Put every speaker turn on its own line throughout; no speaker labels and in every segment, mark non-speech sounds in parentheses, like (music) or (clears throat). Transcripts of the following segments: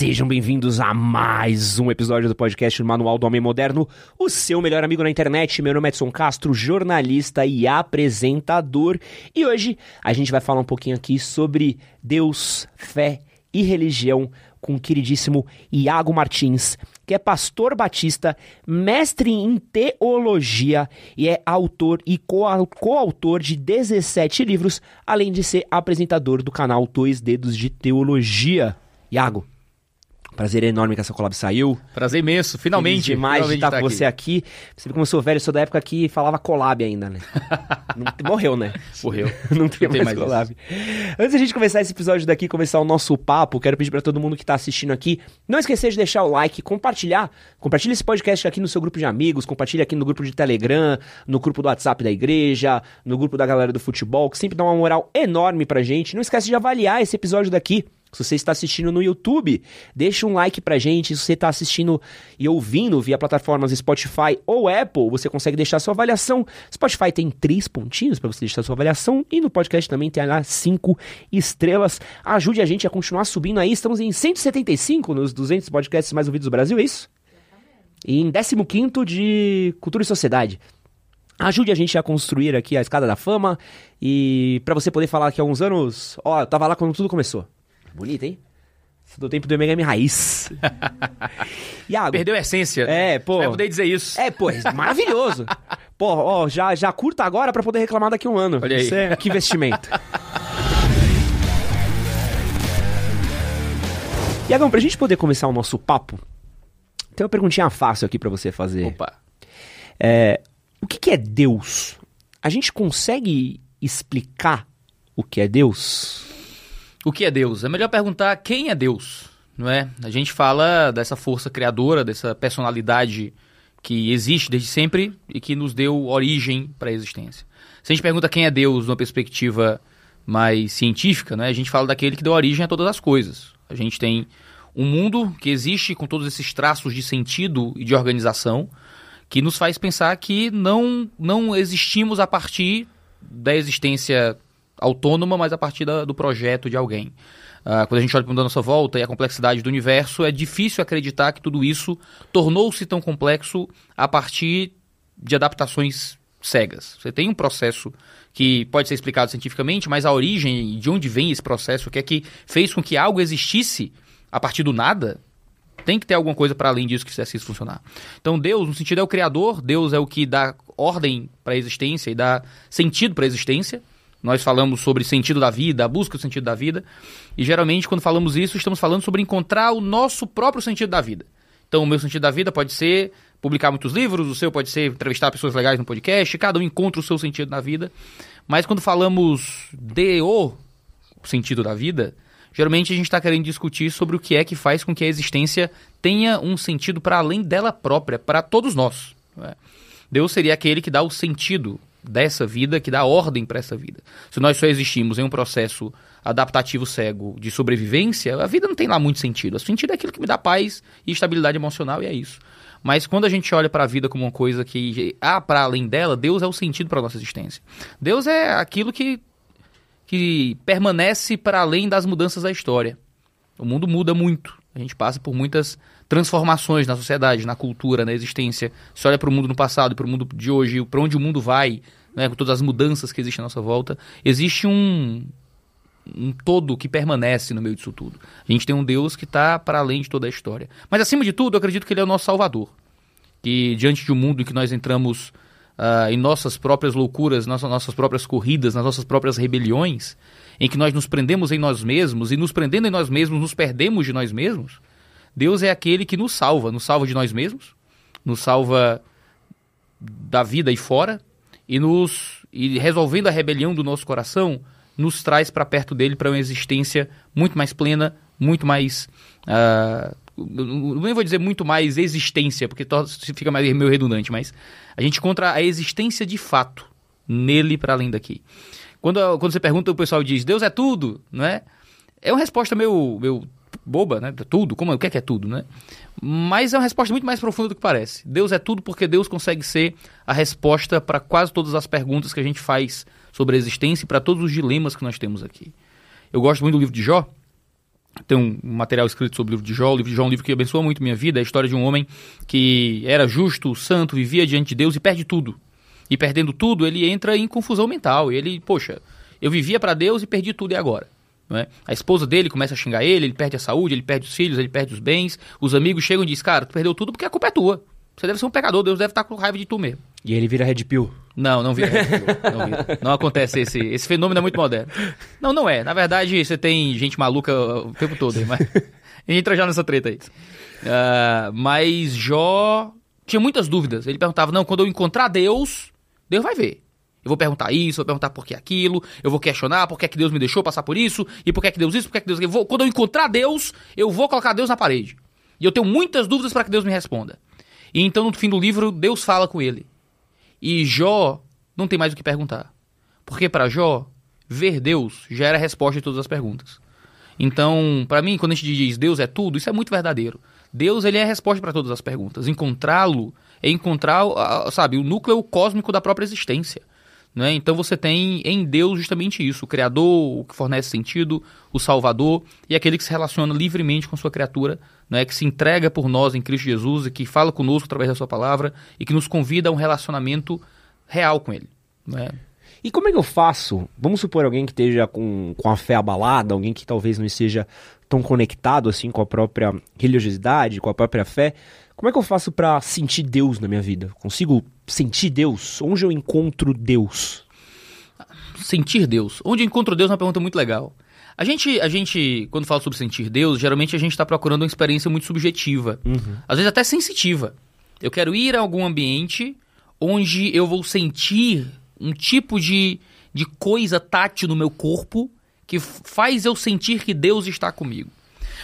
Sejam bem-vindos a mais um episódio do podcast Manual do Homem Moderno, o seu melhor amigo na internet. Meu nome é Edson Castro, jornalista e apresentador. E hoje a gente vai falar um pouquinho aqui sobre Deus, fé e religião com o queridíssimo Iago Martins, que é pastor batista, mestre em teologia e é autor e coautor de 17 livros, além de ser apresentador do canal Dois Dedos de Teologia. Iago, Prazer enorme que essa collab saiu.
Prazer imenso, finalmente.
Feliz demais
finalmente
de estar com você aqui. Você viu como eu sou velho, eu sou da época que falava collab ainda, né? (laughs) Não, morreu, né?
Morreu. (laughs)
Não tem, Não mais, mais collab. Antes da gente começar esse episódio daqui, começar o nosso papo, quero pedir para todo mundo que tá assistindo aqui, não esquecer de deixar o like, compartilhar. Compartilha esse podcast aqui no seu grupo de amigos, compartilha aqui no grupo de Telegram, no grupo do WhatsApp da igreja, no grupo da galera do futebol, que sempre dá uma moral enorme pra gente. Não esquece de avaliar esse episódio daqui se você está assistindo no YouTube, deixa um like pra gente. Se você está assistindo e ouvindo via plataformas Spotify ou Apple, você consegue deixar sua avaliação. Spotify tem três pontinhos para você deixar sua avaliação e no podcast também tem lá cinco estrelas. Ajude a gente a continuar subindo aí. Estamos em 175 nos 200 podcasts mais ouvidos do Brasil, é isso? E em 15 de Cultura e Sociedade. Ajude a gente a construir aqui a escada da fama e para você poder falar aqui há uns anos, ó, eu tava lá quando tudo começou. Bonito, hein? do tempo do MHM Raiz. (laughs)
Iago. Perdeu a essência.
É, pô.
Vai poder dizer isso.
É, pô, maravilhoso. pô, ó, já, já curta agora para poder reclamar daqui a um ano.
Olha aí. Isso
é, que investimento. (laughs) Iagão, pra gente poder começar o nosso papo, tem uma perguntinha fácil aqui para você fazer.
Opa.
É, o que, que é Deus? A gente consegue explicar o que é Deus?
O que é Deus? É melhor perguntar quem é Deus, não é? A gente fala dessa força criadora, dessa personalidade que existe desde sempre e que nos deu origem para a existência. Se a gente pergunta quem é Deus numa perspectiva mais científica, né, a gente fala daquele que deu origem a todas as coisas. A gente tem um mundo que existe com todos esses traços de sentido e de organização que nos faz pensar que não, não existimos a partir da existência autônoma, mas a partir da, do projeto de alguém. Uh, quando a gente olha para à nossa volta e a complexidade do universo, é difícil acreditar que tudo isso tornou-se tão complexo a partir de adaptações cegas. Você tem um processo que pode ser explicado cientificamente, mas a origem, de onde vem esse processo, o que é que fez com que algo existisse a partir do nada, tem que ter alguma coisa para além disso que fizesse isso funcionar. Então Deus, no sentido, é o criador, Deus é o que dá ordem para a existência e dá sentido para a existência. Nós falamos sobre sentido da vida, a busca do sentido da vida, e geralmente quando falamos isso, estamos falando sobre encontrar o nosso próprio sentido da vida. Então, o meu sentido da vida pode ser publicar muitos livros, o seu pode ser entrevistar pessoas legais no podcast, cada um encontra o seu sentido na vida. Mas quando falamos de o sentido da vida, geralmente a gente está querendo discutir sobre o que é que faz com que a existência tenha um sentido para além dela própria, para todos nós. É? Deus seria aquele que dá o sentido dessa vida que dá ordem para essa vida. Se nós só existimos em um processo adaptativo cego de sobrevivência, a vida não tem lá muito sentido. O sentido é aquilo que me dá paz e estabilidade emocional e é isso. Mas quando a gente olha para a vida como uma coisa que há para além dela, Deus é o sentido para nossa existência. Deus é aquilo que, que permanece para além das mudanças da história. O mundo muda muito. A gente passa por muitas transformações na sociedade, na cultura, na existência. Se olha para o mundo no passado e para o mundo de hoje, para onde o mundo vai, né, com todas as mudanças que existem à nossa volta, existe um, um todo que permanece no meio disso tudo. A gente tem um Deus que está para além de toda a história. Mas acima de tudo, eu acredito que Ele é o nosso Salvador. Que diante de um mundo em que nós entramos uh, em nossas próprias loucuras, nas nossas próprias corridas, nas nossas próprias rebeliões, em que nós nos prendemos em nós mesmos e nos prendendo em nós mesmos nos perdemos de nós mesmos, Deus é aquele que nos salva, nos salva de nós mesmos, nos salva da vida e fora, e nos e resolvendo a rebelião do nosso coração, nos traz para perto dele para uma existência muito mais plena, muito mais. Uh, não vou dizer muito mais existência, porque fica meio redundante, mas a gente encontra a existência de fato nele para além daqui. Quando, quando você pergunta, o pessoal diz: Deus é tudo, não é? É uma resposta meio, meio boba, né? Tudo, como, o que é que é tudo, né? Mas é uma resposta muito mais profunda do que parece. Deus é tudo porque Deus consegue ser a resposta para quase todas as perguntas que a gente faz sobre a existência e para todos os dilemas que nós temos aqui. Eu gosto muito do livro de Jó, tem um material escrito sobre o livro de Jó. O livro de Jó é um livro que abençoa muito minha vida. É a história de um homem que era justo, santo, vivia diante de Deus e perde tudo. E perdendo tudo, ele entra em confusão mental. Ele, poxa, eu vivia para Deus e perdi tudo e agora? É? A esposa dele começa a xingar ele, ele perde a saúde, ele perde os filhos, ele perde os bens. Os amigos chegam e dizem, cara, tu perdeu tudo porque a culpa é tua. Você deve ser um pecador, Deus deve estar com raiva de tu mesmo.
E ele vira Red Pill.
Não, não vira Red Pill. Não, vira. não acontece esse, esse fenômeno é muito moderno. Não, não é. Na verdade, você tem gente maluca o tempo todo aí, mas entra já nessa treta aí. Uh, mas Jó tinha muitas dúvidas. Ele perguntava, não, quando eu encontrar Deus, Deus vai ver. Eu vou perguntar isso, vou perguntar por que aquilo, eu vou questionar por que, é que Deus me deixou passar por isso, e por que, é que Deus isso, por que, é que Deus... Eu vou, quando eu encontrar Deus, eu vou colocar Deus na parede. E eu tenho muitas dúvidas para que Deus me responda. E então, no fim do livro, Deus fala com ele. E Jó não tem mais o que perguntar. Porque para Jó, ver Deus já era a resposta de todas as perguntas. Então, para mim, quando a gente diz Deus é tudo, isso é muito verdadeiro. Deus ele é a resposta para todas as perguntas. Encontrá-lo é encontrar, sabe, o núcleo cósmico da própria existência. Né? Então você tem em Deus justamente isso: o Criador, o que fornece sentido, o Salvador e aquele que se relaciona livremente com sua criatura, né? que se entrega por nós em Cristo Jesus e que fala conosco através da Sua palavra e que nos convida a um relacionamento real com Ele. Né?
E como é que eu faço? Vamos supor alguém que esteja com, com a fé abalada, alguém que talvez não esteja tão conectado assim com a própria religiosidade, com a própria fé. Como é que eu faço para sentir Deus na minha vida? Consigo sentir Deus? Onde eu encontro Deus?
Sentir Deus. Onde eu encontro Deus é uma pergunta muito legal. A gente, a gente, quando fala sobre sentir Deus, geralmente a gente está procurando uma experiência muito subjetiva. Uhum. Às vezes até sensitiva. Eu quero ir a algum ambiente onde eu vou sentir um tipo de, de coisa tátil no meu corpo que faz eu sentir que Deus está comigo.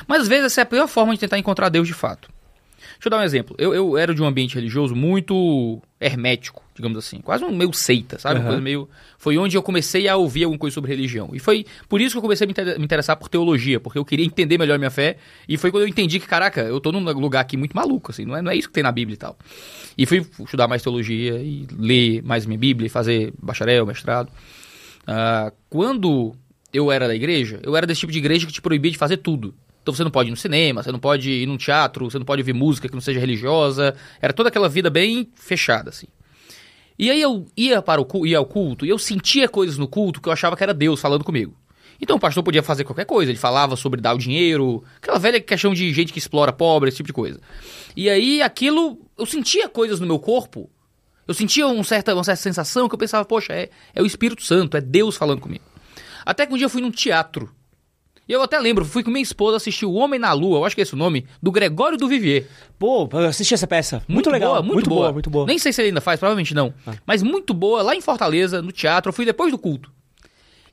Mas às vezes essa é a pior forma de tentar encontrar Deus de fato. Deixa eu dar um exemplo. Eu, eu era de um ambiente religioso muito hermético, digamos assim. Quase um meio seita, sabe? Uhum. meio... Foi onde eu comecei a ouvir alguma coisa sobre religião. E foi por isso que eu comecei a me interessar por teologia, porque eu queria entender melhor minha fé. E foi quando eu entendi que, caraca, eu tô num lugar aqui muito maluco, assim. Não é, não é isso que tem na Bíblia e tal. E fui estudar mais teologia e ler mais minha Bíblia e fazer bacharel, mestrado. Uh, quando eu era da igreja, eu era desse tipo de igreja que te proibia de fazer tudo. Então você não pode ir no cinema, você não pode ir num teatro, você não pode ouvir música que não seja religiosa. Era toda aquela vida bem fechada, assim. E aí eu ia para o ia ao culto e eu sentia coisas no culto que eu achava que era Deus falando comigo. Então o pastor podia fazer qualquer coisa, ele falava sobre dar o dinheiro, aquela velha questão de gente que explora pobre, esse tipo de coisa. E aí aquilo, eu sentia coisas no meu corpo, eu sentia um certa, uma certa sensação que eu pensava, poxa, é, é o Espírito Santo, é Deus falando comigo. Até que um dia eu fui num teatro e eu até lembro, fui com minha esposa assistir O Homem na Lua, eu acho que é esse o nome, do Gregório do Vivier.
Pô, eu assisti essa peça. Muito, muito legal.
Boa, muito, muito boa. boa. muito boa. Nem sei se ele ainda faz, provavelmente não. Ah. Mas muito boa, lá em Fortaleza, no teatro. Eu fui depois do culto.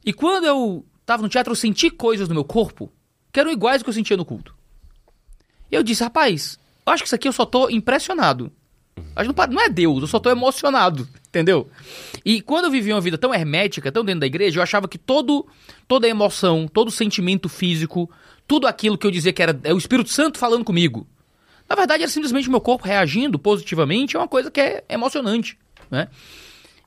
E quando eu tava no teatro, eu senti coisas no meu corpo que eram iguais ao que eu sentia no culto. E eu disse, rapaz, eu acho que isso aqui eu só tô impressionado. Não, não é Deus, eu só tô emocionado, entendeu? E quando eu vivia uma vida tão hermética, tão dentro da igreja, eu achava que todo, toda emoção, todo sentimento físico, tudo aquilo que eu dizia que era é o Espírito Santo falando comigo, na verdade era simplesmente meu corpo reagindo positivamente, é uma coisa que é emocionante, né?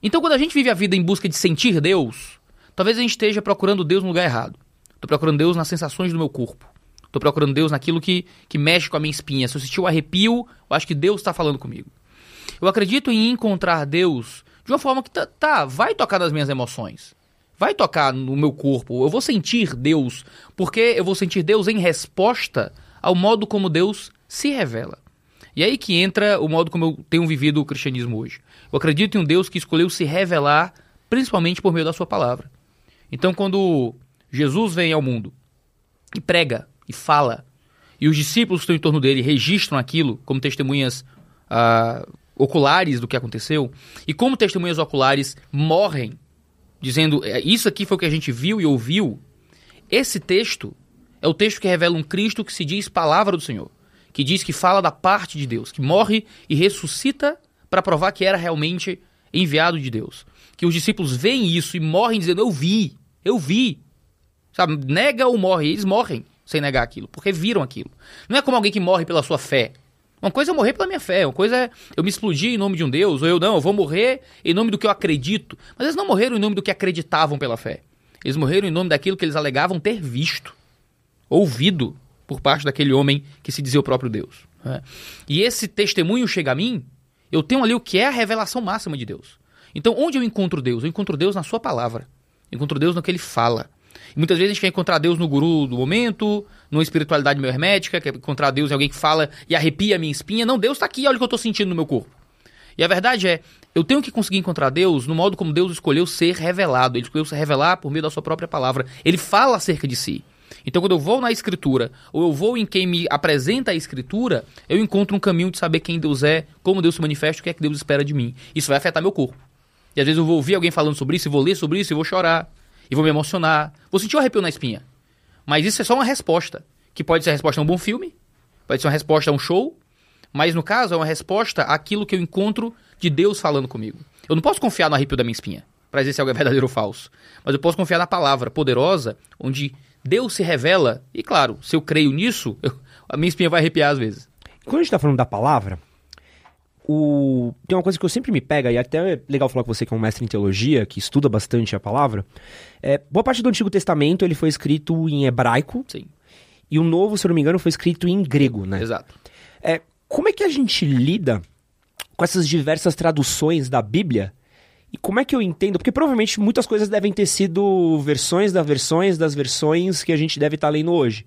Então quando a gente vive a vida em busca de sentir Deus, talvez a gente esteja procurando Deus no lugar errado. Estou procurando Deus nas sensações do meu corpo. Estou procurando Deus naquilo que, que mexe com a minha espinha. Se eu sentir o um arrepio, eu acho que Deus está falando comigo. Eu acredito em encontrar Deus de uma forma que tá, tá, vai tocar nas minhas emoções. Vai tocar no meu corpo. Eu vou sentir Deus, porque eu vou sentir Deus em resposta ao modo como Deus se revela. E aí que entra o modo como eu tenho vivido o cristianismo hoje. Eu acredito em um Deus que escolheu se revelar principalmente por meio da sua palavra. Então, quando Jesus vem ao mundo e prega e fala. E os discípulos que estão em torno dele registram aquilo como testemunhas ah, oculares do que aconteceu. E como testemunhas oculares morrem, dizendo é, isso aqui foi o que a gente viu e ouviu. Esse texto é o texto que revela um Cristo que se diz palavra do Senhor. Que diz que fala da parte de Deus, que morre e ressuscita para provar que era realmente enviado de Deus. Que os discípulos veem isso e morrem dizendo: Eu vi, eu vi. Sabe, nega ou morre, eles morrem sem negar aquilo, porque viram aquilo. Não é como alguém que morre pela sua fé. Uma coisa é morrer pela minha fé, uma coisa é eu me explodir em nome de um Deus, ou eu não, eu vou morrer em nome do que eu acredito. Mas eles não morreram em nome do que acreditavam pela fé. Eles morreram em nome daquilo que eles alegavam ter visto. ouvido por parte daquele homem que se dizia o próprio Deus. né? E esse testemunho chega a mim, eu tenho ali o que é a revelação máxima de Deus. Então, onde eu encontro Deus? Eu encontro Deus na sua palavra. Eu encontro Deus no que ele fala. Muitas vezes a gente quer encontrar Deus no guru do momento, numa espiritualidade meio hermética, quer encontrar Deus em alguém que fala e arrepia a minha espinha. Não, Deus está aqui, olha o que eu estou sentindo no meu corpo. E a verdade é, eu tenho que conseguir encontrar Deus no modo como Deus escolheu ser revelado. Ele escolheu se revelar por meio da sua própria palavra. Ele fala acerca de si. Então, quando eu vou na Escritura, ou eu vou em quem me apresenta a Escritura, eu encontro um caminho de saber quem Deus é, como Deus se manifesta, o que é que Deus espera de mim. Isso vai afetar meu corpo. E às vezes eu vou ouvir alguém falando sobre isso, e vou ler sobre isso, e vou chorar, e vou me emocionar. Vou sentir um arrepio na espinha. Mas isso é só uma resposta. Que pode ser a resposta a um bom filme, pode ser uma resposta a um show, mas no caso é uma resposta àquilo que eu encontro de Deus falando comigo. Eu não posso confiar no arrepio da minha espinha, para dizer se algo é verdadeiro ou falso. Mas eu posso confiar na palavra poderosa, onde Deus se revela, e claro, se eu creio nisso, eu- (laughs) a minha espinha vai arrepiar às vezes.
Quando a gente tá falando da palavra, o... tem uma coisa que eu sempre me pega, e até é legal falar com você que é um mestre em teologia, que estuda bastante a palavra. É, boa parte do Antigo Testamento ele foi escrito em hebraico,
Sim,
e o Novo, se eu não me engano, foi escrito em grego, né?
exato.
É, como é que a gente lida com essas diversas traduções da Bíblia? E como é que eu entendo? Porque provavelmente muitas coisas devem ter sido versões das versões das versões que a gente deve estar lendo hoje.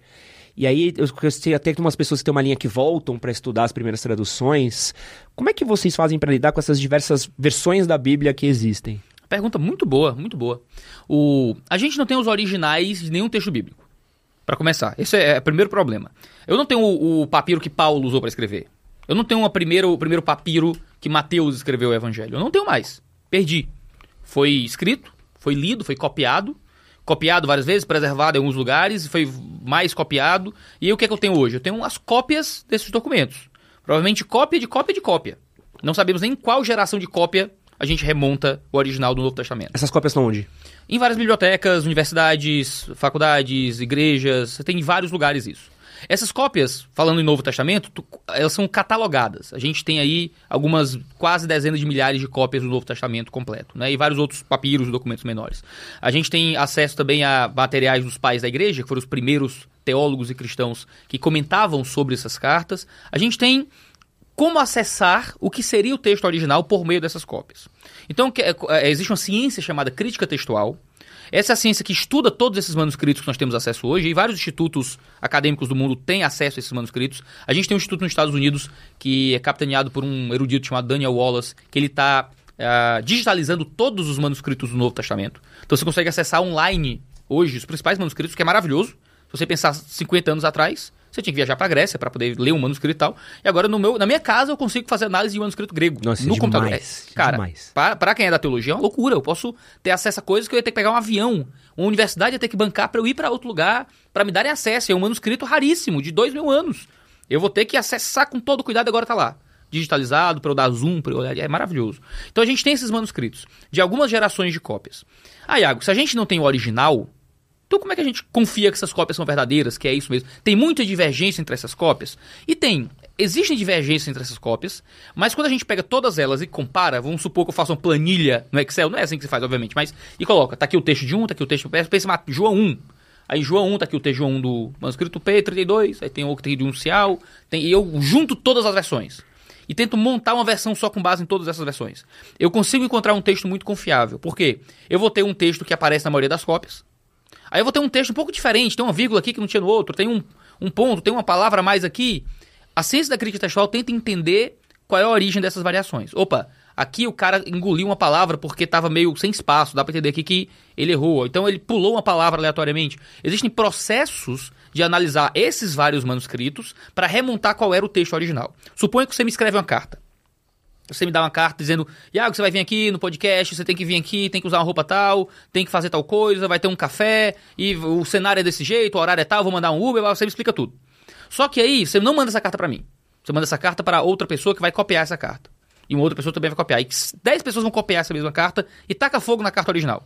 E aí, eu sei até que umas pessoas que têm uma linha que voltam para estudar as primeiras traduções. Como é que vocês fazem para lidar com essas diversas versões da Bíblia que existem?
Pergunta muito boa, muito boa. O... A gente não tem os originais de nenhum texto bíblico. Para começar, esse é o primeiro problema. Eu não tenho o, papiro que Paulo usou para escrever. Eu não tenho uma primeiro, o primeiro papiro que Mateus escreveu o evangelho. Eu não tenho mais. Perdi. Foi escrito, foi lido, foi copiado. Copiado várias vezes, preservado em alguns lugares, foi mais copiado. E aí o que é que eu tenho hoje? Eu tenho as cópias desses documentos. Provavelmente cópia de cópia de cópia. Não sabemos nem qual geração de cópia a gente remonta o original do Novo Testamento.
Essas cópias estão onde?
Em várias bibliotecas, universidades, faculdades, igrejas, tem em vários lugares isso. Essas cópias, falando em Novo Testamento, tu- elas são catalogadas. A gente tem aí algumas quase dezenas de milhares de cópias do Novo Testamento completo, né? E vários outros papiros e documentos menores. A gente tem acesso também a materiais dos pais da igreja, que foram os primeiros teólogos e cristãos que comentavam sobre essas cartas. A gente tem como acessar o que seria o texto original por meio dessas cópias. Então, que- é, existe uma ciência chamada crítica textual. Essa é a ciência que estuda todos esses manuscritos que nós temos acesso hoje, e vários institutos acadêmicos do mundo têm acesso a esses manuscritos. A gente tem um instituto nos Estados Unidos que é capitaneado por um erudito chamado Daniel Wallace, que ele está digitalizando todos os manuscritos do Novo Testamento. Então você consegue acessar online hoje os principais manuscritos, que é maravilhoso. Se você pensar 50 anos atrás, você tinha que viajar para a Grécia para poder ler um manuscrito e tal. E agora no meu, na minha casa eu consigo fazer análise de um manuscrito grego
Nossa,
no
demais,
computador. É, cara, para, quem é da teologia é uma loucura. Eu posso ter acesso a coisas que eu ia ter que pegar um avião. Uma universidade ia ter que bancar para eu ir para outro lugar para me darem acesso. É um manuscrito raríssimo, de dois mil anos. Eu vou ter que acessar com todo cuidado agora tá lá. Digitalizado, para eu dar zoom, para eu olhar. É maravilhoso. Então a gente tem esses manuscritos de algumas gerações de cópias. Ah, Iago, se a gente não tem o original, então como é que a gente confia que essas cópias são verdadeiras, que é isso mesmo? Tem muita divergência entre essas cópias? E tem. Existem divergências entre essas cópias, mas quando a gente pega todas elas e compara, vamos supor que eu faça uma planilha no Excel, não é assim que se faz, obviamente, mas e coloca, tá aqui o texto de um, tá aqui o texto, pensa, mas João 1. Aí João 1, tá aqui o texto João 1 do manuscrito P32, aí tem outro de um Cial, tem, e eu junto todas as versões. E tento montar uma versão só com base em todas essas versões. Eu consigo encontrar um texto muito confiável. Por quê? Eu vou ter um texto que aparece na maioria das cópias, Aí eu vou ter um texto um pouco diferente, tem uma vírgula aqui que não tinha no outro, tem um, um ponto, tem uma palavra a mais aqui. A ciência da crítica textual tenta entender qual é a origem dessas variações. Opa, aqui o cara engoliu uma palavra porque estava meio sem espaço, dá para entender aqui que ele errou. Então ele pulou uma palavra aleatoriamente. Existem processos de analisar esses vários manuscritos para remontar qual era o texto original. Suponha que você me escreve uma carta. Você me dá uma carta dizendo, Iago, você vai vir aqui no podcast, você tem que vir aqui, tem que usar uma roupa tal, tem que fazer tal coisa, vai ter um café, e o cenário é desse jeito, o horário é tal, vou mandar um Uber, você me explica tudo. Só que aí, você não manda essa carta para mim. Você manda essa carta para outra pessoa que vai copiar essa carta. E uma outra pessoa também vai copiar. E 10 pessoas vão copiar essa mesma carta e taca fogo na carta original.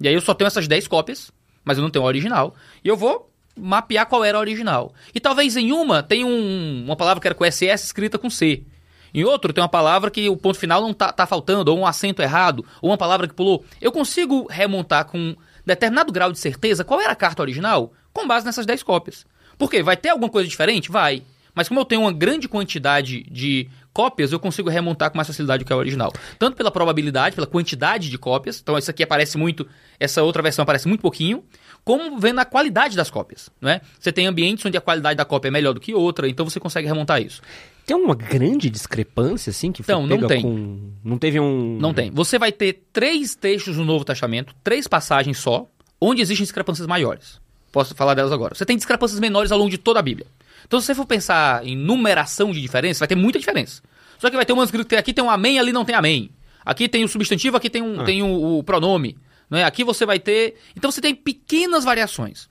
E aí eu só tenho essas 10 cópias, mas eu não tenho a original. E eu vou mapear qual era a original. E talvez em uma tenha um, uma palavra que era com SS escrita com C. Em outro, tem uma palavra que o ponto final não tá, tá faltando, ou um acento errado, ou uma palavra que pulou. Eu consigo remontar com determinado grau de certeza qual era a carta original com base nessas 10 cópias. Por quê? Vai ter alguma coisa diferente? Vai. Mas como eu tenho uma grande quantidade de cópias, eu consigo remontar com mais facilidade o que é o original. Tanto pela probabilidade, pela quantidade de cópias, então isso aqui aparece muito, essa outra versão aparece muito pouquinho, como vendo a qualidade das cópias, não é? Você tem ambientes onde a qualidade da cópia é melhor do que outra, então você consegue remontar isso.
Tem uma grande discrepância, assim, que foi
Então, não tem.
com... Não teve um...
Não tem. Você vai ter três textos no Novo Testamento, três passagens só, onde existem discrepâncias maiores. Posso falar delas agora. Você tem discrepâncias menores ao longo de toda a Bíblia. Então, se você for pensar em numeração de diferença, vai ter muita diferença. Só que vai ter um manuscrito que aqui tem um amém, ali não tem amém. Aqui tem o substantivo, aqui tem, um,
Ah.
tem o, o pronome. Né? Aqui você vai ter. Então você tem pequenas variações.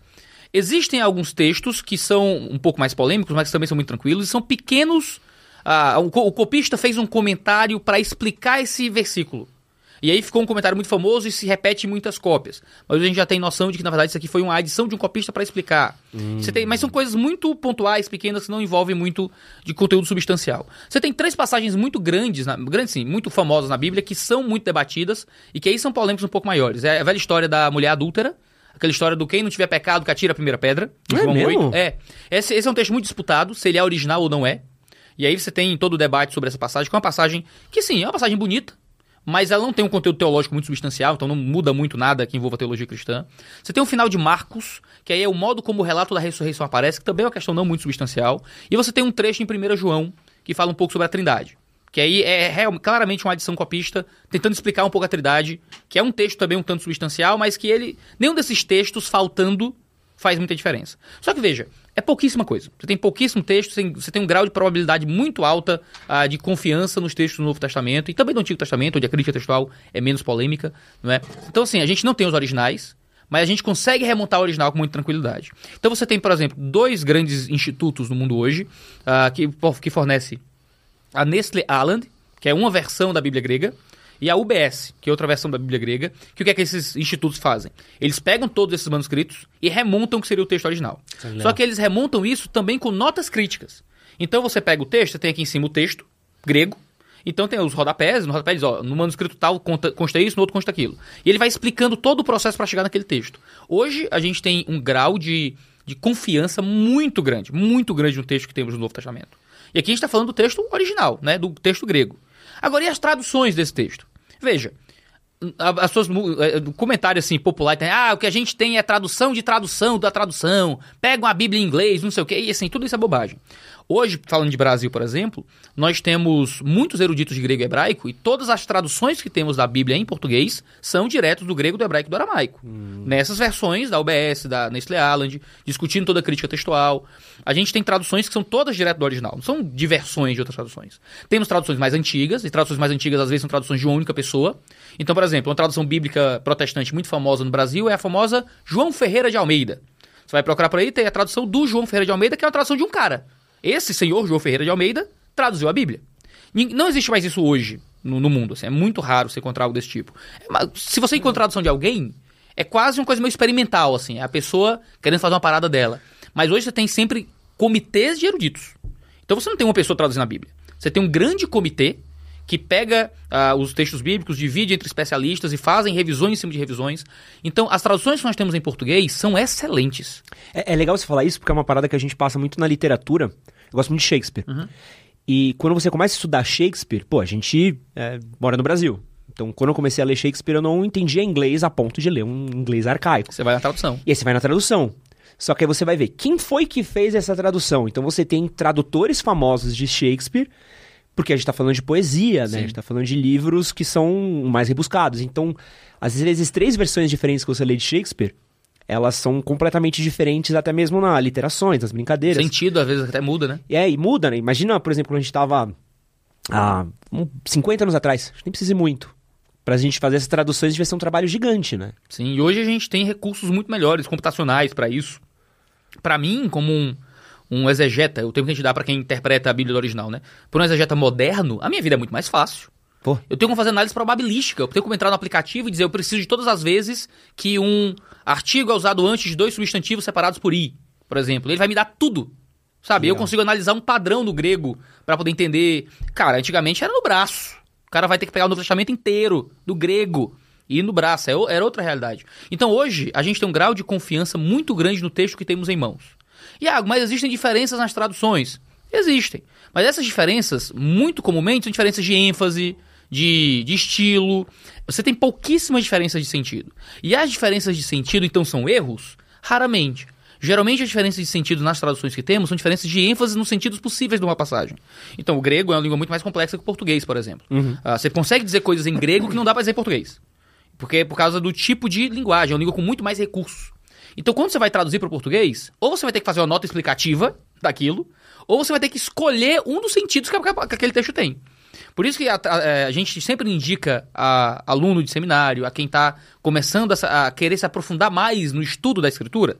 Existem alguns textos que são um pouco mais polêmicos, mas que também são muito tranquilos, e são pequenos. ah, o, co- o copista fez um comentário para explicar esse versículo. E aí ficou um comentário muito famoso e se repete em muitas cópias. Mas a gente já tem noção de que, na verdade, isso aqui foi uma adição de um copista para explicar. Você tem, mas são coisas muito pontuais, pequenas, que não envolvem muito de conteúdo substancial. Você tem três passagens muito grandes, na, grandes sim, muito famosas na Bíblia, que são muito debatidas e que aí são polêmicas um pouco maiores. É a velha história da mulher adúltera, aquela história do quem não tiver pecado que atira a primeira pedra. em
É
João
mesmo?
8. É. Esse, esse é um texto muito disputado, se ele é original ou não é. E aí você tem todo o debate sobre essa passagem, que é uma passagem que, sim, é uma passagem bonita, mas ela não tem um conteúdo teológico muito substancial, então não muda muito nada que envolva teologia cristã. Você tem o final de Marcos, que aí é o modo como o relato da ressurreição aparece, que também é uma questão não muito substancial. E você tem um trecho em 1 João, que fala um pouco sobre a trindade. Que aí é real- claramente uma adição copista, tentando explicar um pouco a trindade, que é um texto também um tanto substancial, mas que ele. Nenhum desses textos faltando faz muita diferença. Só que veja, é pouquíssima coisa. Você tem pouquíssimo texto, você tem- um grau de probabilidade muito alta ah, de confiança nos textos do Novo Testamento e também do Antigo Testamento, onde a crítica textual é menos polêmica, não é? Então assim, a gente não tem os originais, mas a gente consegue remontar o original com muita tranquilidade. Então você tem, por exemplo, dois grandes institutos no mundo hoje ah, que, que fornece a Nestle Aland, que é uma versão da Bíblia grega, e a UBS, que é outra versão da Bíblia grega, que o que é que esses institutos fazem? Eles pegam todos esses manuscritos e remontam o que seria o texto original.
Legal.
Só que eles remontam isso também com notas críticas. Então você pega o texto, você tem aqui em cima o texto grego, então tem os rodapés, no rodapé diz, ó, no manuscrito tal conta, consta isso, no outro consta aquilo. E ele vai explicando todo o processo para chegar naquele texto. Hoje a gente tem um grau de, de confiança muito grande, muito grande no texto que temos no Novo Testamento. E aqui a gente está falando do texto original, né, do texto grego. Agora, e as traduções desse texto? Veja, as suas eh, do comentário assim popular tem, ah, o que a gente tem é tradução de tradução da tradução, pegam a Bíblia em inglês, não sei o quê, e assim, tudo isso é bobagem. Hoje, falando de Brasil, por exemplo, nós temos muitos eruditos de grego e hebraico e todas as traduções que temos da Bíblia em português são diretos do grego, do hebraico e do aramaico. Nessas versões da UBS, da Nestle Aland, discutindo toda a crítica textual. A gente tem traduções que são todas direto do original, não são diversões de outras traduções. Temos traduções mais antigas, e traduções mais antigas às vezes são traduções de uma única pessoa. Então, por exemplo, uma tradução bíblica protestante muito famosa no Brasil é a famosa João Ferreira de Almeida. Você vai procurar por aí, tem a tradução do João Ferreira de Almeida, que é uma tradução de um cara. Esse senhor, João Ferreira de Almeida, traduziu a Bíblia. Não existe mais isso hoje no, no mundo. assim, é muito raro você encontrar algo desse tipo. É, mas se você encontrar a tradução de alguém, é quase uma coisa meio experimental, assim. É a pessoa querendo fazer uma parada dela. Mas hoje você tem sempre comitês de eruditos. Então você não tem uma pessoa traduzindo a Bíblia. Você tem um grande comitê que pega ah, os textos bíblicos, divide entre especialistas e fazem revisões em cima de revisões. Então, as traduções que nós temos em português são excelentes.
É, é legal você falar isso porque é uma parada que a gente passa muito na literatura. Eu gosto muito de Shakespeare. E quando você começa a estudar Shakespeare, pô, a gente é, mora no Brasil. Então, quando eu comecei a ler Shakespeare, eu não entendia inglês a ponto de ler um inglês arcaico.
Você vai na tradução.
E aí você vai na tradução. Só que aí você vai ver quem foi que fez essa tradução. Então você tem tradutores famosos de Shakespeare, porque a gente tá falando de poesia, né?
Sim.
A gente tá falando de livros que são mais rebuscados. Então, às vezes, três versões diferentes que você lê de Shakespeare, elas são completamente diferentes, até mesmo na literações, nas brincadeiras.
Sentido, às vezes, até muda, né?
É, e muda, né? Imagina, por exemplo, quando a gente tava há um, 50 anos atrás, a gente nem precisa ir muito. Pra gente fazer essas traduções devia ser um trabalho gigante, né?
Sim, e hoje a gente tem recursos muito melhores, computacionais para isso. Para mim, como um, um exegeta, o termo que a gente dá para quem interpreta a Bíblia do original, né? Por um exegeta moderno, a minha vida é muito mais fácil.
Pô,
Eu tenho como fazer análise probabilística. Eu tenho como entrar no aplicativo e dizer eu preciso de todas as vezes que um artigo é usado antes de dois substantivos separados por i, por exemplo. Ele vai me dar tudo. Sabe? Eu
Legal.
consigo analisar um padrão do grego para poder entender. Cara, antigamente era no braço. O cara vai ter que pegar o Novo Testamento inteiro, do grego. E no braço, é era outra realidade. Então hoje, a gente tem um grau de confiança muito grande no texto que temos em mãos. Iago, mas existem diferenças nas traduções? Existem. Mas essas diferenças, muito comumente, são diferenças de ênfase, de, de estilo. Você tem pouquíssimas diferenças de sentido. E as diferenças de sentido, então, são erros? Raramente. Geralmente as diferenças de sentido nas traduções que temos são diferenças de ênfase nos sentidos possíveis de uma passagem. Então, o grego é uma língua muito mais complexa que o português, por exemplo. Ah, você consegue dizer coisas em grego que não dá para dizer em português. Porque é por causa do tipo de linguagem, é uma língua com muito mais recursos. Então, quando você vai traduzir para o português, ou você vai ter que fazer uma nota explicativa daquilo, ou você vai ter que escolher um dos sentidos que, aquele texto tem. Por isso que a, a- é, a gente sempre indica a aluno de seminário, a quem está começando a, a querer se aprofundar mais no estudo da escritura,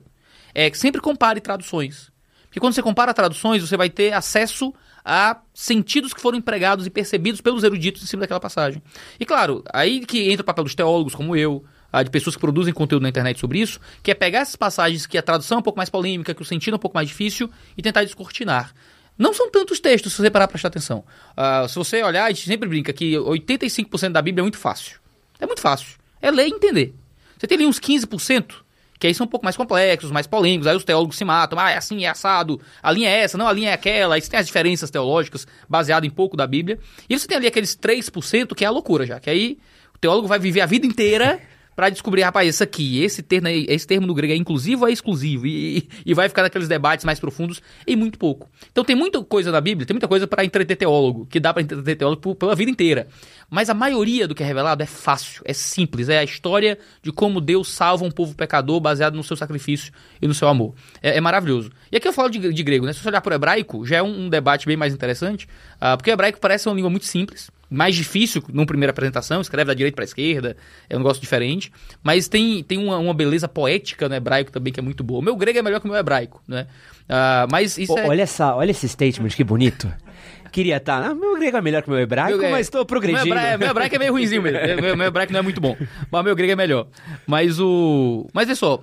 é que sempre compare traduções. Porque quando você compara traduções, você vai ter acesso a sentidos que foram empregados e percebidos pelos eruditos em cima daquela passagem. E claro, aí que entra o papel dos teólogos como eu, ah, de pessoas que produzem conteúdo na internet sobre isso, que é pegar essas passagens que a tradução é um pouco mais polêmica, que o sentido é um pouco mais difícil e tentar descortinar. Não são tantos textos, se você parar pra prestar atenção. Ah, se você olhar, a gente sempre brinca que 85% da Bíblia é muito fácil. É muito fácil. É ler e entender. Você tem ali uns 15%, que aí são um pouco mais complexos, mais polêmicos, aí os teólogos se matam, ah, é assim, é assado, a linha é essa, não, a linha é aquela, aí você tem as diferenças teológicas baseadas em pouco da Bíblia. E você tem ali aqueles 3% que é a loucura já, que aí o teólogo vai viver a vida inteira (laughs) pra descobrir, rapaz, isso aqui, esse termo, esse termo no grego é inclusivo ou é exclusivo? E, e- vai ficar naqueles debates mais profundos em muito pouco. Então tem muita coisa na Bíblia, tem muita coisa pra entreter teólogo, que dá pra entreter teólogo pela vida inteira. Mas a maioria do que é revelado é fácil, é simples, é a história de como Deus salva um povo pecador baseado no seu sacrifício e no seu amor. É, é maravilhoso. E aqui eu falo de, de grego, né? Se você olhar pro hebraico, já é um, um debate bem mais interessante, ah, porque o hebraico parece uma língua muito simples, mais difícil numa primeira apresentação, escreve da direita para esquerda, é um negócio diferente, mas tem, tem uma, uma beleza poética no hebraico também que é muito boa. O meu grego é melhor que o meu hebraico, né? Ah, mas isso
Pô,
é...
olha, essa, olha esse statement, que bonito. Queria estar. Ah, meu grego é melhor que o meu hebraico,
Meu-
mas estou progredindo.
Meu hebraico, meu hebraico é meio ruimzinho mesmo. Meu, meu hebraico não é muito bom. Mas meu grego é melhor. Mas o. Mas vê só,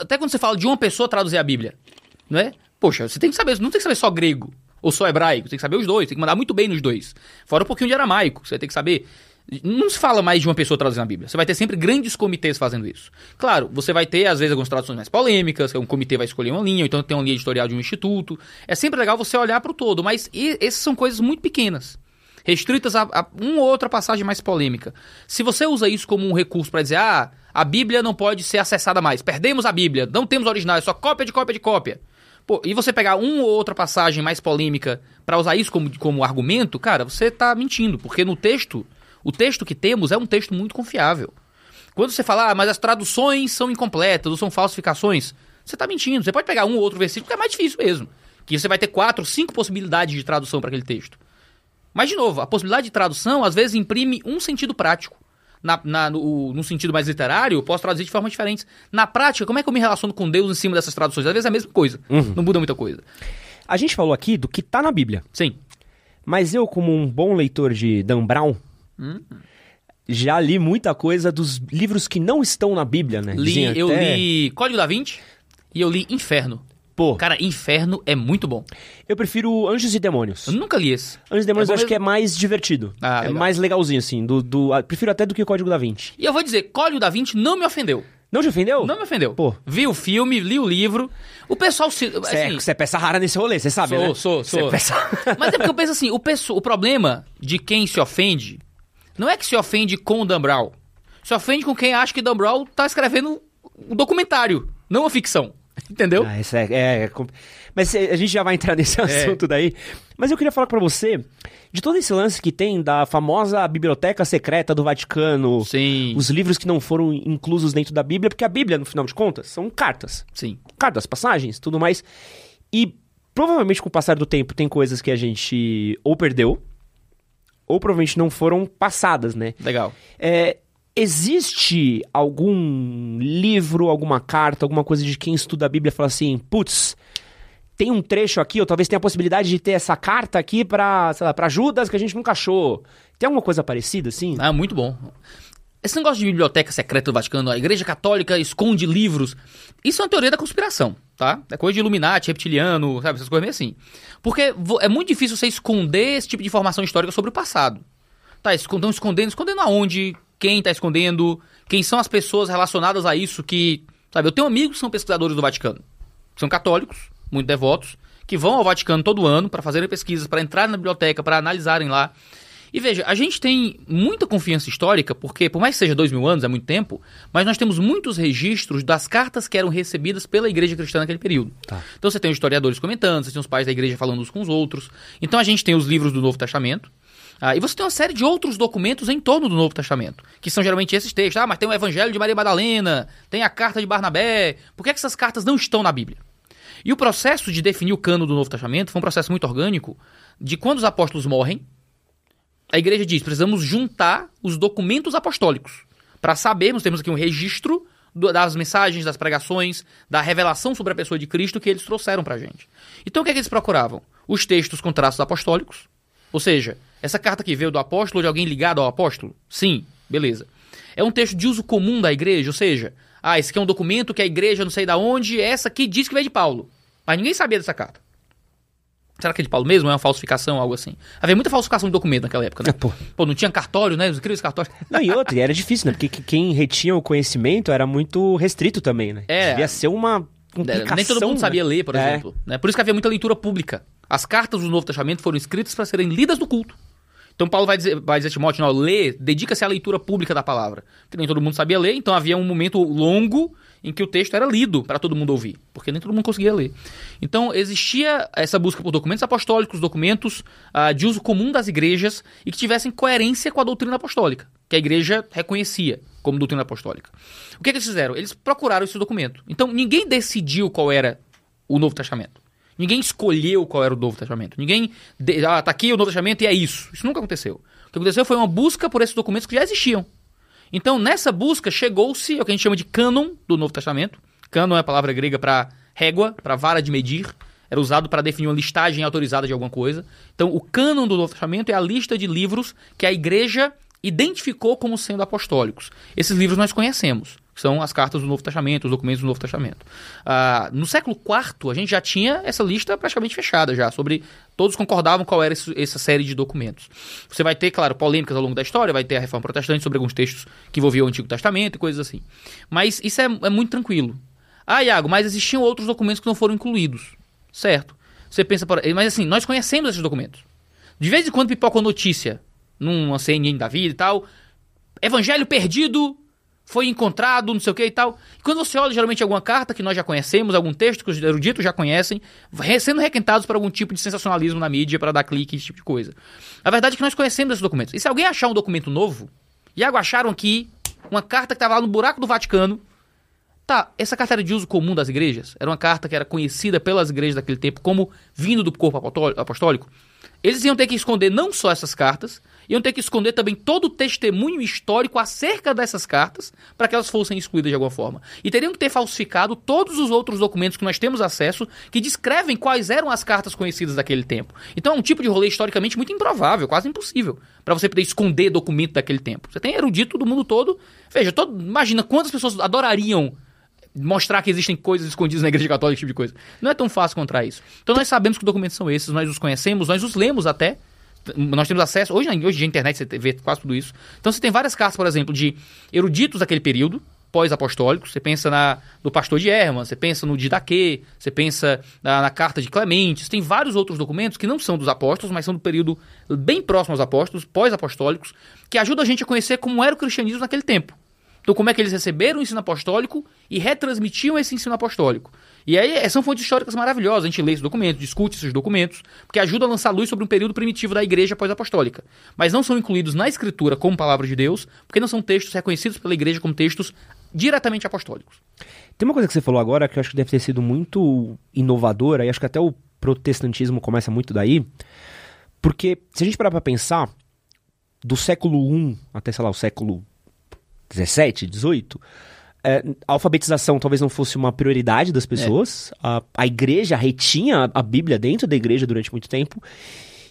até quando você fala de uma pessoa traduzir a Bíblia, não é? Poxa, você tem que saber, não tem que saber só grego ou só hebraico, tem que saber os dois, tem que mandar muito bem nos dois. Fora um pouquinho de aramaico, você tem que saber. Não se fala mais de uma pessoa traduzindo a Bíblia. Você vai ter sempre grandes comitês fazendo isso. Claro, você vai ter, às vezes, algumas traduções mais polêmicas, um comitê vai escolher uma linha, ou então tem uma linha editorial de um instituto. É sempre legal você olhar para o todo, mas essas são coisas muito pequenas restritas a, a uma ou outra passagem mais polêmica. Se você usa isso como um recurso para dizer, ah, a Bíblia não pode ser acessada mais, perdemos a Bíblia, não temos original, é só cópia de cópia de cópia. Pô, e você pegar uma ou outra passagem mais polêmica para usar isso como, como argumento, cara, você tá mentindo, porque no texto, o texto que temos é um texto muito confiável. Quando você fala, ah, mas as traduções são incompletas ou são falsificações, você tá mentindo. Você pode pegar um ou outro versículo que é mais difícil mesmo. Que você vai ter quatro, cinco possibilidades de tradução para aquele texto. Mas, de novo, a possibilidade de tradução às vezes imprime um sentido prático. Na, na- no, no sentido mais literário, eu posso traduzir de formas diferentes. Na prática, como é que eu me relaciono com Deus em cima dessas traduções? Às vezes é a mesma coisa. Não muda muita coisa.
A gente falou aqui do que tá na Bíblia.
Sim.
Mas eu, como um bom leitor de Dan Brown,
Hum.
já li muita coisa dos livros que não estão na Bíblia, né?
Li,
Dizem
eu
até-
li Código da Vinci e eu li Inferno.
Pô,
Cara, Inferno é muito bom.
eu prefiro Anjos e Demônios.
Eu nunca li esse.
Anjos e Demônios
É
eu acho que é
mesmo?
mais divertido.
Ah,
é
legal.
mais legalzinho, assim. Do, do, ah, prefiro até do que o Código da Vinci.
E eu vou dizer, Código da Vinci não me ofendeu.
Não te ofendeu?
Não me ofendeu.
Pô.
Vi o filme, li o livro. O pessoal se.
Você é,
assim,
é peça rara nesse rolê, você sabe,
Sou,
né?
sou,
Você é
sou.
peça...
Mas é porque eu penso assim, o, pesso- o problema de quem se ofende não é que se ofende com o Dan Brown. Se ofende com quem acha que Dan Brown tá escrevendo um documentário, não uma ficção. (laughs) Entendeu?
Ah, isso é, é, é Mas eh, a gente já vai entrar nesse assunto daí. Mas eu queria falar pra você de todo esse lance que tem da famosa biblioteca secreta do Vaticano.
Sim.
Os livros que não foram inclusos dentro da Bíblia, porque a Bíblia, no final de contas, são cartas.
Sim.
Cartas, passagens, tudo mais. E provavelmente com o passar do tempo tem coisas que a gente ou perdeu, ou provavelmente não foram passadas, né?
Legal.
É, existe algum livro, alguma carta, alguma coisa de quem estuda a Bíblia fala assim, putz, tem um trecho aqui, ou talvez tenha a possibilidade de ter essa carta aqui pra, sei lá, pra Judas que a gente nunca achou. Tem alguma coisa parecida, assim?
Ah, muito bom. Esse negócio de biblioteca secreta do Vaticano, a Igreja Católica esconde livros, isso é uma teoria da conspiração, tá? É coisa de Illuminati, reptiliano, sabe? Essas coisas meio assim. Porque é muito difícil você esconder esse tipo de informação histórica sobre o passado. Tá, estão escondendo, escondendo aonde? Quem está escondendo, quem são as pessoas relacionadas a isso que. Sabe, eu tenho amigos que são pesquisadores do Vaticano, que são católicos, muito devotos, que vão ao Vaticano todo ano para fazerem pesquisas, para entrar na biblioteca, para analisarem lá. E veja, a gente tem muita confiança histórica, porque, por mais que seja dois mil anos, é muito tempo, mas nós temos muitos registros das cartas que eram recebidas pela igreja cristã naquele período.
Tá.
Então você tem os historiadores comentando, você tem os pais da igreja falando uns com os outros. Então a gente tem os livros do Novo Testamento. Ah, e você tem uma série de outros documentos em torno do Novo Testamento, que são geralmente esses textos. Ah, mas tem o Evangelho de Maria Madalena, tem a carta de Barnabé. Por que, é que essas cartas não estão na Bíblia? E o processo de definir o cano do Novo Testamento foi um processo muito orgânico de quando os apóstolos morrem, a igreja diz: precisamos juntar os documentos apostólicos para sabermos, temos aqui um registro das mensagens, das pregações, da revelação sobre a pessoa de Cristo que eles trouxeram para a gente. Então o que, é que eles procuravam? Os textos com traços apostólicos, ou seja, essa carta aqui veio do apóstolo ou de alguém ligado ao apóstolo? Sim, beleza. É um texto de uso comum da igreja, ou seja, ah, esse aqui é um documento que a igreja não sei da onde, essa aqui diz que veio de Paulo. Mas ninguém sabia dessa carta. Será que é de Paulo mesmo? É uma falsificação, algo assim? Havia muita falsificação de documento naquela época, né?
É, pô.
Pô, não tinha cartório, né? Os incríveis cartórios.
Não, e outra, e era difícil, né? Porque que- quem retinha o conhecimento era muito restrito também, né?
É.
Devia ser uma complicação.
Nem todo mundo
né?
sabia ler, por
É.
exemplo. Né? Por isso que havia muita leitura pública. As cartas do Novo Testamento foram escritas para serem lidas no culto. Então Paulo vai dizer, vai dizer a Timóteo, lê, dedica-se à leitura pública da palavra. Porque nem todo mundo sabia ler, então havia um momento longo em que o texto era lido para todo mundo ouvir, porque nem todo mundo conseguia ler. Então existia essa busca por documentos apostólicos, documentos ah, de uso comum das igrejas e que tivessem coerência com a doutrina apostólica, que a igreja reconhecia como doutrina apostólica. O que, é que eles fizeram? Eles procuraram esse documento. Então ninguém decidiu qual era o Novo Testamento. Ninguém escolheu qual era o Novo Testamento. Ninguém. de- Ah, tá aqui o Novo Testamento e é isso. Isso nunca aconteceu. O que aconteceu foi uma busca por esses documentos que já existiam. Então, nessa busca, chegou-se ao que a gente chama de cânon do Novo Testamento. Cânon é a palavra grega para régua, para vara de medir. Era usado para definir uma listagem autorizada de alguma coisa. Então, o cânon do Novo Testamento é a lista de livros que a igreja identificou como sendo apostólicos. Esses livros nós conhecemos, que são as cartas do Novo Testamento, os documentos do Novo Testamento. Ah, no século IV, a gente já tinha essa lista praticamente fechada já, sobre todos concordavam qual era esse- essa série de documentos. Você vai ter, claro, polêmicas ao longo da história, vai ter a Reforma Protestante sobre alguns textos que envolviam o Antigo Testamento e coisas assim. Mas isso é, é muito tranquilo. Ah, Iago, mas existiam outros documentos que não foram incluídos. Certo. Você pensa, por... mas assim, nós conhecemos esses documentos. De vez em quando pipoca notícia numa CNN da vida e tal. Evangelho perdido foi encontrado, não sei o que e tal. E quando você olha geralmente alguma carta que nós já conhecemos, algum texto que os eruditos já conhecem, sendo requentados para algum tipo de sensacionalismo na mídia para dar clique, esse tipo de coisa. A verdade é que nós conhecemos esses documentos. E se alguém achar um documento novo, Iago acharam aqui uma carta que estava lá no buraco do Vaticano. Tá, essa carta era de uso comum das igrejas? Era uma carta que era conhecida pelas igrejas daquele tempo como vindo do corpo apostólico? Eles iam ter que esconder não só essas cartas, iam ter que esconder também todo o testemunho histórico acerca dessas cartas para que elas fossem excluídas de alguma forma. E teriam que ter falsificado todos os outros documentos que nós temos acesso que descrevem quais eram as cartas conhecidas daquele tempo. Então é um tipo de rolê historicamente muito improvável, quase impossível, para você poder esconder documento daquele tempo. Você tem erudito do mundo todo. Veja, todo, imagina quantas pessoas adorariam mostrar que existem coisas escondidas na igreja católica, esse tipo de coisa. Não é tão fácil encontrar isso. Então nós sabemos que documentos são esses, nós os conhecemos, nós os lemos até. Nós temos acesso. Hoje, hoje de internet você vê quase tudo isso. Então você tem várias cartas, por exemplo, de eruditos daquele período, pós-apostólicos. Você pensa na, no pastor de Herman, você pensa no Didaquê, você pensa na, na carta de Clemente. Você tem vários outros documentos que não são dos apóstolos, mas são do período bem próximo aos apóstolos, pós-apostólicos, que ajudam a gente a conhecer como era o cristianismo naquele tempo. Então, como é que eles receberam o ensino apostólico e retransmitiam esse ensino apostólico. E aí eh, são fontes históricas maravilhosas. A gente lê esses documentos, discute esses documentos, porque ajuda a lançar luz sobre um período primitivo da igreja pós-apostólica. Mas não são incluídos na escritura como palavra de Deus, porque não são textos reconhecidos pela igreja como textos diretamente apostólicos.
Tem uma coisa que você falou agora que eu acho que deve ter sido muito inovadora, e acho que até o protestantismo começa muito daí, porque se a gente parar pra pensar, do século I até, sei lá, o século XVII, XVIII, é, a alfabetização talvez não fosse uma prioridade das pessoas, a, a igreja retinha a Bíblia dentro da igreja durante muito tempo,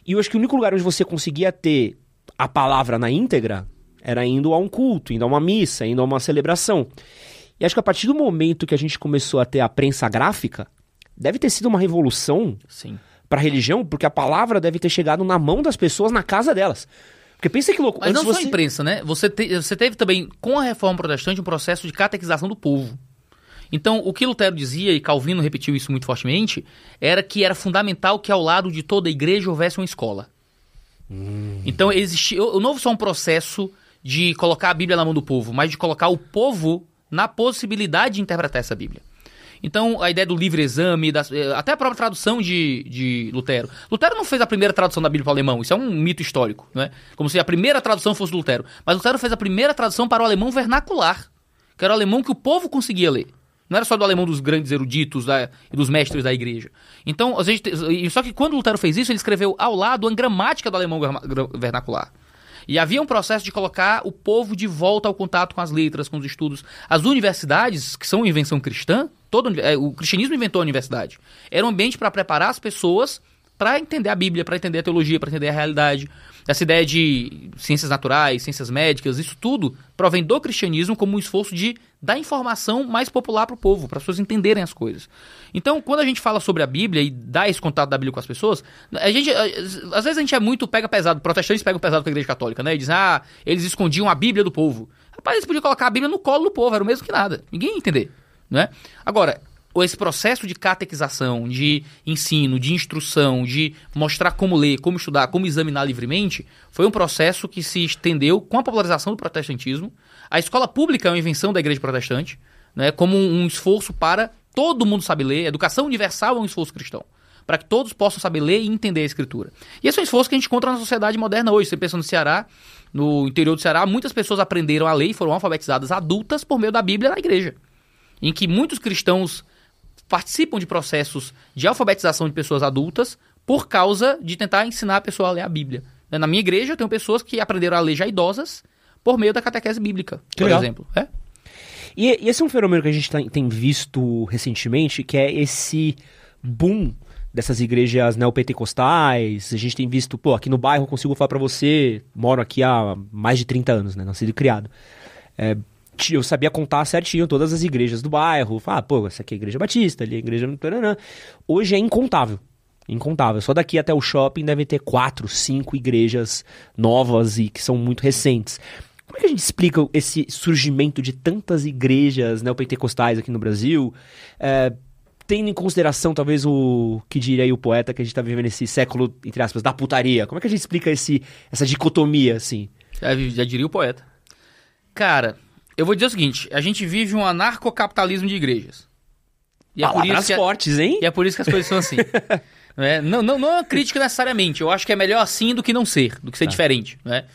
e eu acho que o único lugar onde você conseguia ter a palavra na íntegra era indo a um culto, indo a uma missa, indo a uma celebração. E acho que a partir do momento que a gente começou a ter a prensa gráfica, deve ter sido uma revolução para a religião, porque a palavra deve ter chegado na mão das pessoas na casa delas. Porque pensa que louco.
Mas não
antes
só a imprensa, né? Você, te- você teve também, com a reforma protestante, um processo de catequização do povo. Então, o que Lutero dizia, e Calvino repetiu isso muito fortemente, era que era fundamental que ao lado de toda a igreja houvesse uma escola. Então, existia, não houve só um processo de colocar a Bíblia na mão do povo, mas de colocar o povo na possibilidade de interpretar essa Bíblia. Então, a ideia do livre exame, das- eh, até a própria tradução de, de Lutero. Lutero não fez a primeira tradução da Bíblia para o alemão, isso é um mito histórico, não é? Como se a primeira tradução fosse Lutero. Mas Lutero fez a primeira tradução para o alemão vernacular, que era o alemão que o povo conseguia ler. Não era só do alemão dos grandes eruditos dos mestres da igreja. Então, a gente, só que quando Lutero fez isso, ele escreveu ao lado a gramática do alemão vernacular. E havia um processo de colocar o povo de volta ao contato com as letras, com os estudos. As universidades, que são invenção cristã, todo, é, o cristianismo inventou a universidade. Era um ambiente para preparar as pessoas para entender a Bíblia, para entender a teologia, para entender a realidade. Essa ideia de ciências naturais, ciências médicas, isso tudo provém do cristianismo como um esforço de dar informação mais popular para o povo, para as pessoas entenderem as coisas. Então, quando a gente fala sobre a Bíblia e dá esse contato da Bíblia com as pessoas, a gente, às vezes a gente é muito pega pesado, protestantes pegam pesado com a igreja católica, né? E dizem, ah, eles escondiam a Bíblia do povo. Rapaz, eles podiam colocar a Bíblia no colo do povo, era o mesmo que nada. Ninguém ia entender, né? Agora, esse processo de catequização, de ensino, de instrução, de mostrar como ler, como estudar, como examinar livremente, foi um processo que se estendeu com a popularização do protestantismo. A escola pública é uma invenção da igreja protestante, né, como um, esforço para todo mundo saber ler. Educação universal é um esforço cristão. Para que todos possam saber ler e entender a escritura. E esse é um esforço que a gente encontra na sociedade moderna hoje. Você pensa no Ceará, no interior do Ceará, muitas pessoas aprenderam a ler e foram alfabetizadas adultas por meio da Bíblia na igreja. Em que muitos cristãos participam de processos de alfabetização de pessoas adultas por causa de tentar ensinar a pessoa a ler a Bíblia. Né, Na minha igreja, eu tenho pessoas que aprenderam a ler já idosas por meio da catequese bíblica,
Que
por
legal.
exemplo. É?
E, e esse é um fenômeno que a gente tá- tem visto recentemente, que é esse boom dessas igrejas neopentecostais. A gente tem visto, pô, aqui no bairro eu consigo falar pra você, moro aqui há mais de 30 anos, né? Nascido e criado. É, eu sabia contar certinho todas as igrejas do bairro. Ah, pô, essa aqui é a igreja batista, ali é a igreja... Hoje é incontável. Incontável. Só daqui até o shopping deve ter quatro, cinco igrejas novas e que são muito recentes. Como é que a gente explica esse surgimento de tantas igrejas neopentecostais aqui no Brasil? É, tendo em consideração, talvez, o que diria aí o poeta que a gente tá vivendo esse século, entre aspas, da putaria. Como é que a gente explica esse, essa dicotomia, assim?
Já, já diria o poeta. Cara, eu vou dizer o seguinte: a gente vive um anarcocapitalismo de igrejas. E é, por isso que,
fortes, hein?
e é por isso que as coisas são assim. (laughs) Não é? Não, não, não é uma crítica necessariamente. Eu acho que é melhor assim do que não ser, do que ser diferente. Né?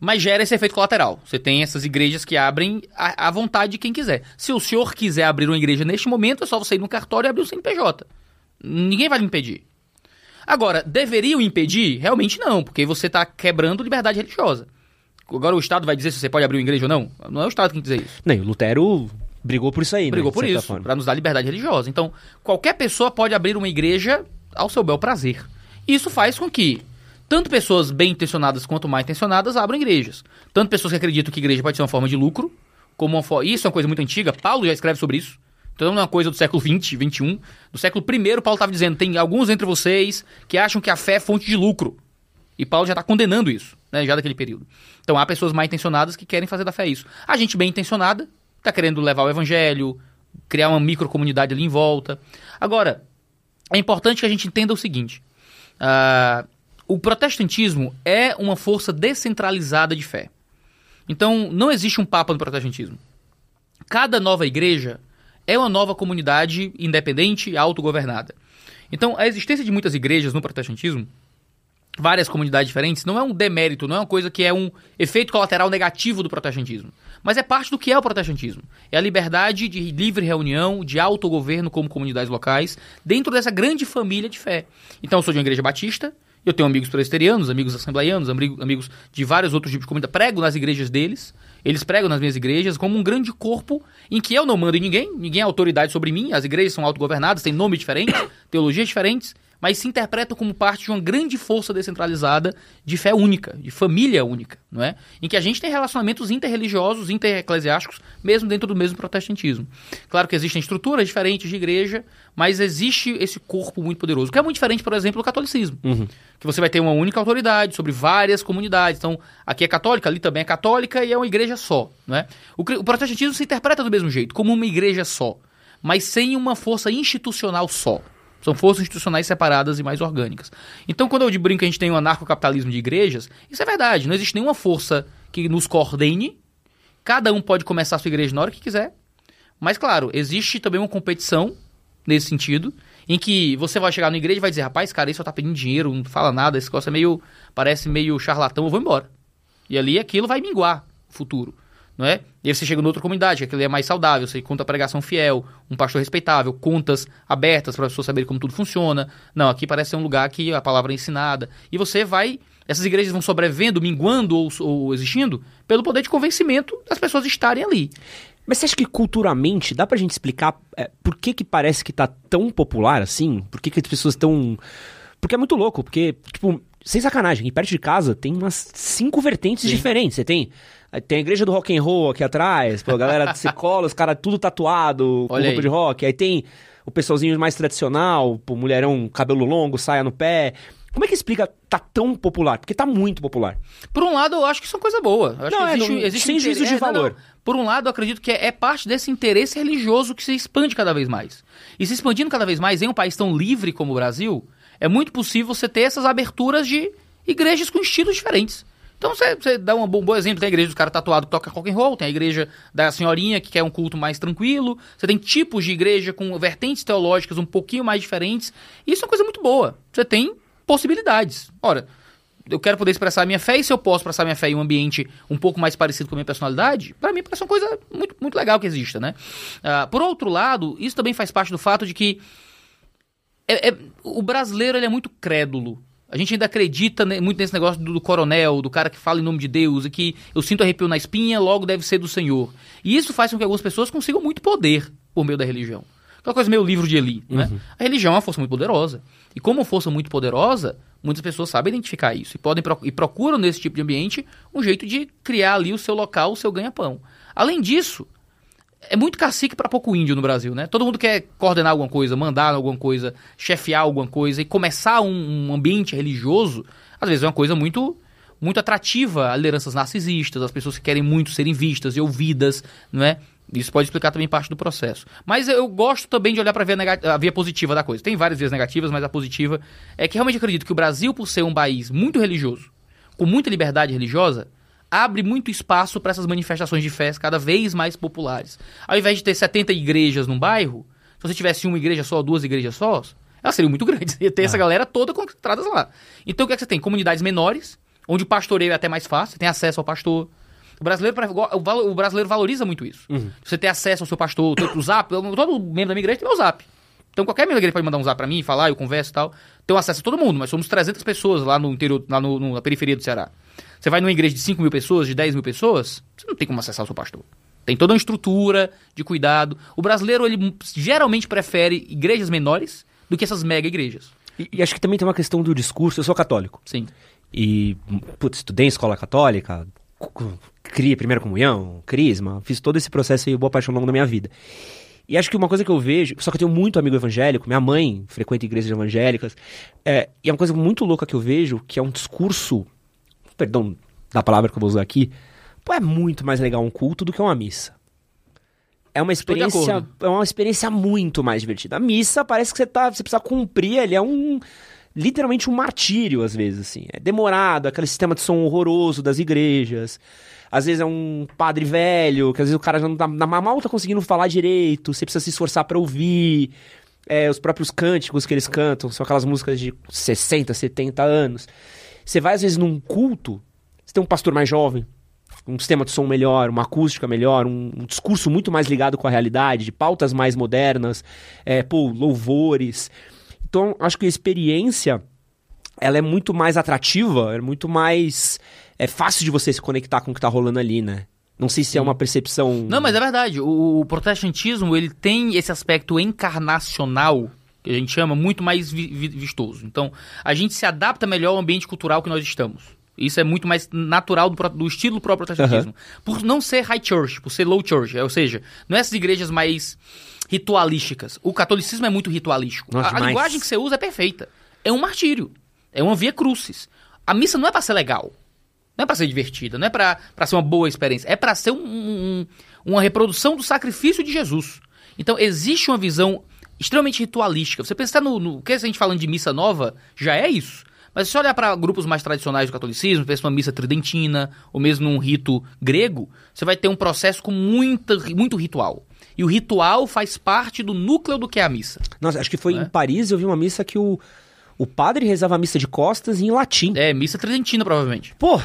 Mas gera esse efeito colateral. Você tem essas igrejas que abrem à à vontade de quem quiser. Se o senhor quiser abrir uma igreja neste momento, é só você ir no cartório e abrir o CNPJ. Ninguém vai lhe impedir. Agora, deveriam impedir? Realmente não, porque você está quebrando liberdade religiosa. Agora o Estado vai dizer se você pode abrir uma igreja ou não? Não é o Estado quem dizer isso.
E o Lutero brigou por isso aí,
Brigou
né?
por isso, para nos dar liberdade religiosa. Então, qualquer pessoa pode abrir uma igreja ao seu bel prazer. Isso faz com que tanto pessoas bem intencionadas quanto mal intencionadas abram igrejas. Tanto pessoas que acreditam que igreja pode ser uma forma de lucro, como uma. Isso é uma coisa muito antiga, Paulo já escreve sobre isso. Então não é uma coisa do século XX, XXI. Do século I, Paulo estava dizendo: tem alguns entre vocês que acham que a fé é fonte de lucro. E Paulo já está condenando isso, né, já daquele período. Então há pessoas mal intencionadas que querem fazer da fé isso. A gente bem intencionada está querendo levar o evangelho, criar uma microcomunidade ali em volta. Agora, é importante que a gente entenda o seguinte: ah, o protestantismo é uma força descentralizada de fé. Então, não existe um papa no protestantismo. Cada nova igreja é uma nova comunidade independente e autogovernada. Então, a existência de muitas igrejas no protestantismo, várias comunidades diferentes, não é um demérito, não é uma coisa que é um efeito colateral negativo do protestantismo. Mas é parte do que é o protestantismo. É a liberdade de livre reunião, de autogoverno como comunidades locais, dentro dessa grande família de fé. Então, eu sou de uma igreja batista, eu tenho amigos presbiterianos, amigos assembleianos, amigos, de vários outros tipos de comunidade. Prego nas igrejas deles, eles pregam nas minhas igrejas como um grande corpo em que eu não mando em ninguém, ninguém é autoridade sobre mim, as igrejas são autogovernadas, têm nomes diferentes, (coughs) teologias diferentes, mas se interpretam como parte de uma grande força descentralizada de fé única, de família única, não é? Em que a gente tem relacionamentos interreligiosos, intereclesiásticos, mesmo dentro do mesmo protestantismo. Claro que existem estruturas diferentes de igreja, mas existe esse corpo muito poderoso, que é muito diferente, por exemplo, do catolicismo.
Uhum.
Que você vai ter uma única autoridade sobre várias comunidades. Então, aqui é católica, ali também é católica e é uma igreja só, não é? O, o protestantismo se interpreta do mesmo jeito, como uma igreja só, mas sem uma força institucional só. São forças institucionais separadas e mais orgânicas. Então, quando eu brinco que a gente tem um anarcocapitalismo de igrejas, isso é verdade. Não existe nenhuma força que nos coordene. Cada um pode começar a sua igreja na hora que quiser. Mas, claro, existe também uma competição nesse sentido, em que você vai chegar na igreja e vai dizer, rapaz, cara, isso só tá pedindo dinheiro, não fala nada, esse negócio é meio, parece meio charlatão, eu vou embora. E ali aquilo vai minguar o futuro não é? E aí você chega em outra comunidade, que aquele é mais saudável, você conta a pregação fiel, um pastor respeitável, contas abertas para as pessoas saberem como tudo funciona. Não, aqui parece ser um lugar que a palavra é ensinada. E você vai. Essas igrejas vão sobrevivendo, minguando ou, ou existindo pelo poder de convencimento das pessoas estarem ali.
Mas você acha que culturalmente dá pra gente explicar é, por que que parece que tá tão popular assim? Por que que as pessoas estão... Porque é muito louco, porque, tipo, sem sacanagem, aqui perto de casa tem umas cinco vertentes Sim. diferentes. Você tem tem a igreja do rock and roll aqui atrás, pô, a galera se cola, os caras tudo tatuado, com Olha roupa aí. de rock. Aí tem o pessoalzinho mais tradicional, pô, mulherão, cabelo longo, saia no pé. Como é que explica tá tão popular? Porque tá muito popular.
Por um lado, eu acho que isso é uma coisa boa. Eu
não, existe, é, não, existe sem juízo de é, valor. Não,
não. Por um lado, eu acredito que é, é, parte desse interesse religioso que se expande cada vez mais. E se expandindo cada vez mais em um país tão livre como o Brasil, é muito possível você ter essas aberturas de igrejas com estilos diferentes. Então você, dá um bom, bom, exemplo, tem a igreja do cara tatuado que toca rock and roll, tem a igreja da senhorinha que quer um culto mais tranquilo, você tem tipos de igreja com vertentes teológicas um pouquinho mais diferentes. Isso é uma coisa muito boa. Você tem possibilidades. Ora, eu quero poder expressar a minha fé, e se eu posso expressar minha fé em um ambiente um pouco mais parecido com a minha personalidade, para mim parece uma coisa muito, muito legal que exista, né? Uh, por outro lado, isso também faz parte do fato de que é, é, o brasileiro ele é muito crédulo a gente ainda acredita muito nesse negócio do, do, coronel, do cara que fala em nome de Deus e que eu sinto arrepio na espinha, logo deve ser do Senhor. E isso faz com que algumas pessoas consigam muito poder por meio da religião. Aquela coisa meio livro de Eli, né? Uhum. A religião é uma força muito poderosa. E como força muito poderosa, muitas pessoas sabem identificar isso e podem e procuram nesse tipo de ambiente um jeito de criar ali o seu local, o seu ganha-pão. Além disso, é muito cacique para pouco índio no Brasil, né? Todo mundo quer coordenar alguma coisa, mandar alguma coisa, chefiar alguma coisa e começar um, um ambiente religioso, às vezes é uma coisa muito muito atrativa a lideranças narcisistas, as pessoas que querem muito serem vistas e ouvidas, não é? Isso pode explicar também parte do processo. Mas eu gosto também de olhar para a, a via positiva da coisa. Tem várias vias negativas, mas a positiva é que realmente acredito que o Brasil, por ser um país muito religioso, com muita liberdade religiosa, abre muito espaço para essas manifestações de fé cada vez mais populares. Ao invés de ter 70 igrejas num bairro, se você tivesse uma igreja só, duas igrejas só, elas seriam muito (laughs) grandes. Ia ter essa é. galera toda concentrada lá. Então o que é que você tem? Comunidades menores, onde o pastoreio é até mais fácil, você tem acesso ao pastor. O brasileiro, o brasileiro valoriza muito isso. Uhum. Você ter acesso ao seu pastor, o zap, todo membro da minha igreja tem meu zap. Então qualquer membro da igreja pode mandar um zap pra mim, falar, eu converso e tal. Tenho acesso a todo mundo, mas somos 300 pessoas lá no interior, lá no, no, na periferia do Ceará. Você vai numa igreja de 5 mil pessoas, de 10 mil pessoas, você não tem como acessar o seu pastor. Tem toda uma estrutura de cuidado. O brasileiro, ele geralmente prefere igrejas menores do que essas mega igrejas.
E, e acho que também tem uma questão do discurso. Eu sou católico.
Sim.
E, putz, estudei em escola católica, criei primeira comunhão, crisma, fiz todo esse processo aí, boa parte ao longo da minha vida. E acho que uma coisa que eu vejo, só que eu tenho muito amigo evangélico, minha mãe frequenta igrejas evangélicas, é, e é uma coisa muito louca que eu vejo, que é um discurso perdão da palavra que eu vou usar aqui, pô, é muito mais legal um culto do que uma missa. É uma experiência, é uma experiência muito mais divertida. A missa parece que você tá, você precisa cumprir, ele é um literalmente um martírio às vezes assim. É demorado, aquele sistema de som horroroso das igrejas. Às vezes é um padre velho, que às vezes o cara já não tá, mal tá conseguindo falar direito, você precisa se esforçar para ouvir. É, os próprios cânticos que eles cantam são aquelas músicas de 60, 70 anos. Você vai, às vezes, num culto, você tem um pastor mais jovem, um sistema de som melhor, uma acústica melhor, um, um discurso muito mais ligado com a realidade, de pautas mais modernas, é, pô, louvores. Então, acho que a experiência ela é muito mais atrativa, é muito mais é fácil de você se conectar com o que tá rolando ali, né? Não sei se Sim. é uma percepção.
Não, mas é verdade. O, o protestantismo ele tem esse aspecto encarnacional que a gente chama, muito mais vi vi vistoso. Então, a gente se adapta melhor ao ambiente cultural que nós estamos. Isso é muito mais natural do, do estilo do próprio protestantismo. Uhum. Por não ser high church, por ser low church. Ou seja, não é essas igrejas mais ritualísticas. O catolicismo é muito ritualístico. Nossa, a, a linguagem que você usa é perfeita. É um martírio. É uma via crucis. A missa não é para ser legal. Não é para ser divertida. Não é para ser uma boa experiência. É para ser um, um, uma reprodução do sacrifício de Jesus. Então, existe uma visão extremamente ritualística. Você pensar no, no que a gente falando de missa nova, já é isso. Mas se você olhar para grupos mais tradicionais do catolicismo, pensa numa missa tridentina, ou mesmo num rito grego, você vai ter um processo com muita, muito ritual. E o ritual faz parte do núcleo do que é a missa.
Nossa, acho que foi é? em Paris, eu vi uma missa que o, o padre rezava a missa de costas em latim.
É, missa tridentina, provavelmente.
Pô,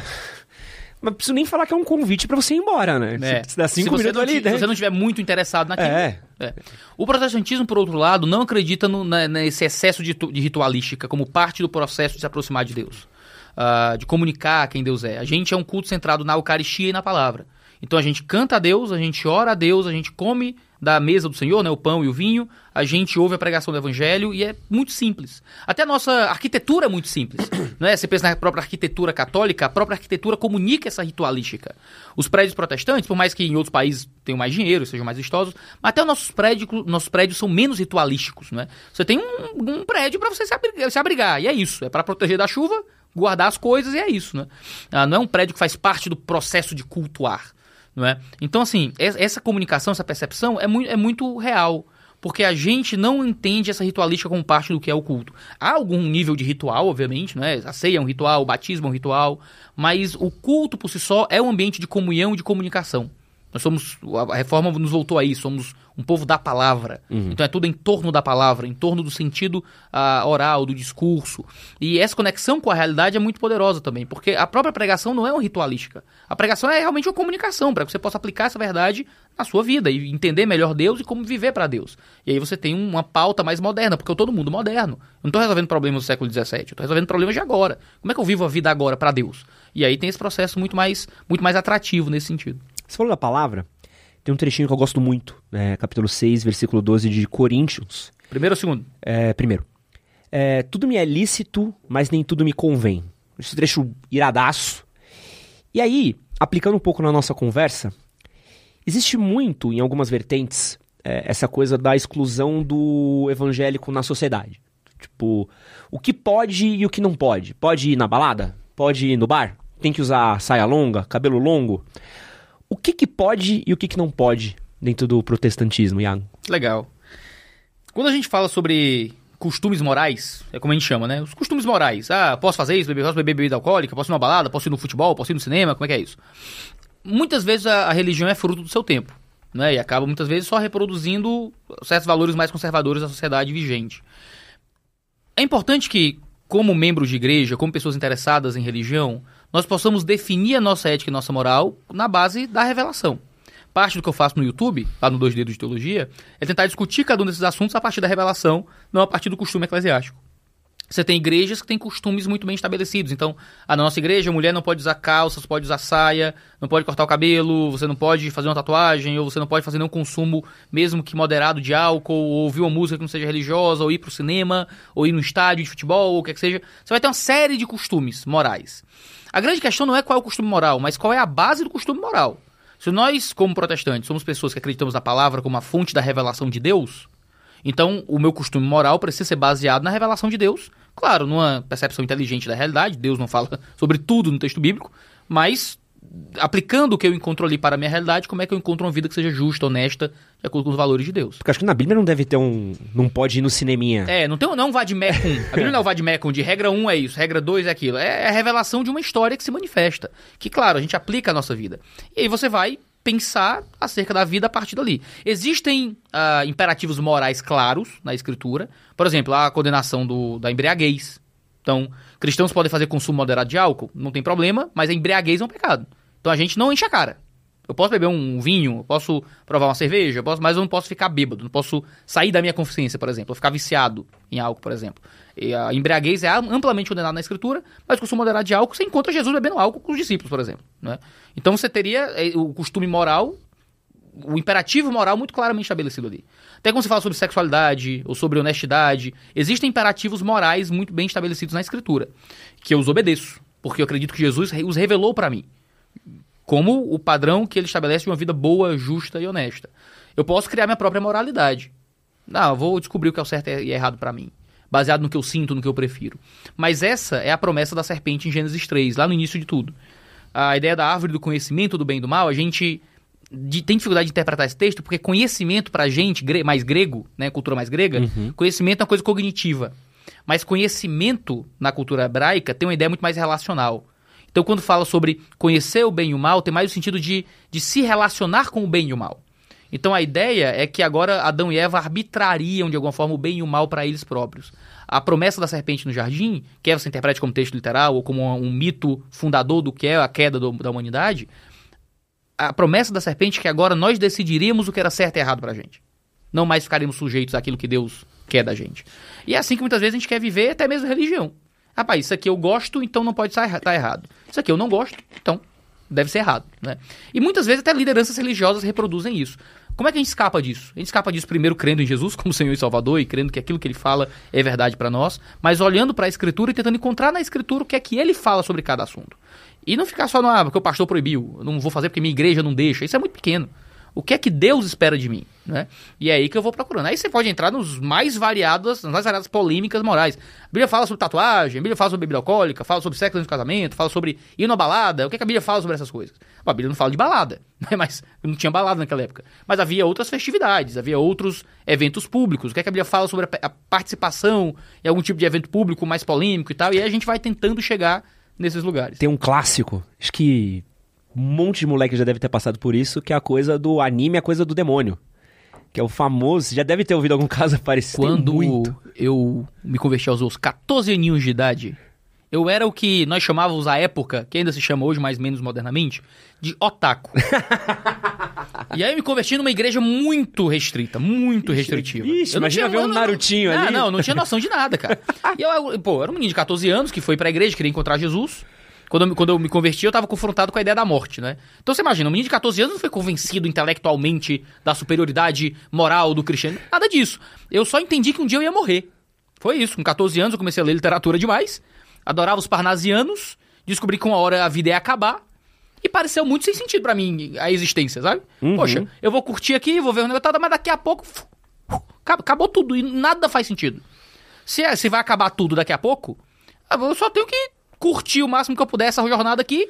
mas preciso nem falar que é um convite para você ir embora, né?
É. Se, dá cinco se minutos ali, né? Se você não estiver muito interessado naquilo. É. é. O protestantismo, por outro lado, não acredita no, na, nesse excesso de, de, ritualística como parte do processo de se aproximar de Deus. Uh, de comunicar quem Deus é. A gente é um culto centrado na Eucaristia e na palavra. Então a gente canta a Deus, a gente ora a Deus, a gente come da mesa do Senhor, né, o pão e o vinho, a gente ouve a pregação do Evangelho e é muito simples. Até a nossa arquitetura é muito simples. (coughs) Né? Você pensa na própria arquitetura católica, a própria arquitetura comunica essa ritualística. Os prédios protestantes, por mais que em outros países tenham mais dinheiro, sejam mais vistosos, até os nossos prédios, nossos prédios são menos ritualísticos. Né? Você tem um, um prédio para você se abrigar, se abrigar, e é isso. É para proteger da chuva, guardar as coisas e é isso. Né? Não é um prédio que faz parte do processo de cultuar. Não é? Então, assim, essa comunicação, essa percepção é muito, é muito real. Porque a gente não entende essa ritualística como parte do que é o culto. Há algum nível de ritual, obviamente, né? A ceia é um ritual, o batismo é um ritual, mas o culto por si só é um ambiente de comunhão e de comunicação. Nós somos. A reforma nos voltou aí, somos um povo da palavra. Uhum. Então é tudo em torno da palavra, em torno do sentido uh, oral, do discurso. E essa conexão com a realidade é muito poderosa também, porque a própria pregação não é uma ritualística. A pregação é realmente uma comunicação, para que você possa aplicar essa verdade na sua vida e entender melhor Deus e como viver para Deus. E aí você tem uma pauta mais moderna, porque eu todo mundo moderno. Eu não estou resolvendo problemas do século XVII, eu estou resolvendo problemas de agora. Como é que eu vivo a vida agora para Deus? E aí tem esse processo muito mais, muito mais atrativo nesse sentido.
Você falou da palavra, tem um trechinho que eu gosto muito, né? capítulo 6, versículo 12 de Coríntios.
Primeiro ou segundo?
É, primeiro. É, tudo me é lícito, mas nem tudo me convém. Esse trecho iradaço. E aí, aplicando um pouco na nossa conversa, existe muito, em algumas vertentes, é, essa coisa da exclusão do evangélico na sociedade. Tipo, o que pode e o que não pode. Pode ir na balada? Pode ir no bar? Tem que usar saia longa, cabelo longo? O que, que pode e o que, que não pode dentro do protestantismo, Iago?
Legal. Quando a gente fala sobre costumes morais, é como a gente chama, né? Os costumes morais. Ah, posso fazer isso, beber, posso beber bebida alcoólica, posso ir numa balada, posso ir no futebol, posso ir no cinema, como é que é isso? Muitas vezes a, a religião é fruto do seu tempo, né? E acaba muitas vezes só reproduzindo certos valores mais conservadores da sociedade vigente. É importante que, como membros de igreja, como pessoas interessadas em religião, nós possamos definir a nossa ética e nossa moral na base da revelação. Parte do que eu faço no YouTube, lá no Dois Dedos de Teologia, é tentar discutir cada um desses assuntos a partir da revelação, não a partir do costume eclesiástico. Você tem igrejas que têm costumes muito bem estabelecidos. Então, na nossa igreja, a mulher não pode usar calças, pode usar saia, não pode cortar o cabelo, você não pode fazer uma tatuagem, ou você não pode fazer nenhum consumo, mesmo que moderado, de álcool, ou ouvir uma música que não seja religiosa, ou ir para o cinema, ou ir no estádio de futebol, ou o que, é que seja. Você vai ter uma série de costumes morais. A grande questão não é qual é o costume moral, mas qual é a base do costume moral. Se nós, como protestantes, somos pessoas que acreditamos na palavra como a fonte da revelação de Deus, então o meu costume moral precisa ser baseado na revelação de Deus. Claro, numa percepção inteligente da realidade, Deus não fala (laughs) sobre tudo no texto bíblico, mas aplicando o que eu encontro ali para a minha realidade, como é que eu encontro uma vida que seja justa, honesta, de acordo com os valores de Deus.
Porque acho que na Bíblia não deve ter um. Não pode ir no cineminha.
É, não tem não é um vademecum. A Bíblia não é um vademecum de regra 1 é isso, regra 2 é aquilo. É a revelação de uma história que se manifesta. Que, claro, a gente aplica a nossa vida. E aí você vai pensar acerca da vida a partir dali. Existem uh, imperativos morais claros na Escritura. Por exemplo, a condenação do, da embriaguez. Então, cristãos podem fazer consumo moderado de álcool, não tem problema, mas a embriaguez é um pecado. Então a gente não enche a cara. Eu posso beber um vinho, eu posso provar uma cerveja, eu posso, mas eu não posso ficar bêbado, não posso sair da minha consciência, por exemplo, ou ficar viciado em álcool, por exemplo. E a embriaguez é amplamente condenada na escritura, mas o consumo moderado de álcool, você encontra Jesus bebendo álcool com os discípulos, por exemplo. Né? Então você teria é, o costume moral o imperativo moral muito claramente estabelecido ali. Até quando se fala sobre sexualidade ou sobre honestidade, existem imperativos morais muito bem estabelecidos na escritura, que eu os obedeço, porque eu acredito que Jesus os revelou para mim, como o padrão que ele estabelece de uma vida boa, justa e honesta. Eu posso criar minha própria moralidade. Não, eu vou descobrir o que é o certo e errado para mim, baseado no que eu sinto, no que eu prefiro. Mas essa é a promessa da serpente em Gênesis 3, lá no início de tudo. A ideia da árvore do conhecimento do bem e do mal, a gente de, tem dificuldade de interpretar esse texto porque conhecimento pra gente, gre, mais grego, né, cultura mais grega, uhum. conhecimento é uma coisa cognitiva. Mas conhecimento na cultura hebraica tem uma ideia muito mais relacional. Então, quando fala sobre conhecer o bem e o mal, tem mais o sentido de, de se relacionar com o bem e o mal. Então, a ideia é que agora Adão e Eva arbitrariam de alguma forma o bem e o mal para eles próprios. A promessa da serpente no jardim, quer você interprete como texto literal ou como um, mito fundador do que é a queda do, da humanidade, a promessa da serpente é que agora nós decidiríamos o que era certo e errado pra gente. Não mais ficaremos sujeitos àquilo que Deus quer da gente. E é assim que muitas vezes a gente quer viver até mesmo religião. Rapaz, isso aqui eu gosto, então não pode estar tá errado. Isso aqui eu não gosto, então deve ser errado. Né? E muitas vezes até lideranças religiosas reproduzem isso. Como é que a gente escapa disso? A gente escapa disso primeiro crendo em Jesus como (laughs) Senhor e Salvador e crendo que aquilo que ele fala é verdade para nós, mas olhando para a Escritura e tentando encontrar na Escritura o que é que ele fala sobre cada assunto. E não ficar só no, ah, porque o pastor proibiu, não vou fazer porque minha igreja não deixa. Isso é muito pequeno. O que é que Deus espera de mim? Né? E é aí que eu vou procurando. Aí você pode entrar nos mais variados, nas mais variadas polêmicas morais. A Bíblia fala sobre tatuagem, a Bíblia fala sobre bebida alcoólica, fala sobre sexo no casamento, fala sobre ir na balada. O que, é que a Bíblia fala sobre essas coisas? Bom, a Bíblia não fala de balada, (laughs) né? mas não tinha balada naquela época. Mas havia outras festividades, havia outros eventos públicos. O que, é que a Bíblia fala sobre a participação em algum tipo de evento público mais polêmico e tal. E aí a gente vai tentando chegar nesses lugares.
Tem um clássico, acho que um monte de moleque já deve ter passado por isso, que é a coisa do anime, a coisa do demônio. Que é o famoso, você já deve ter ouvido algum (laughs) caso parecido.
Quando eu me converti aos meus 14 aninhos de idade, eu era o que nós chamávamos à época, que ainda se chama hoje mais menos modernamente, de otaku. (laughs) e aí eu me converti numa igreja muito restrita, muito restritiva.
Ixi, eu imagina ver um Narutinho
não,
ali.
Não, não tinha noção de nada, cara. (laughs) e eu, pô, era um menino de 14 anos que foi pra igreja, queria encontrar Jesus. Quando eu, quando eu me converti, eu tava confrontado com a ideia da morte, né? Então você imagina, um menino de 14 anos não foi convencido intelectualmente da superioridade moral do cristianismo, nada disso. Eu só entendi que um dia eu ia morrer. Foi isso, com 14 anos eu comecei a ler literatura demais, adorava os parnasianos, descobri que uma hora a vida ia acabar, e pareceu muito sem sentido para mim a existência, sabe? Uhum. Poxa, eu vou curtir aqui, vou ver o negócio, mas daqui a pouco acabou tudo e nada faz sentido. Se, é, se vai acabar tudo daqui a pouco, eu só tenho que curtir o máximo que eu puder essa jornada aqui,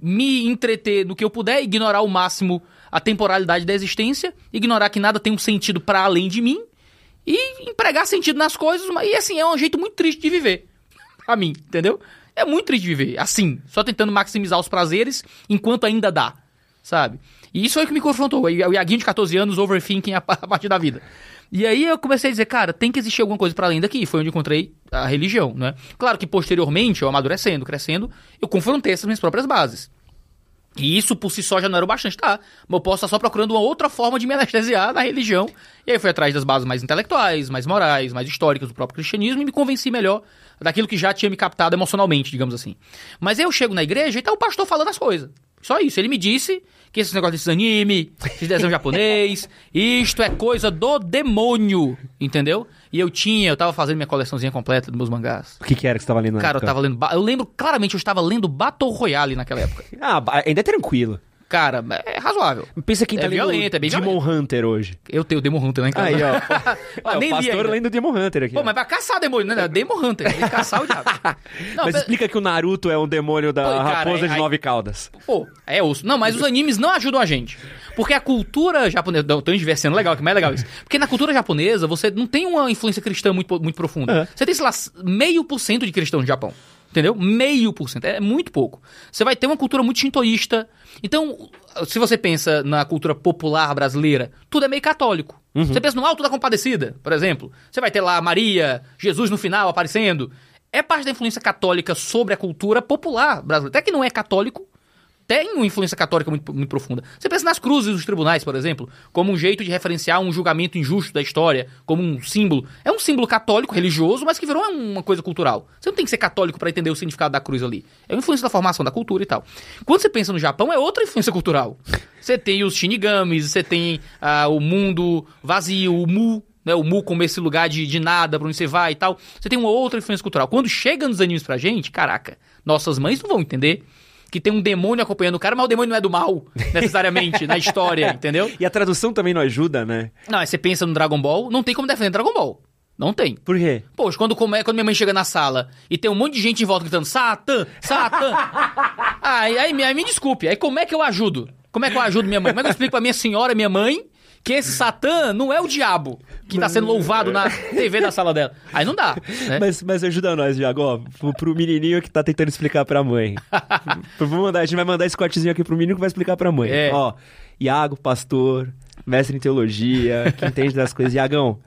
me entreter no que eu puder, ignorar o máximo a temporalidade da existência, ignorar que nada tem um sentido para além de mim e empregar sentido nas coisas. E assim, é um jeito muito triste de viver. (laughs) pra mim, entendeu? É muito triste de viver, assim, só tentando maximizar os prazeres enquanto ainda dá, sabe? E isso foi o que me confrontou, o Iaguinho de 14 anos overthinking (laughs) a partir da vida. E aí eu comecei a dizer, cara, tem que existir alguma coisa para além daqui. Foi onde encontrei a religião, né? Claro que posteriormente, eu amadurecendo, crescendo, eu confrontei essas minhas próprias bases. E isso por si só já não era o bastante, tá? Mas eu posso estar só procurando uma outra forma de me anestesiar na religião. E aí fui atrás das bases mais intelectuais, mais morais, mais históricas do próprio cristianismo e me convenci melhor daquilo que já tinha me captado emocionalmente, digamos assim. Mas aí eu chego na igreja e tá o pastor falando as coisas. Só isso. Ele me disse que esse negócio desses anime, esses desenhos japonês, (laughs) isto é coisa do demônio, entendeu? E eu tinha, eu tava fazendo minha coleçãozinha completa dos meus mangás.
O que, que era que você tava lendo?
Cara, eu tava lendo. Eu lembro claramente, eu estava lendo Battle Royale naquela época.
ah, ainda é tranquilo.
Cara, é razoável.
Pensa quem tá
é
lendo
violento, é bem
Demon
violento.
Hunter hoje.
Eu tenho o Demon Hunter lá em casa.
Aí, ó.
Ah, (laughs)
Ó,
nem
o pastor
ainda.
lendo Demon Hunter aqui.
Pô,
ó.
mas pra caçar demônio, né? Demon Hunter. Que caçar o (laughs) diabo. Não,
mas
pera-
explica que o Naruto é um demônio da
Pô, cara,
raposa
é-
de
aí-
nove caudas.
Pô, é osso. Não, mas os animes não ajudam a gente. Porque a cultura japonesa. Não, tô diversando legal, que mais legal isso. Porque na cultura japonesa você não tem uma influência cristã muito, muito profunda.
É.
Você tem, sei lá, meio por cento de cristãos no Japão. Entendeu? Meio por cento. É muito pouco. Você vai ter uma cultura muito shintoísta. Então, se você pensa na cultura popular brasileira, tudo é meio católico. Você pensa no Alto da Compadecida, por exemplo. Você vai ter lá Maria, Jesus no final aparecendo. É parte da influência católica sobre a cultura popular brasileira. Até que não é católico, tem uma influência católica muito, muito profunda. Você pensa nas cruzes dos tribunais, por exemplo, como um jeito de referenciar um julgamento injusto da história, como um símbolo. É um símbolo católico, religioso, mas que virou uma coisa cultural. Você não tem que ser católico para entender o significado da cruz ali. É uma influência da formação da cultura e tal. Quando você pensa no Japão, é outra influência cultural. Você tem os shinigamis, você tem ah, o mundo vazio, o mu, né, o Mu como esse lugar de, de nada pra onde você vai e tal. Você tem uma outra influência cultural. Quando chega nos animes pra gente, caraca, nossas mães não vão entender que tem um demônio acompanhando o cara, mas o demônio não é do mal, necessariamente, na história, (laughs) entendeu?
E a tradução também não ajuda, né?
Não, aí você pensa no Dragon Ball, não tem como defender Dragon Ball. Não tem.
Por quê?
Poxa, quando, come, quando minha mãe chega na sala e tem um monte de gente em volta gritando Satã, Satã. (laughs) aí, aí, aí me desculpe, aí como é que eu ajudo? Como é que eu ajudo minha mãe? Como é que eu explico pra minha senhora, minha mãe, que esse Satã não é o diabo que tá sendo louvado na TV da sala dela. Aí não dá, né?
Mas, mas ajuda nós, Diago, ó, pro, pro menininho que tá tentando explicar pra mãe. (laughs) Vou mandar, a gente vai mandar esse cortezinho aqui pro menino que vai explicar pra mãe.
É.
Ó, Iago, pastor, mestre em teologia, que entende das coisas. Iagão,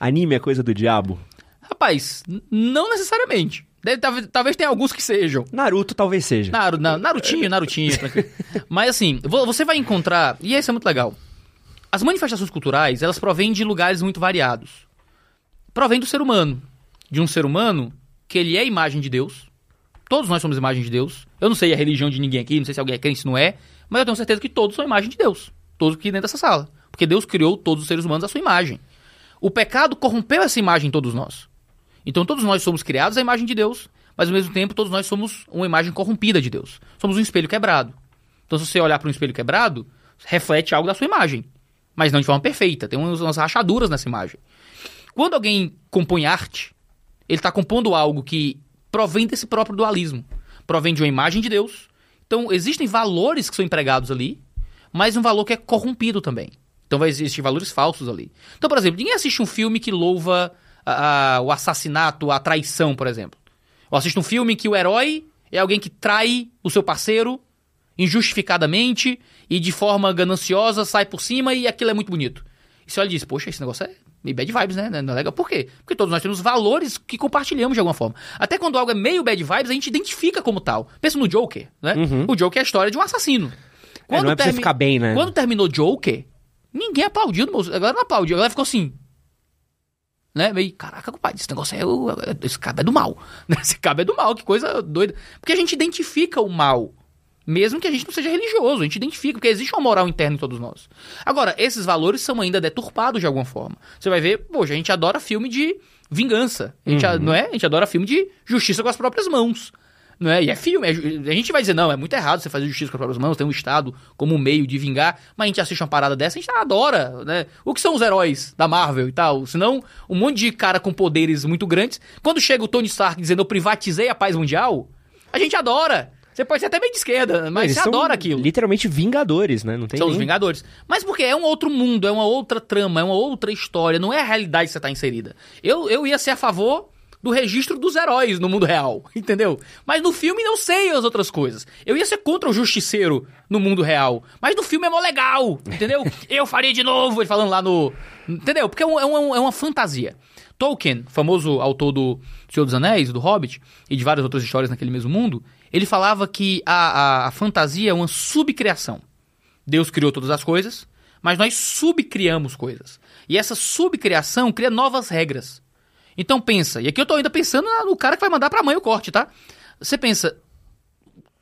anime é coisa do diabo?
Rapaz, não necessariamente. Deve- talvez, talvez tenha alguns que sejam.
Naruto talvez seja.
Naru, na, Narutinho, Narutinho. (laughs) Mas assim, vo- você vai encontrar, e isso é muito legal. As manifestações culturais, elas provêm de lugares muito variados. Provém do ser humano. De um ser humano que ele é imagem de Deus. Todos nós somos imagem de Deus. Eu não sei a religião de ninguém aqui, não sei se alguém é crente, se não é, mas eu tenho certeza que todos são imagem de Deus. Todos aqui dentro dessa sala. Porque Deus criou todos os seres humanos à sua imagem. O pecado corrompeu essa imagem em todos nós. Então todos nós somos criados à imagem de Deus, mas ao mesmo tempo todos nós somos uma imagem corrompida de Deus. Somos um espelho quebrado. Então se você olhar para um espelho quebrado, reflete algo da sua imagem, mas não de forma perfeita. Tem umas, rachaduras nessa imagem. Quando alguém compõe arte, ele está compondo algo que provém desse próprio dualismo. Provém de uma imagem de Deus. Então existem valores que são empregados ali, mas um valor que é corrompido também. Então vai existir valores falsos ali. Então, por exemplo, ninguém assiste um filme que louva o assassinato, a traição, por exemplo. Ou assiste um filme que o herói é alguém que trai o seu parceiro injustificadamente e de forma gananciosa sai por cima e aquilo é muito bonito. E você olha e diz, poxa, esse negócio é meio bad vibes, né? Não é legal. Por quê? Porque todos nós temos valores que compartilhamos de alguma forma. Até quando algo é meio bad vibes, a gente identifica como tal. Pensa no Joker, né? O Joker é a história de um assassino.
É, não é pra você ficar bem, né?
Quando terminou Joker, ninguém aplaudiu. moço. A galera não aplaudiu. A galera ficou assim. Né? Meio, caraca, compadre, esse negócio é. Esse cabo é do mal. (laughs) Esse cabo é do mal, que coisa doida. Porque a gente identifica o mal. Mesmo que a gente não seja religioso, a gente identifica, porque existe uma moral interna em todos nós. Agora, esses valores são ainda deturpados de alguma forma. Você vai ver, poxa, a gente adora filme de vingança. A gente, a- não é? A gente adora filme de justiça com as próprias mãos. Não é? E é filme. é a gente vai dizer, não, é muito errado você fazer justiça com as próprias mãos, tem um Estado como um meio de vingar, mas a gente assiste uma parada dessa, a gente adora, né? O que são os heróis da Marvel e tal? Senão, um monte de cara com poderes muito grandes. Quando chega o Tony Stark dizendo, eu privatizei a paz mundial, a gente adora. Você pode ser até meio de esquerda, mas
Eles
você adora aquilo.
Literalmente vingadores, né? Não tem
São os
nem-
Vingadores. Mas porque é um outro mundo, é uma outra trama, é uma outra história, não é a realidade que você está inserida. Eu, eu ia ser a favor do registro dos heróis no mundo real, (laughs) entendeu? Mas no filme não sei as outras coisas. Eu ia ser contra o justiceiro no mundo real. Mas no filme é mó legal, (laughs) entendeu? eu faria de novo, ele falando lá no. Entendeu? Porque é, um- é uma, é uma fantasia. Tolkien, famoso autor do Senhor dos Anéis, do Hobbit, e de várias outras histórias naquele mesmo mundo, ele falava que a, a, a fantasia é uma subcriação. Deus criou todas as coisas, mas nós subcriamos coisas. E essa subcriação cria novas regras. Então pensa, e aqui eu tô ainda pensando no cara que vai mandar pra mãe o corte, tá? Você pensa,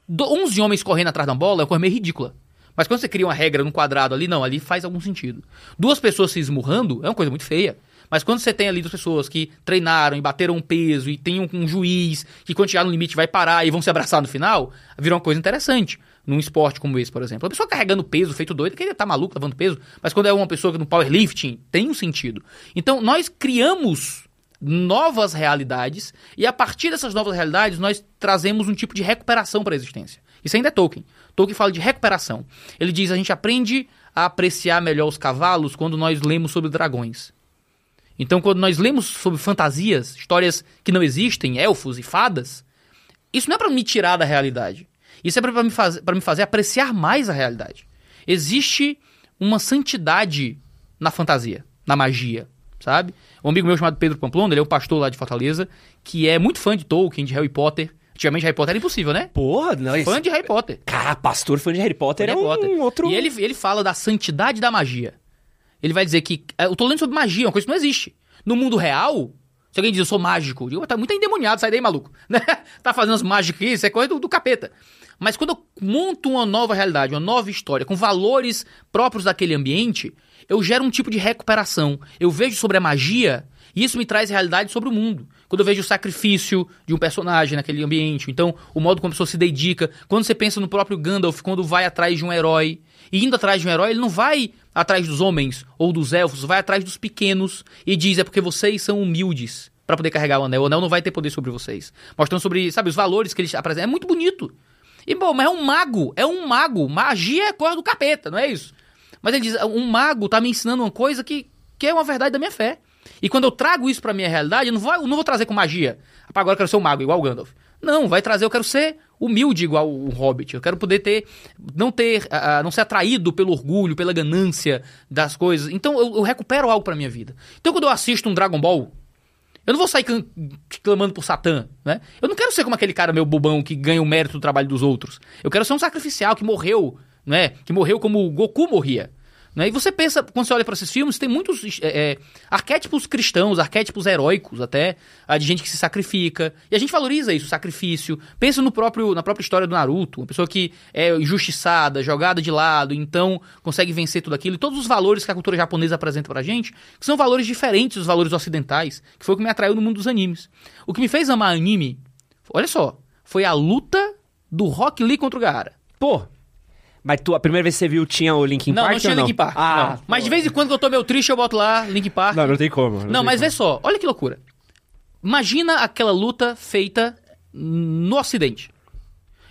do- 11 homens correndo atrás da bola é uma coisa meio ridícula. Mas quando você cria uma regra num quadrado ali, não, ali faz algum sentido. Duas pessoas se esmurrando é uma coisa muito feia. Mas quando você tem ali duas pessoas que treinaram e bateram um peso e tem um, um juiz que quando chegar no limite vai parar e vão se abraçar no final, vira uma coisa interessante. Num esporte como esse, por exemplo. A pessoa carregando peso, feito doido, que ele tá maluco levando peso. Mas quando é uma pessoa que no powerlifting, tem um sentido. Então, nós criamos novas realidades e a partir dessas novas realidades nós trazemos um tipo de recuperação para a existência. Isso ainda é Tolkien. Tolkien fala de recuperação. Ele diz a gente aprende a apreciar melhor os cavalos quando nós lemos sobre dragões. Então, quando nós lemos sobre fantasias, histórias que não existem, elfos e fadas, isso não é para me tirar da realidade. Isso é para me, faz, pra me fazer apreciar mais a realidade. Existe uma santidade na fantasia, na magia, sabe? Um amigo meu chamado Pedro Pamplona, ele é um pastor lá de Fortaleza, que é muito fã de Tolkien, de Harry Potter, Antigamente Harry Potter era impossível, né?
Porra, não,
Fã de Harry Potter.
Cara, pastor fã de Harry Potter
Harry
é um
Potter.
outro...
E ele, ele fala da santidade da magia. Ele vai dizer que. é, Eu tô lendo sobre magia, uma coisa que não existe. No mundo real, se alguém diz eu sou mágico, eu digo, tá muito endemoniado, sai daí, maluco. (laughs) Né? tá fazendo as mágicas isso é coisa do, do capeta. Mas quando eu monto uma nova realidade, uma nova história, com valores próprios daquele ambiente, eu gero um tipo de recuperação. Eu vejo sobre a magia e isso me traz realidade sobre o mundo. Quando eu vejo o sacrifício de um personagem naquele ambiente, então o modo como a pessoa se dedica. Quando você pensa no próprio Gandalf, quando vai atrás de um herói, e indo atrás de um herói, ele não vai atrás dos homens ou dos elfos, vai atrás dos pequenos e diz: é porque vocês são humildes para poder carregar o anel. O anel não vai ter poder sobre vocês. Mostrando sobre, sabe, os valores que ele apresenta. É muito bonito. E, bom, mas é um mago, é um mago. Magia é coisa do capeta, não é isso? Mas ele diz: um mago tá me ensinando uma coisa que, que é uma verdade da minha fé. E quando eu trago isso pra minha realidade, eu não vou, eu não vou trazer com magia. Agora eu quero ser um mago, igual o Gandalf. Não, vai trazer, eu quero ser humilde igual o Hobbit. Eu quero poder ter, não ter, ah, não ser atraído pelo orgulho, pela ganância das coisas. Então eu, eu recupero algo pra minha vida. Então quando eu assisto um Dragon Ball, eu não vou sair clam- clamando por Satã, né? Eu não quero ser como aquele cara meu bobão que ganha o mérito do trabalho dos outros. Eu quero ser um sacrificial que morreu, né? Que morreu como o Goku morria. Né? E você pensa, quando você olha para esses filmes, tem muitos é, é, arquétipos cristãos, arquétipos heróicos até, de gente que se sacrifica. E a gente valoriza isso, o sacrifício. Pensa no próprio, na própria história do Naruto, uma pessoa que é injustiçada, jogada de lado, então consegue vencer tudo aquilo. E todos os valores que a cultura japonesa apresenta pra gente, que são valores diferentes dos valores ocidentais, que foi o que me atraiu no mundo dos animes. O que me fez amar anime, olha só, foi a luta do Rock Lee contra o Gaara.
Pô, mas tu, a primeira vez que você viu tinha o Linkin
Não,
Park
não tinha
ou não?
Link Park.
Ah,
não. Mas de vez em quando que eu tô meio triste, eu boto lá Link Park.
Não, não tem como.
Não,
tem
mas
como.
vê só, olha que loucura. Imagina aquela luta feita no Ocidente.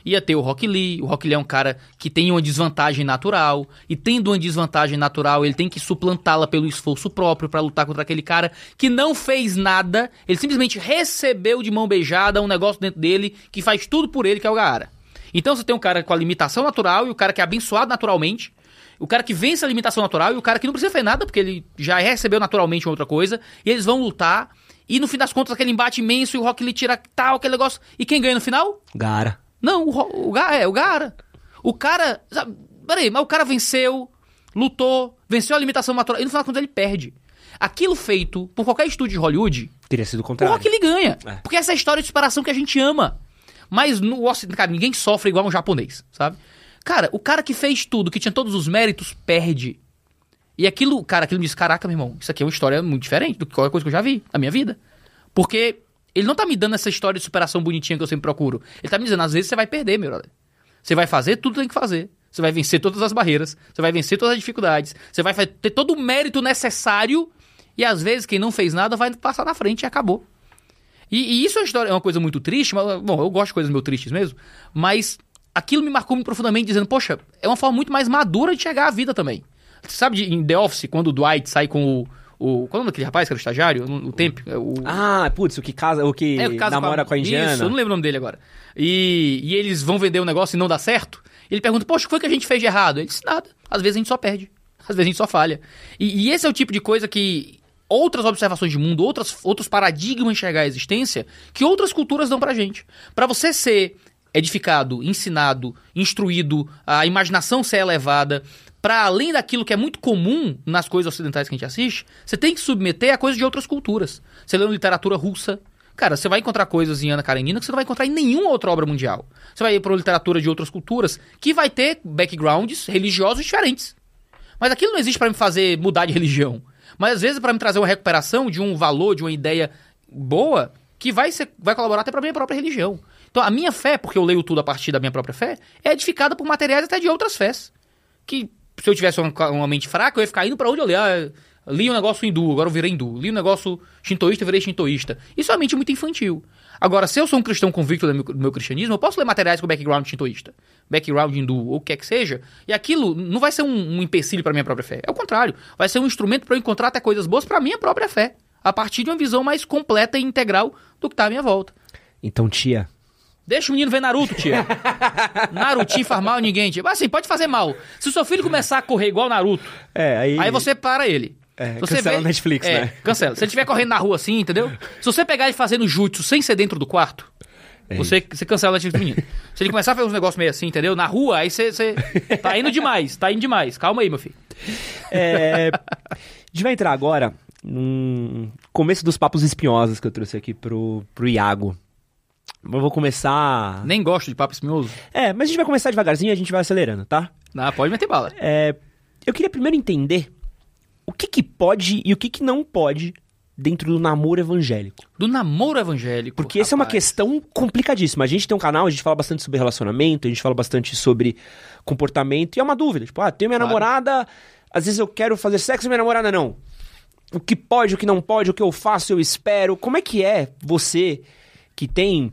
Ia ter o Rock Lee, o Rock Lee é um cara que tem uma desvantagem natural, e tendo uma desvantagem natural, ele tem que suplantá-la pelo esforço próprio pra lutar contra aquele cara que não fez nada, ele simplesmente recebeu de mão beijada um negócio dentro dele que faz tudo por ele, que é o Gaara. Então você tem um cara com a limitação natural e o cara que é abençoado naturalmente, o cara que vence a limitação natural e o cara que não precisa fazer nada porque ele já recebeu naturalmente outra coisa, e eles vão lutar, e no fim das contas aquele embate imenso e o Rock Lee tira tal, aquele negócio, e quem ganha no final?
Gara.
Não, o, o, Ga- é, o Gara. O cara. Sabe, peraí, mas o cara venceu, lutou, venceu a limitação natural e no final das contas ele perde. Aquilo feito por qualquer estúdio de Hollywood,
Teria sido o
o
contrário.
Rock ele ganha.
É.
Porque essa é a história de superação que a gente ama. Mas no Ocidente, cara, ninguém sofre igual um japonês, sabe? Cara, o cara que fez tudo, que tinha todos os méritos, perde. E aquilo, cara, aquilo me diz, caraca, meu irmão, isso aqui é uma história muito diferente do que qualquer coisa que eu já vi na minha vida. Porque ele não tá me dando essa história de superação bonitinha que eu sempre procuro. Ele tá me dizendo, às vezes você vai perder, meu brother. Você vai fazer tudo que tem que fazer. Você vai vencer todas as barreiras. Você vai vencer todas as dificuldades. Você vai ter todo o mérito necessário. E às vezes quem não fez nada vai passar na frente e acabou. E, e isso é uma, história, é uma coisa muito triste, mas, bom, eu gosto de coisas meio tristes mesmo, mas aquilo me marcou muito profundamente, dizendo, poxa, é uma forma muito mais madura de chegar à vida também. Você sabe de, em The Office, quando o Dwight sai com o. o qual é o nome daquele rapaz que era o estagiário? O, o Temp? é O,
Ah, putz, o que casa, o que
é, o
namora com a, indiana.
Isso, eu não lembro o nome dele agora. E, e eles vão vender o negócio e não dá certo. Ele pergunta, poxa, o que foi que a gente fez de errado? Ele disse, nada. Às vezes a gente só perde. Às vezes a gente só falha. E, e esse é o tipo de coisa que outras observações de mundo, outras, outros paradigmas enxergar a existência, que outras culturas dão pra gente. Pra você ser edificado, ensinado, instruído, a imaginação ser elevada, para além daquilo que é muito comum nas coisas ocidentais que a gente assiste, você tem que submeter a coisas de outras culturas. Você lê literatura russa, cara, você vai encontrar coisas em Ana Karenina que você não vai encontrar em nenhuma outra obra mundial. Você vai ir para literatura de outras culturas que vai ter backgrounds religiosos diferentes. Mas aquilo não existe para me fazer mudar de (laughs) religião. Mas às vezes para me trazer uma recuperação de um valor, de uma ideia boa, que vai, ser, vai colaborar até para minha própria religião. Então a minha fé, porque eu leio tudo a partir da minha própria fé, é edificada por materiais até de outras fés. Que se eu tivesse uma, uma mente fraca, eu ia ficar indo para onde eu li. Ah, li um negócio hindu, agora eu virei hindu. Li um negócio shintoísta, eu virei shintoísta. Isso é uma mente muito infantil. Agora, se eu sou um cristão convicto do meu, cristianismo, eu posso ler materiais com background shintoísta, background hindu, ou o que quer que seja, e aquilo não vai ser um, um empecilho para minha própria fé. É o contrário. Vai ser um instrumento para eu encontrar até coisas boas para minha própria fé. A partir de uma visão mais completa e integral do que tá à minha volta.
Então, tia,
Deixa o menino ver Naruto, tia. (laughs) Narutinho faz mal a ninguém, tia. Mas assim, pode fazer mal. Se o seu filho começar a correr igual Naruto,
é, aí...
aí você para ele.
É,
você
cancela
vê-
o Netflix,
é,
né?
Cancela. Se ele estiver correndo na rua assim, entendeu? Se você pegar ele fazendo jutsu sem ser dentro do quarto, Você, você cancela a Netflix do menino. Se ele começar a fazer uns negócios meio assim, entendeu? Na rua, aí você, você tá indo demais, tá indo demais. Calma aí, meu filho.
É, a gente vai entrar agora no começo dos papos espinhosos que eu trouxe aqui pro, pro Iago. Eu vou começar.
Nem gosto de papo espinhoso.
É, mas a gente vai começar devagarzinho e a gente vai acelerando, tá?
Ah, pode meter bala.
É, eu queria primeiro entender o que, que pode e o que, que não pode dentro do namoro evangélico.
Do namoro evangélico.
Porque essa é uma
rapaz.
questão complicadíssima. A gente tem um canal, a gente fala bastante sobre relacionamento, a gente fala bastante sobre comportamento, e é uma dúvida. Tipo, ah, tenho minha
Claro.
namorada, às vezes eu quero fazer sexo e minha namorada não. O que pode, o que não pode, o que eu faço, eu espero. Como é que é você que tem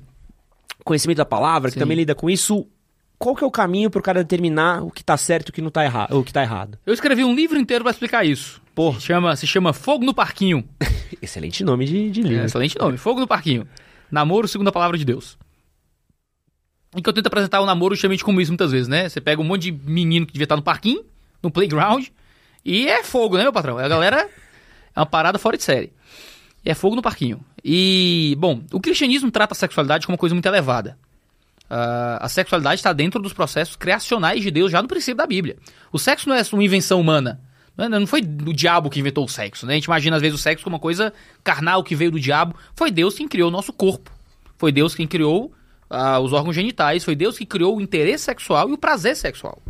conhecimento da palavra, que
Sim.
também lida com isso? Qual que é o caminho pro cara determinar o que tá certo e o que não tá errado, o que tá errado?
Eu escrevi um livro inteiro pra explicar isso.
Pô.
Se chama, se chama Fogo no Parquinho. (laughs)
Excelente nome de, de
É,
livro.
excelente nome. Fogo no Parquinho. Namoro segundo a palavra de Deus. Em que eu tento apresentar o namoro justamente como isso muitas vezes, né? Você pega um monte de menino que devia estar no parquinho, no playground, e é fogo, né, meu patrão? A galera é uma parada fora de série. E é fogo no parquinho. E, bom, o cristianismo trata a sexualidade como uma coisa muito elevada. Ah, a sexualidade está dentro dos processos criacionais de Deus já no princípio da Bíblia. O sexo não é uma invenção humana. Não é- Não foi o diabo que inventou o sexo, né? A gente imagina às vezes o sexo como uma coisa carnal que veio do diabo. Foi Deus quem criou o nosso corpo. Foi Deus quem criou ah, os órgãos genitais. Foi Deus que criou o interesse sexual e o prazer sexual.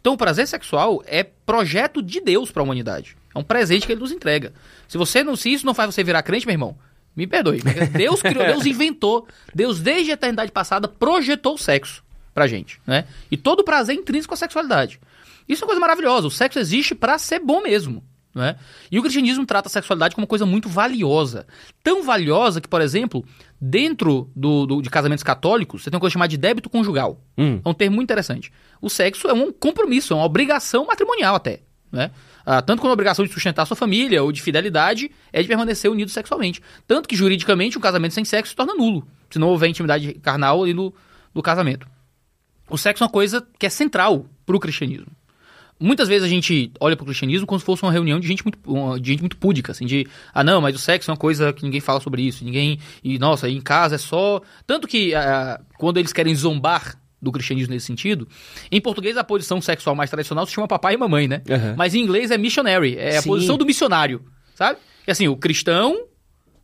Então o prazer sexual é projeto de Deus para a humanidade. É um presente que ele nos entrega. Se você não, se isso não faz você virar crente, meu irmão, me perdoe. Deus criou, Deus (laughs) inventou, Deus desde a eternidade passada projetou o sexo pra gente, né? E todo o prazer é intrínseco à sexualidade. Isso é uma coisa maravilhosa. O sexo existe pra ser bom mesmo. Né? E o cristianismo trata a sexualidade como uma coisa muito valiosa. Tão valiosa que, por exemplo, dentro do, do- de casamentos católicos, você tem uma coisa chamada de débito conjugal.
Hum.
É um termo muito interessante. O sexo é um compromisso, é uma obrigação matrimonial até. Né? Ah, tanto quanto a obrigação de sustentar sua família ou de fidelidade é de permanecer unido sexualmente. Tanto que, juridicamente, um casamento sem sexo se torna nulo, se não houver intimidade carnal ali no, no casamento. O sexo é uma coisa que é central para o cristianismo. Muitas vezes a gente olha para o cristianismo como se fosse uma reunião de gente muito, de gente muito púdica, assim, de ah não, mas o sexo é uma coisa que ninguém fala sobre isso, ninguém e nossa, em casa é só tanto que ah, quando eles querem zombar do cristianismo nesse sentido, em português a posição sexual mais tradicional se chama papai e mamãe, né?
Aham.
Mas em inglês é missionary, é a
Sim.
posição do missionário, sabe? E assim, o cristão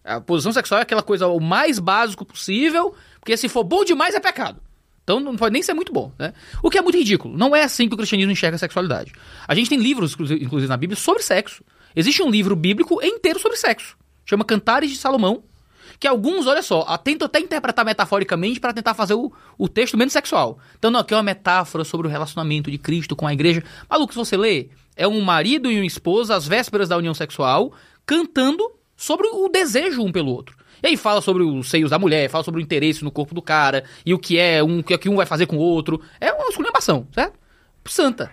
a posição sexual é aquela coisa o mais básico possível, porque se for bom demais é pecado. Então não pode nem ser muito bom, né? O que é muito ridículo. Não é assim que o cristianismo enxerga a sexualidade. A gente tem livros, inclusive na Bíblia, sobre sexo. Existe um livro bíblico inteiro sobre sexo. Chama Cantares de Salomão. Que alguns, olha só, tentam até interpretar metaforicamente para tentar fazer o, o texto menos sexual. Então, não, aqui é uma metáfora sobre o relacionamento de Cristo com a igreja. Maluco, se você lê, é um marido e uma esposa às vésperas da união sexual cantando sobre o desejo um pelo outro. E aí fala sobre os seios da mulher, fala sobre o interesse no corpo do cara, e o que é um, o que um vai fazer com o outro. É uma esculhambação, certo? Santa.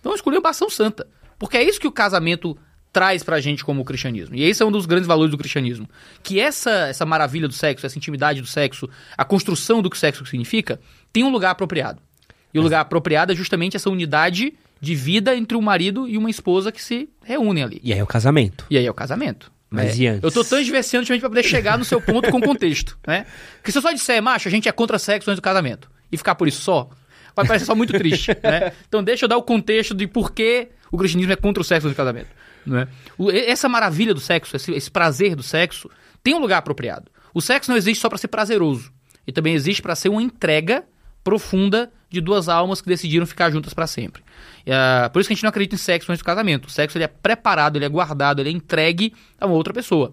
Então, uma esculhambação santa. Porque é isso que o casamento traz pra gente como cristianismo. E esse é um dos grandes valores do cristianismo. Que essa, essa maravilha do sexo, essa intimidade do sexo, a construção do que o sexo significa, tem um lugar apropriado. E o lugar apropriado é justamente essa unidade de vida entre um marido e uma esposa que se reúnem ali.
E aí é o casamento.
E aí é o casamento.
Mas
né?
e antes?
Eu tô transversando justamente pra poder chegar no seu ponto com contexto, né? Porque se eu só disser, macho, a gente é contra sexo antes do casamento, e ficar por isso só, vai parecer só muito triste, (laughs) né? Então deixa eu dar o contexto de por que o cristianismo é contra o sexo do casamento, né? Essa maravilha do sexo, esse, esse prazer do sexo, tem um lugar apropriado. O sexo não existe só pra ser prazeroso, e também existe pra ser uma entrega profunda de duas almas que decidiram ficar juntas pra sempre. Ah, por isso que a gente não acredita em sexo antes do casamento. O sexo ele é preparado, ele é guardado, ele é entregue a uma outra pessoa.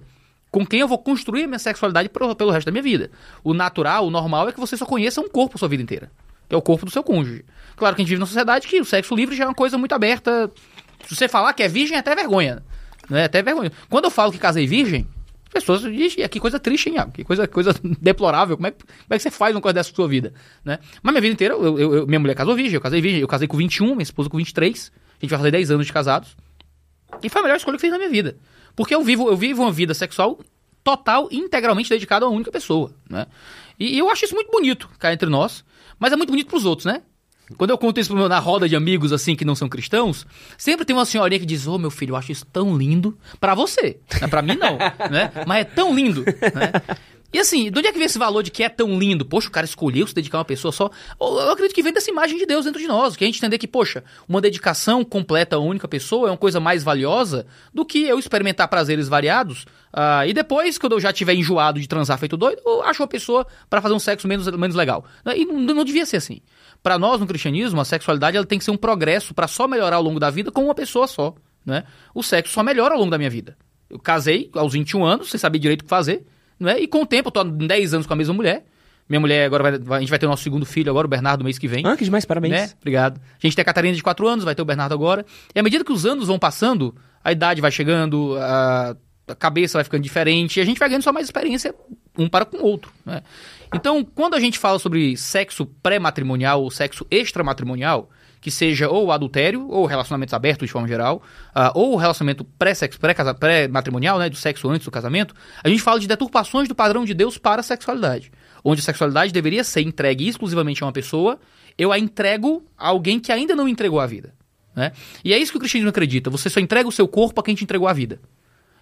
Com quem eu vou construir a minha sexualidade pro- pelo resto da minha vida. O natural, o normal é que você só conheça um corpo a sua vida inteira. Que é o corpo do seu cônjuge. Claro que a gente vive numa sociedade que o sexo livre já é uma coisa muito aberta. Se você falar que é virgem, é até vergonha. Né? É até vergonha. Quando eu falo que casei virgem, as pessoas dizem, que coisa triste, hein? Que coisa, coisa (laughs) deplorável. Como é, como é que você faz uma coisa dessa na sua vida? Né? Mas minha vida inteira, eu- eu- eu- minha mulher casou virgem, eu casei virgem. Eu casei com 21, minha esposa com 23. A gente vai fazer 10 anos de casados. E foi a melhor escolha que fiz na minha vida. Porque eu vivo, eu vivo uma vida sexual total integralmente dedicada a uma única pessoa, né? E, e eu acho isso muito bonito, cá entre nós, mas é muito bonito pros outros, né? Quando eu conto isso meu- na roda de amigos, assim, que não são cristãos, sempre tem uma senhorinha que diz, ô, meu filho, eu acho isso tão lindo pra você. Né? Pra mim, não, né? Mas é tão lindo, né? E assim, de onde é que vem esse valor de que é tão lindo? Poxa, o cara escolheu se dedicar a uma pessoa só. Eu acredito que vem dessa imagem de Deus dentro de nós. Que a gente entender que, poxa, uma dedicação completa a única pessoa é uma coisa mais valiosa do que eu experimentar prazeres variados. Uh, e depois, quando eu já tiver enjoado de transar feito doido, eu acho uma pessoa para fazer um sexo menos, menos legal. E não, não devia ser assim. Para nós, no cristianismo, a sexualidade ela tem que ser um progresso para só melhorar ao longo da vida com uma pessoa só. Né? O sexo só melhora ao longo da minha vida. Eu casei aos 21 anos, sem saber direito o que fazer. Né? E com o tempo, eu tô há 10 anos com a mesma mulher. Minha mulher agora vai, a gente vai ter o nosso segundo filho agora, o Bernardo, mês que vem.
Ah, que demais, parabéns.
Né? Obrigado. A gente tem a Catarina de 4 anos, vai ter o Bernardo agora. E à medida que os anos vão passando, a idade vai chegando, a, a cabeça vai ficando diferente, e a gente vai ganhando só mais experiência um para com o outro. Né? Então, quando a gente fala sobre sexo pré-matrimonial ou sexo extramatrimonial, que seja ou adultério, ou relacionamentos abertos de forma geral, uh, ou relacionamento pré-matrimonial, pré né, do sexo antes do casamento, a gente fala de deturpações do padrão de Deus para a sexualidade. Onde a sexualidade deveria ser entregue exclusivamente a uma pessoa, eu a entrego a alguém que ainda não entregou a vida. Né? E é isso que o cristianismo acredita. Você só entrega o seu corpo a quem te entregou a vida.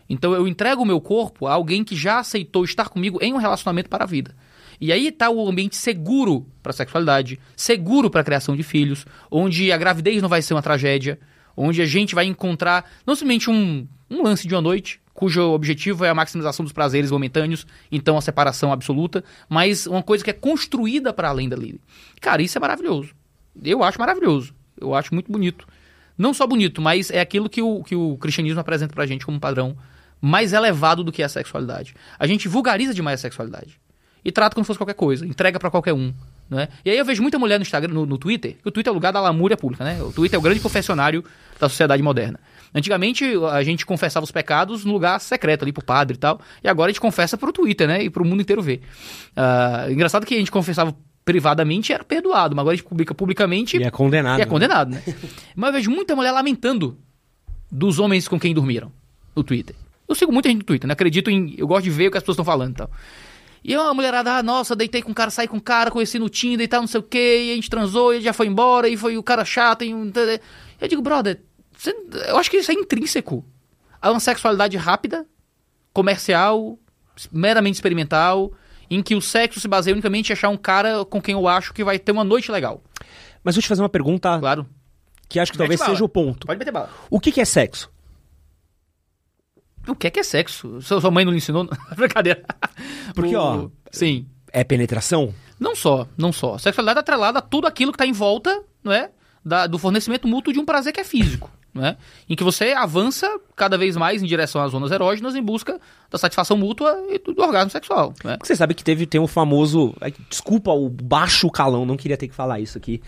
Então eu entrego o meu corpo a alguém que já aceitou estar comigo em um relacionamento para a vida. E aí está o ambiente seguro para a sexualidade, seguro para a criação de filhos, onde a gravidez não vai ser uma tragédia, onde a gente vai encontrar não somente um, um lance de uma noite, cujo objetivo é a maximização dos prazeres momentâneos, então a separação absoluta, mas uma coisa que é construída para além dali. Cara, isso é maravilhoso. Eu acho maravilhoso. Eu acho muito bonito. Não só bonito, mas é aquilo que o, que o cristianismo apresenta pra gente como padrão mais elevado do que a sexualidade. A gente vulgariza demais a sexualidade e trata como se fosse qualquer coisa, entrega para qualquer um. Né? E aí eu vejo muita mulher no Instagram, no, no, Twitter, que o Twitter é o lugar da lamúria pública, né? O Twitter é o grande confessionário da sociedade moderna. Antigamente a gente confessava os pecados no lugar secreto ali pro padre e tal, e agora a gente confessa pro Twitter, né? E pro mundo inteiro ver. Uh, engraçado que a gente confessava privadamente era perdoado, mas agora a gente publica publicamente
e é condenado.
E é né? condenado, né? (laughs) mas eu vejo muita mulher lamentando dos homens com quem dormiram no Twitter. Eu sigo muita gente no Twitter, né? Acredito em. Eu gosto de ver o que as pessoas estão falando e tal. E a mulherada, ah, nossa, deitei com um cara, saí com um cara, conheci no Tinder e tal, não sei o que, e a gente transou, e já foi embora, e foi o cara chato. E... Eu digo, brother, você... eu acho que isso é intrínseco a uma sexualidade rápida, comercial, meramente experimental, em que o sexo se baseia unicamente em achar um cara com quem eu acho que vai ter uma noite legal.
Mas vou te fazer uma pergunta.
Claro.
Que acho que talvez seja o ponto.
Pode meter bala.
O que, que é sexo?
O que é que é sexo? Sua mãe não lhe ensinou? (laughs) Brincadeira.
Porque, o... ó.
Sim.
É penetração?
Não só, não só. Sexualidade é atrelada a tudo aquilo que está em volta, não é? Da, do fornecimento mútuo de um prazer que é físico. Né? Em que você avança cada vez mais em direção às zonas erógenas em busca da satisfação mútua e do, do orgasmo sexual. Né?
Você sabe que teve tem um famoso. Desculpa o baixo calão, não queria ter que falar isso aqui.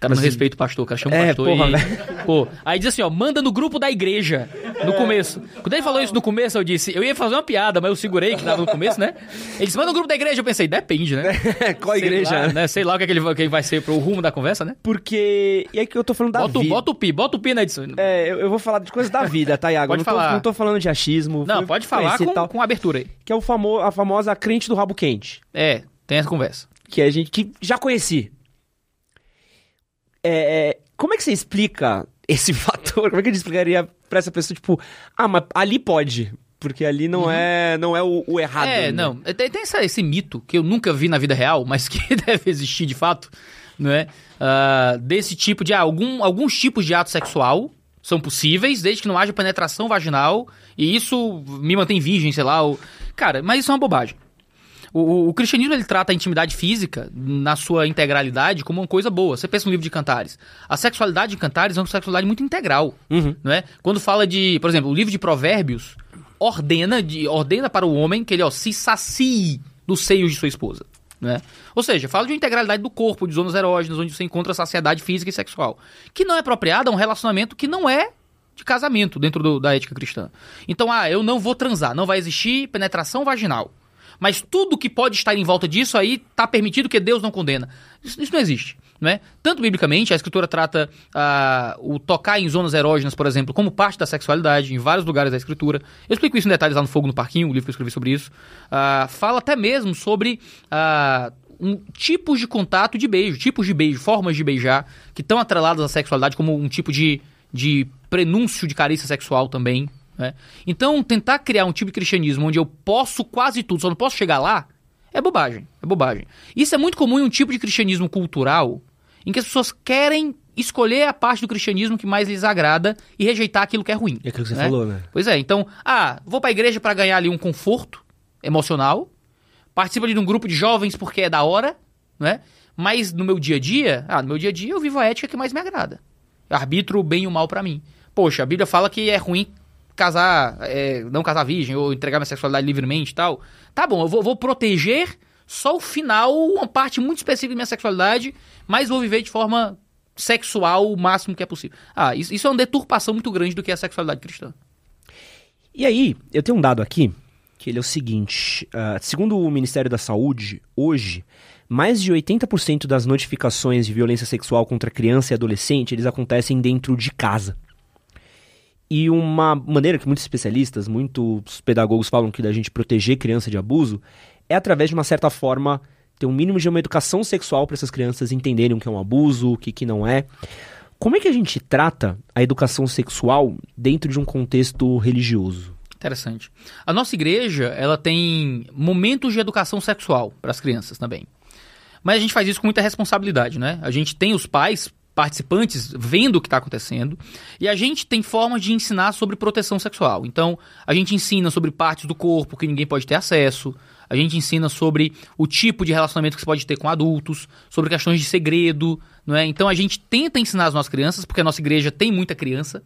Cara, não respeito o pastor, o cara chama o
é,
pastor
porra,
e... Pô, aí diz assim, ó, manda no grupo da igreja, no começo. Quando ele falou isso no começo, eu disse, eu ia fazer uma piada, mas eu segurei que tava no começo, né? Ele disse, manda no grupo da igreja, eu pensei, depende, né? (laughs)
Qual Sei igreja?
Lá, né? Sei lá o que, é que, ele, que vai ser pro rumo da conversa, né?
Porque, e aí que eu tô falando da
bota,
vida.
Bota o pi, bota o pi na edição.
É, eu, eu vou falar de coisas da vida, tá, Iago?
pode
não
falar.
Tô, não tô falando de achismo.
Não, pode falar com, tal, com abertura aí.
Que é o famo, a famosa crente do rabo quente.
É, tem essa conversa.
Que a gente, que já conheci. É, como é que você explica esse (laughs) fator? Como é que a gente explicaria pra essa pessoa, tipo, ah, mas ali pode, porque ali não uhum. é não é o, o errado.
É,
né?
não. Tem, tem essa, esse mito que eu nunca vi na vida real, mas que (laughs) deve existir de fato, não é? Uh, desse tipo de ah, algum, alguns tipos de ato sexual são possíveis, desde que não haja penetração vaginal, e isso me mantém virgem, sei lá. Ou... Cara, mas isso é uma bobagem. O, o, cristianismo ele trata a intimidade física, na sua integralidade, como uma coisa boa. Você pensa no livro de Cantares. A sexualidade de Cantares é uma sexualidade muito integral.
Uhum.
Não é? Quando fala de, por exemplo, o livro de Provérbios ordena, de, ordena para o homem que ele ó, se sacie dos seios de sua esposa. Né? Ou seja, fala de uma integralidade do corpo, de zonas erógenas, onde você encontra saciedade física e sexual. Que não é apropriada a um relacionamento que não é de casamento dentro do, da ética cristã. Então, ah, eu não vou transar, não vai existir penetração vaginal. Mas tudo que pode estar em volta disso aí está permitido que Deus não condena. Isso, isso não existe. Né? Tanto biblicamente, a escritura trata ah, o tocar em zonas erógenas, por exemplo, como parte da sexualidade, em vários lugares da escritura. Eu explico isso em detalhes lá no Fogo no Parquinho, o livro que eu escrevi sobre isso. Ah, fala até mesmo sobre ah, um, tipos de contato de beijo, tipos de beijo, formas de beijar, que estão atreladas à sexualidade como um tipo de, de prenúncio de carícia sexual também. Né? Então, tentar criar um tipo de cristianismo onde eu posso quase tudo, só não posso chegar lá, é bobagem. É bobagem. Isso é muito comum em um tipo de cristianismo cultural em que as pessoas querem escolher a parte do cristianismo que mais lhes agrada e rejeitar aquilo que é ruim.
É aquilo que você
né?
falou, né?
Pois é, então, ah, vou pra igreja para ganhar ali um conforto emocional, participo ali de um grupo de jovens porque é da hora, né? Mas no meu dia a dia, ah, no meu dia a dia eu vivo a ética que mais me agrada. Eu arbitro o bem e o mal para mim. Poxa, a Bíblia fala que é ruim casar, é, não casar virgem ou entregar minha sexualidade livremente e tal. Tá bom, eu vou, vou proteger só o final, uma parte muito específica da minha sexualidade, mas vou viver de forma sexual o máximo que é possível. Ah, isso, isso é uma deturpação muito grande do que é a sexualidade cristã.
E aí, eu tenho um dado aqui, que ele é o seguinte: uh, segundo o Ministério da Saúde, hoje, mais de 80% das notificações de violência sexual contra criança e adolescente eles acontecem dentro de casa. E uma maneira que muitos especialistas, muitos pedagogos falam que da gente proteger criança de abuso é através de uma certa forma ter um mínimo de uma educação sexual para essas crianças entenderem o que é um abuso, o que, que não é. Como é que a gente trata a educação sexual dentro de um contexto religioso?
Interessante. A nossa igreja, ela tem momentos de educação sexual para as crianças também. Mas a gente faz isso com muita responsabilidade, né? A gente tem os pais participantes vendo o que está acontecendo e a gente tem formas de ensinar sobre proteção sexual. Então, a gente ensina sobre partes do corpo que ninguém pode ter acesso, a gente ensina sobre o tipo de relacionamento que você pode ter com adultos, sobre questões de segredo, não é? Então a gente tenta ensinar as nossas crianças, porque a nossa igreja tem muita criança.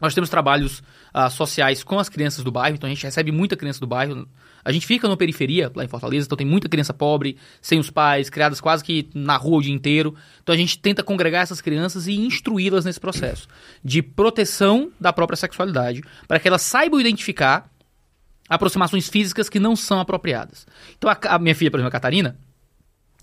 Nós temos trabalhos uh, sociais com as crianças do bairro, então a gente recebe muita criança do bairro. A gente fica na periferia, lá em Fortaleza, então tem muita criança pobre, sem os pais, criadas quase que na rua o dia inteiro. Então a gente tenta congregar essas crianças e instruí-las nesse processo de proteção da própria sexualidade, para que elas saibam identificar aproximações físicas que não são apropriadas. Então a, a minha filha, por exemplo, a Catarina,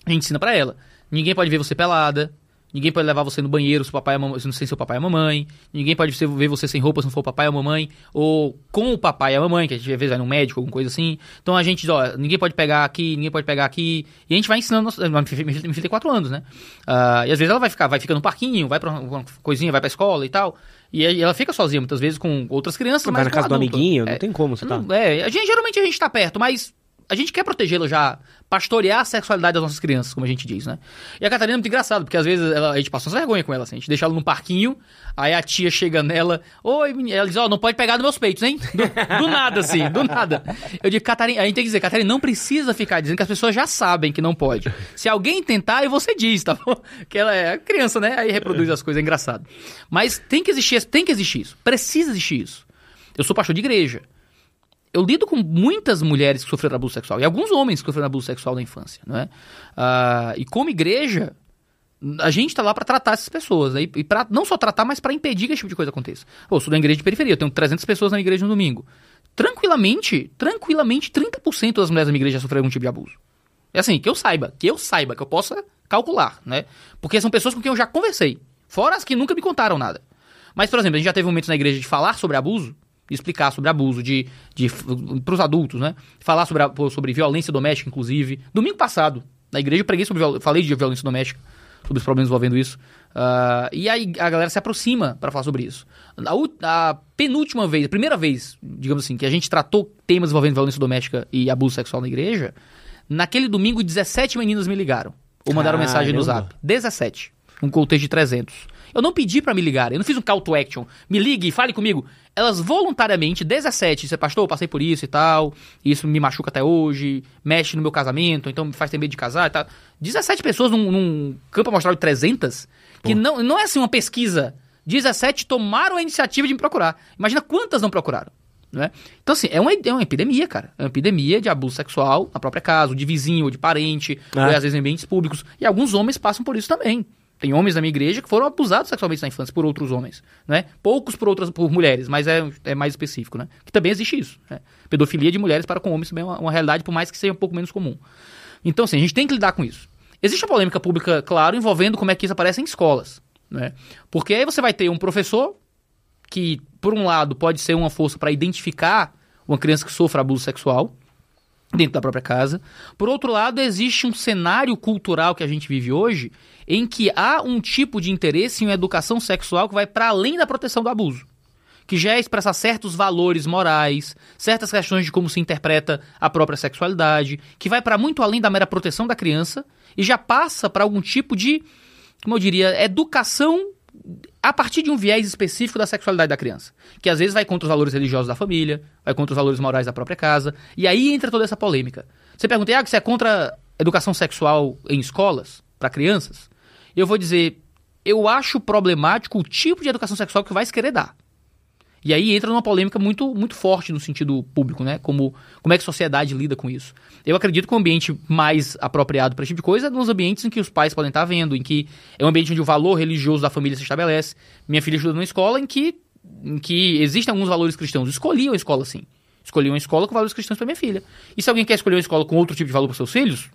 a gente ensina para ela: ninguém pode ver você pelada, Ninguém pode levar você no banheiro se o papai mamãe, sem seu papai e a mamãe. Ninguém pode ver você sem roupa se não for o papai e a mamãe. Ou com o papai e a mamãe, que a gente às vezes vai no médico, alguma coisa assim. Então a gente ó, ninguém pode pegar aqui, ninguém pode pegar aqui. E a gente vai ensinando. Minha filha tem 4 anos, né? Uh, e às vezes ela vai ficar, vai ficar no parquinho, vai pra uma coisinha, vai pra escola e tal. E ela fica sozinha muitas vezes com outras crianças.
Vai na casa
adulto.
do amiguinho,
é,
não tem como você tá.
É, a gente, geralmente a gente tá perto, mas a gente quer protegê-la já, pastorear a sexualidade das nossas crianças, como a gente diz, né? E a Catarina é muito engraçado, porque às vezes ela, a gente passa umas vergonha com ela, assim, a gente deixa ela num parquinho, aí a tia chega nela, oi, menina, ela diz, ó, oh, não pode pegar nos meus peitos, hein? Do, do, nada, assim, do nada. Eu digo, Catarina, a gente tem que dizer, Catarina, não precisa ficar dizendo que as pessoas já sabem que não pode. Se alguém tentar, aí você diz, tá bom? Que ela é criança, né? Aí reproduz as coisas, é engraçado. Mas tem que existir, tem que existir isso, precisa existir isso. Eu sou pastor de igreja eu lido com muitas mulheres que sofreram abuso sexual e alguns homens que sofreram abuso sexual na infância, não é? Uh, e como igreja, a gente está lá para tratar essas pessoas, né? e, para não só tratar, mas para impedir que esse tipo de coisa aconteça. Pô, eu sou da igreja de periferia, eu tenho 300 pessoas na igreja no domingo. Tranquilamente, tranquilamente, 30% das mulheres da minha igreja sofreram algum tipo de abuso. É assim, que eu saiba, que eu saiba, que eu possa calcular, né? Porque são pessoas com quem eu já conversei, fora as que nunca me contaram nada. Mas, por exemplo, a gente já teve momentos na igreja de falar sobre abuso, explicar sobre abuso de, de para os adultos, né? Falar sobre, sobre violência doméstica, inclusive. Domingo passado, na igreja, eu preguei sobre falei de violência doméstica, sobre os problemas envolvendo isso. Uh, e aí a galera se aproxima para falar sobre isso. A, a, penúltima vez, a primeira vez, digamos assim, que a gente tratou temas envolvendo violência doméstica e abuso sexual na igreja, naquele domingo 17 meninas me ligaram. Ou mandaram Caramba. mensagem no zap. 17. Um contexto de 300. Eu não pedi para me ligar, eu não fiz um call to action. Me ligue, fale comigo. Elas voluntariamente, 17, você pastor, eu passei por isso e tal, isso me machuca até hoje, mexe no meu casamento, então me faz ter medo de casar e tal. 17 pessoas num, num campo amostral de 300, que não, não é assim uma pesquisa. 17 tomaram a iniciativa de me procurar. Imagina quantas não procuraram. Né? Então, assim, é uma, é uma epidemia, cara. É uma epidemia de abuso sexual na própria casa, de vizinho, ou de parente, ah. ou às vezes em ambientes públicos. E alguns homens passam por isso também. Tem homens da minha igreja que foram abusados sexualmente na infância por outros homens, né? Poucos por outras por mulheres, mas é, é mais específico, né? Que também existe isso. Né? Pedofilia de mulheres para com homens também é uma, uma, realidade, por mais que seja um pouco menos comum. Então, assim, a gente tem que lidar com isso. Existe a polêmica pública, claro, envolvendo como é que isso aparece em escolas, né? Porque aí você vai ter um professor que, por um lado, pode ser uma força para identificar uma criança que sofre abuso sexual, dentro da própria casa. Por outro lado, existe um cenário cultural que a gente vive hoje em que há um tipo de interesse em uma educação sexual que vai para além da proteção do abuso. que já é expressar certos valores morais, certas questões de como se interpreta a própria sexualidade, que vai para muito além da mera proteção da criança e já passa para algum tipo de, como eu diria, educação a partir de um viés específico da sexualidade da criança, que às vezes vai contra os valores religiosos da família, vai contra os valores morais da própria casa, e aí entra toda essa polêmica. Você pergunta, ah, você é contra educação sexual em escolas para crianças? Eu vou dizer, eu acho problemático o tipo de educação sexual que vai se querer dar. E aí entra numa polêmica muito, muito forte no sentido público, né? Como, como é que a sociedade lida com isso. Eu acredito que o ambiente mais apropriado para esse tipo de coisa é nos ambientes em que os pais podem estar vendo, em que é um ambiente onde o valor religioso da família se estabelece. Minha filha estuda numa escola em que, em que existem alguns valores cristãos. escolhi uma escola assim. Escolhi uma escola com valores cristãos para minha filha. E se alguém quer escolher uma escola com outro tipo de valor para seus filhos,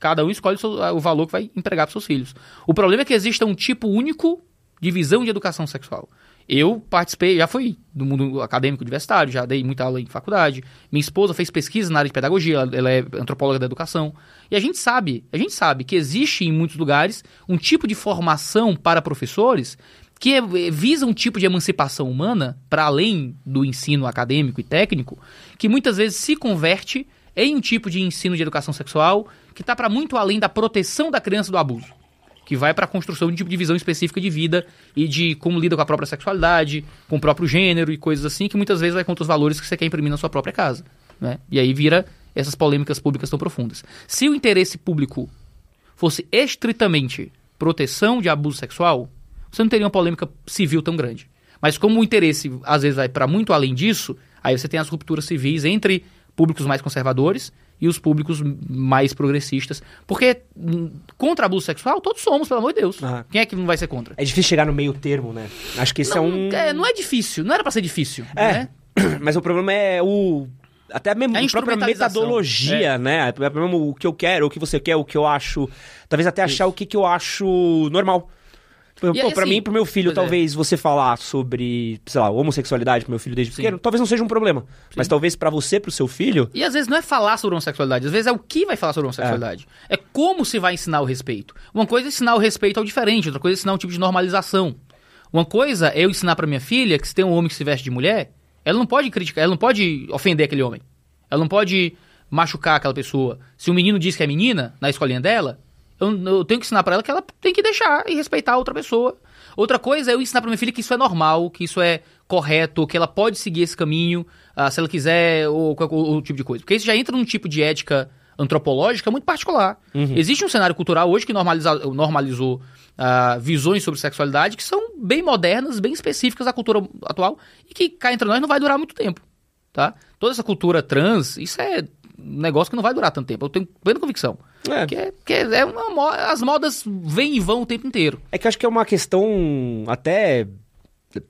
cada um escolhe o valor que vai empregar para seus filhos. O problema é que exista um tipo único de visão de educação sexual. Eu participei, já fui do mundo acadêmico universitário, já dei muita aula em faculdade. Minha esposa fez pesquisa na área de pedagogia, ela é antropóloga da educação. E a gente sabe, a gente sabe que existe em muitos lugares um tipo de formação para professores que é, visa um tipo de emancipação humana para além do ensino acadêmico e técnico, que muitas vezes se converte em um tipo de ensino de educação sexual que está para muito além da proteção da criança do abuso que vai para a construção de um tipo de visão específica de vida e de como lida com a própria sexualidade, com o próprio gênero e coisas assim, que muitas vezes vai contra os valores que você quer imprimir na sua própria casa. Né? E aí vira essas polêmicas públicas tão profundas. Se o interesse público fosse estritamente proteção de abuso sexual, você não teria uma polêmica civil tão grande. Mas como o interesse às vezes vai para muito além disso, aí você tem as rupturas civis entre públicos mais conservadores e os públicos mais progressistas. Porque hum, contra abuso sexual, todos somos, pelo amor de Deus. Uhum. Quem é que não vai ser contra?
É difícil chegar no meio termo, né? Acho que isso
não,
é um.
É, não é difícil, não era para ser difícil.
É.
Né? (clears throat)
Mas o problema é o. Até mesmo a, a própria metodologia, é. né? É mesmo o que eu quero, o que você quer, o que eu acho. Talvez até achar isso. o que, que eu acho normal. Pô, aí, pra assim, mim, pro meu filho, é. talvez é. você falar sobre, sei lá, homossexualidade pro meu filho desde Sim. pequeno, talvez não seja um problema. Sim. Mas talvez para você, pro seu filho.
E às vezes não é falar sobre homossexualidade, às vezes é o que vai falar sobre homossexualidade. É, é como se vai ensinar o respeito. Uma coisa é ensinar o respeito ao diferente, outra coisa é ensinar um tipo de normalização. Uma coisa é eu ensinar para minha filha que se tem um homem que se veste de mulher, ela não pode criticar, ela não pode ofender aquele homem. Ela não pode machucar aquela pessoa. Se um menino diz que é menina na escolinha dela, eu, eu tenho que ensinar para ela que ela tem que deixar e respeitar a outra pessoa Outra coisa é eu ensinar pra minha filha que isso é normal, que isso é correto, que ela pode seguir esse caminho, uh, se ela quiser, ou qualquer outro tipo de coisa. Porque isso já entra num tipo de ética antropológica muito particular. Uhum. Existe um cenário cultural hoje que normaliza, normalizou uh, visões sobre sexualidade que são bem modernas, bem específicas da cultura atual e que cá entre nós não vai durar muito tempo, tá? Toda essa cultura trans, isso é negócio que não vai durar tanto tempo. Eu tenho plena convicção. É. Que é, que é uma, as modas vêm e vão o tempo inteiro.
É que acho que é uma questão, até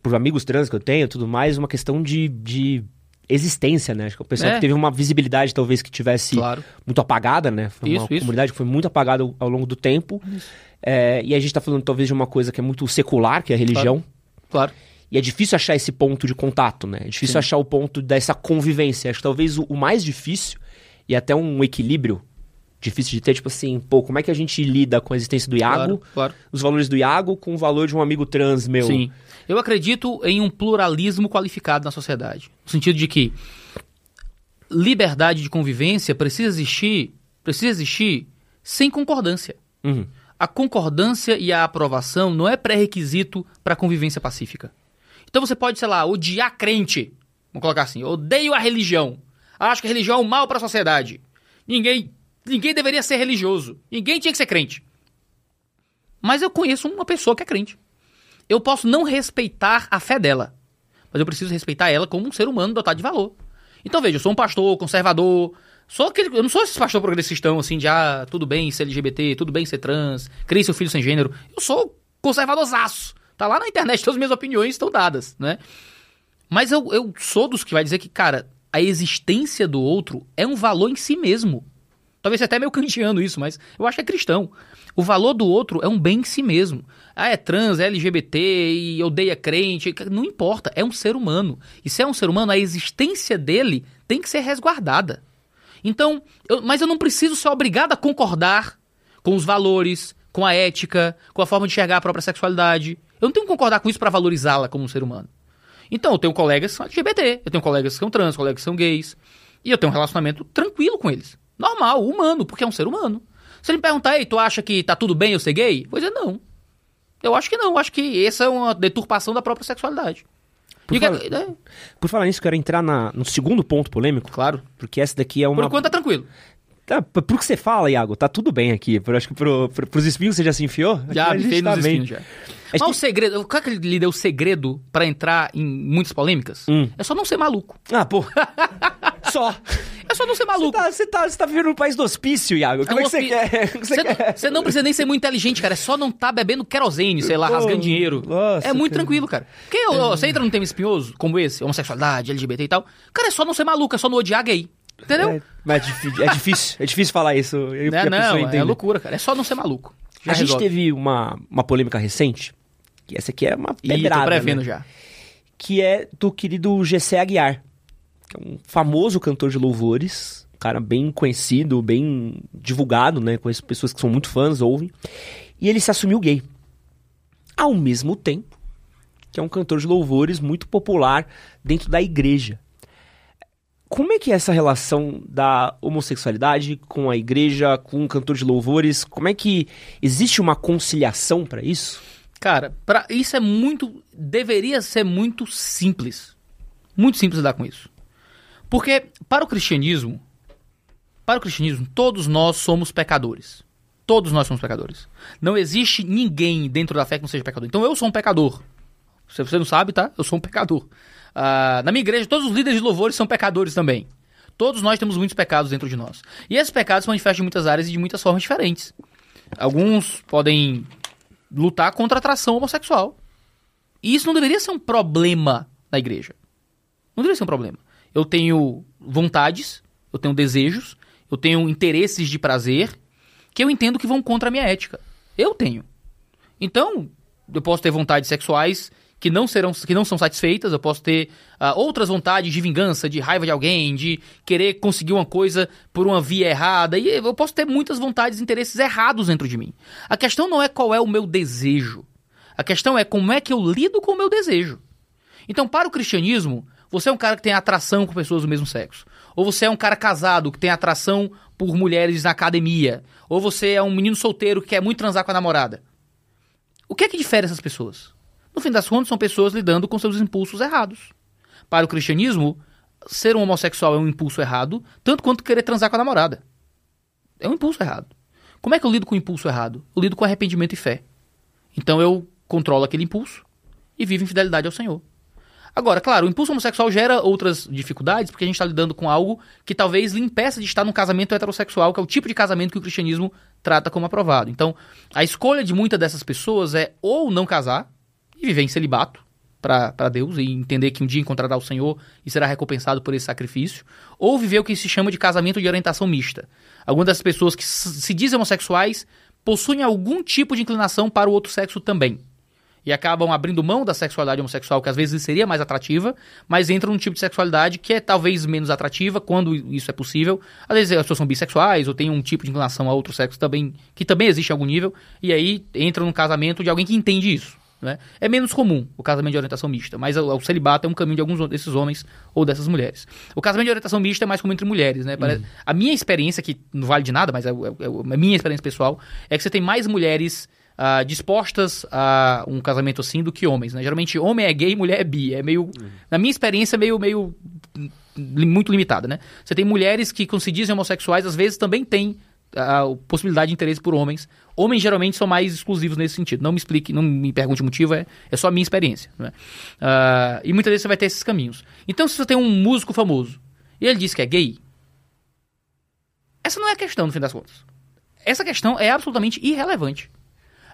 por amigos trans que eu tenho tudo mais, uma questão de, de existência, né? Acho que o pessoal é. que teve uma visibilidade talvez que tivesse claro. muito apagada, né? Foi isso, uma isso. comunidade que foi muito apagada ao, ao longo do tempo. É, e a gente tá falando talvez de uma coisa que é muito secular, que é a religião.
Claro. claro.
E é difícil achar esse ponto de contato, né? É difícil Sim. achar o ponto dessa convivência. Acho que talvez o, o mais difícil e até um equilíbrio difícil de ter, tipo assim, pô, como é que a gente lida com a existência do Iago, claro, claro. os valores do Iago com o valor de um amigo trans meu?
Sim. Eu acredito em um pluralismo qualificado na sociedade. No sentido de que liberdade de convivência precisa existir, precisa existir sem concordância. Uhum. A concordância e a aprovação não é pré-requisito para a convivência pacífica. Então você pode, sei lá, odiar crente. Vamos colocar assim, odeio a religião. Acho que religião é um mal para a sociedade. Ninguém Ninguém deveria ser religioso. Ninguém tinha que ser crente. Mas eu conheço uma pessoa que é crente. Eu posso não respeitar a fé dela. Mas eu preciso respeitar ela como um ser humano dotado de valor. Então veja, eu sou um pastor conservador. Sou aquele, eu não sou esse pastor progressistão assim de ah, tudo bem ser LGBT, tudo bem ser trans, crie seu filho sem gênero. Eu sou conservadorzaço. Tá lá na internet, todas as minhas opiniões estão dadas, né? Mas eu, eu sou dos que vai dizer que, cara, a existência do outro é um valor em si mesmo. Talvez até meio kantiano isso, mas eu acho que é cristão. O valor do outro é um bem em si mesmo. Ah, é trans, é LGBT e odeia crente. Não importa, é um ser humano. E se é um ser humano, a existência dele tem que ser resguardada. Então, eu, mas eu não preciso ser obrigado a concordar com os valores, com a ética, com a forma de enxergar a própria sexualidade. Eu não tenho que concordar com isso para valorizá-la como um ser humano. Então, eu tenho colegas que são LGBT, eu tenho colegas que são trans, colegas que são gays. E eu tenho um relacionamento tranquilo com eles. Normal, humano, porque é um ser humano. Se ele me perguntar, ei, tu acha que tá tudo bem eu ser gay? Vou dizer, não. Eu acho que não. Eu acho que essa é uma deturpação da própria sexualidade.
Por,
E o que-
falar,
é,
por falar nisso, quero entrar na- no segundo ponto polêmico,
claro.
porque essa daqui é uma.
Por enquanto tá tranquilo.
Tá, p- pro que você fala, Iago, tá tudo bem aqui. Por, acho que pro, pro, pros espinhos você já se enfiou?
Já me fez
tá
nos espinhos já. Mas
que-
o segredo, qual é que lhe deu o segredo pra entrar em muitas polêmicas?
Hum.
É só não ser maluco.
Ah, pô. (laughs) Só.
É só não ser maluco.
tá, você, tá, você tá vivendo no país do hospício, Iago. Como é,
um
que você quer? o que você quer?
não precisa nem ser muito inteligente, cara. É só não tá bebendo querosene, sei lá,
Pô,
rasgando dinheiro.
nossa,
é muito
cara.
tranquilo, cara. Porque ó, você entra num tema espinhoso, como esse, homossexualidade, LGBT e tal. Cara, é só não ser maluco, é só não odiar gay. Entendeu?
É, mas é difícil, é difícil, é difícil falar isso. Eu, pessoa
não, é
entender.
loucura, cara. É só não ser maluco. Já
A gente
resolve.
teve uma, uma polêmica recente, que essa aqui é uma
Ih, tô
pedrada,
prevendo
né?
já.
que é do querido GC Aguiar, que é um famoso cantor de louvores, um cara bem conhecido, bem divulgado, né? Conheço pessoas que são muito fãs, ouvem. E ele se assumiu gay. Ao mesmo tempo que é um cantor de louvores muito popular dentro da igreja. Como é que é essa relação da homossexualidade com a igreja, com um cantor de louvores? Como é que existe uma conciliação para isso?
Cara, pra, isso é muito. Deveria ser muito simples. Muito simples lidar com isso. Porque, para o cristianismo, para o cristianismo, todos nós somos pecadores. Todos nós somos pecadores. Não existe ninguém dentro da fé que não seja pecador. Então eu sou um pecador. Se você não sabe, tá? Eu sou um pecador. Ah, na minha igreja, todos os líderes de louvores são pecadores também. Todos nós temos muitos pecados dentro de nós. E esses pecados se manifestam em muitas áreas e de muitas formas diferentes. Alguns podem lutar contra a atração homossexual. E isso não deveria ser um problema na igreja. Não deveria ser um problema. Eu tenho vontades, eu tenho desejos, eu tenho interesses de prazer que eu entendo que vão contra a minha ética. Eu tenho. Então, eu posso ter vontades sexuais que não serão que não são satisfeitas, eu posso ter ah, outras vontades de vingança, de raiva de alguém, de querer conseguir uma coisa por uma via errada, e eu posso ter muitas vontades e interesses errados dentro de mim. A questão não é qual é o meu desejo. A questão é como é que eu lido com o meu desejo. Então, para o cristianismo, você é um cara que tem atração com pessoas do mesmo sexo. Ou você é um cara casado que tem atração por mulheres na academia. Ou você é um menino solteiro que quer muito transar com a namorada. O que é que difere essas pessoas? No fim das contas, são pessoas lidando com seus impulsos errados. Para o cristianismo, ser um homossexual é um impulso errado, tanto quanto querer transar com a namorada. É um impulso errado. Como é que eu lido com o impulso errado? Eu lido com arrependimento e fé. Então eu controlo aquele impulso e vivo em fidelidade ao Senhor. Agora, claro, o impulso homossexual gera outras dificuldades, porque a gente está lidando com algo que talvez lhe impeça de estar num casamento heterossexual, que é o tipo de casamento que o cristianismo trata como aprovado. Então, a escolha de muitas dessas pessoas é ou não casar e viver em celibato para Deus e entender que um dia encontrará o Senhor e será recompensado por esse sacrifício, ou viver o que se chama de casamento de orientação mista. Algumas das pessoas que se dizem homossexuais possuem algum tipo de inclinação para o outro sexo também e acabam abrindo mão da sexualidade homossexual, que às vezes seria mais atrativa, mas entram num tipo de sexualidade que é talvez menos atrativa quando isso é possível. Às vezes as pessoas são bissexuais ou têm um tipo de inclinação a outro sexo também, que também existe em algum nível, e aí entram num casamento de alguém que entende isso. Né? É menos comum o casamento de orientação mista, mas o, o celibato é um caminho de alguns desses homens ou dessas mulheres. O casamento de orientação mista é mais comum entre mulheres. Né? Pare- A minha experiência, que não vale de nada, mas é, é- é a minha experiência pessoal, é que você tem mais mulheres ah, dispostas a um casamento assim do que homens, né? Geralmente homem é gay, mulher é bi. É meio, na minha experiência, meio, meio li- muito limitada, né? Você tem mulheres que, quando se dizem homossexuais, às vezes também têm a possibilidade de interesse por homens. Homens geralmente são mais exclusivos nesse sentido. Não me explique, não me pergunte o motivo, é, é só a minha experiência. Né? Ah, e muitas vezes você vai ter esses caminhos. Então, se você tem um músico famoso e ele diz que é gay, essa não é a questão, no fim das contas. Essa questão é absolutamente irrelevante.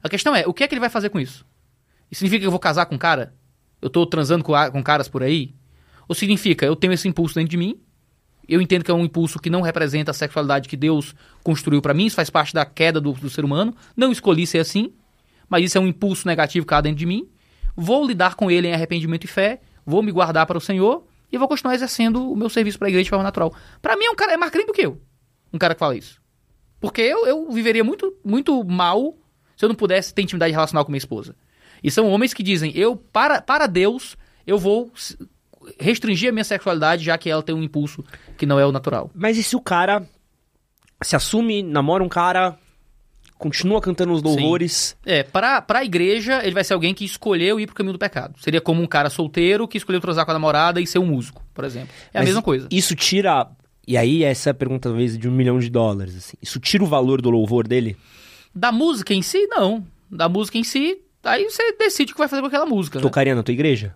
A questão é, o que é que ele vai fazer com isso? Isso significa que eu vou casar com um cara? Eu tô transando com, com caras por aí? Ou significa, eu tenho esse impulso dentro de mim, eu entendo que é um impulso que não representa a sexualidade que Deus construiu pra mim, isso faz parte da queda do, do ser humano, não escolhi ser assim, mas isso é um impulso negativo que há dentro de mim, vou lidar com ele em arrependimento e fé, vou me guardar para o Senhor e vou continuar exercendo o meu serviço para a igreja de forma natural. Pra mim é um cara, é mais crime do que eu, um cara que fala isso. Porque eu, eu viveria muito, muito mal se eu não pudesse ter intimidade relacional com minha esposa. E são homens que dizem, eu, para, para Deus, eu vou restringir a minha sexualidade, já que ela tem um impulso que não é o natural.
Mas e se o cara se assume, namora um cara, continua cantando os louvores?
É, pra, pra igreja, ele vai ser alguém que escolheu ir pro caminho do pecado. Seria como um cara solteiro que escolheu transar com a namorada e ser um músico, por exemplo. É a
Mas
mesma coisa.
Isso tira. E aí, essa é a pergunta, talvez, de um milhão de dólares. Assim. Isso tira o valor do louvor dele?
Da música em si, não. Da música em si, aí você decide o que vai fazer com aquela música. né?
Tocaria na tua igreja?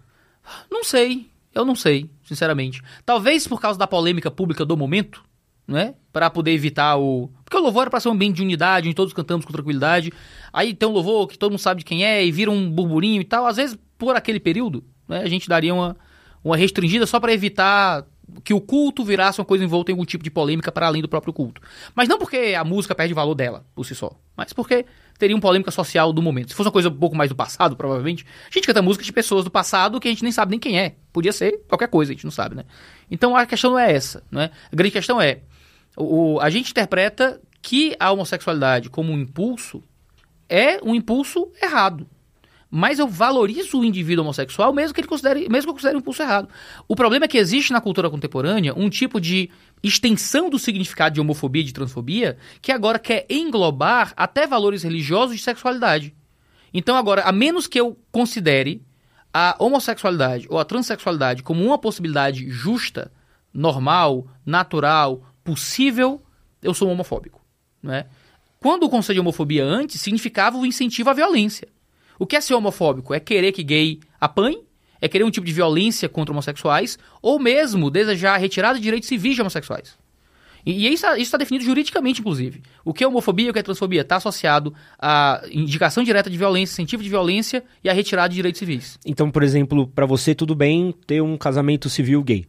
Não sei. Eu não sei, sinceramente. Talvez por causa da polêmica pública do momento, né? Pra poder evitar o. Porque o louvor era pra ser um ambiente de unidade, onde todos cantamos com tranquilidade. Aí tem um louvor que todo mundo sabe de quem é e vira um burburinho e tal. Às vezes, por aquele período, né, a gente daria uma, uma restringida só pra evitar que o culto virasse uma coisa envolta em algum tipo de polêmica para além do próprio culto. Mas não porque a música perde valor dela, por si só. Mas porque teria uma polêmica social do momento. Se fosse uma coisa um pouco mais do passado, provavelmente, a gente canta músicas de pessoas do passado que a gente nem sabe nem quem é. Podia ser qualquer coisa, a gente não sabe, né? Então a questão não é essa, né? A grande questão é, o- a gente interpreta que a homossexualidade como um impulso é um impulso errado. Mas eu valorizo o indivíduo homossexual mesmo que ele considere, mesmo que eu considere um impulso errado. O problema é que existe na cultura contemporânea um tipo de extensão do significado de homofobia e de transfobia que agora quer englobar até valores religiosos de sexualidade. Então agora, a menos que eu considere a homossexualidade ou a transexualidade como uma possibilidade justa, normal, natural, possível, eu sou um homofóbico. Né? Quando o conceito de homofobia antes significava o incentivo à violência. O que é ser homofóbico? É querer que gay apanhe? É querer um tipo de violência contra homossexuais? Ou mesmo desejar a retirada de direitos civis de homossexuais? E, e isso está definido juridicamente, inclusive. O que é homofobia e o que é transfobia está associado à indicação direta de violência, incentivo de violência e à retirada de direitos civis.
Então, por exemplo, pra você tudo bem ter um casamento civil gay.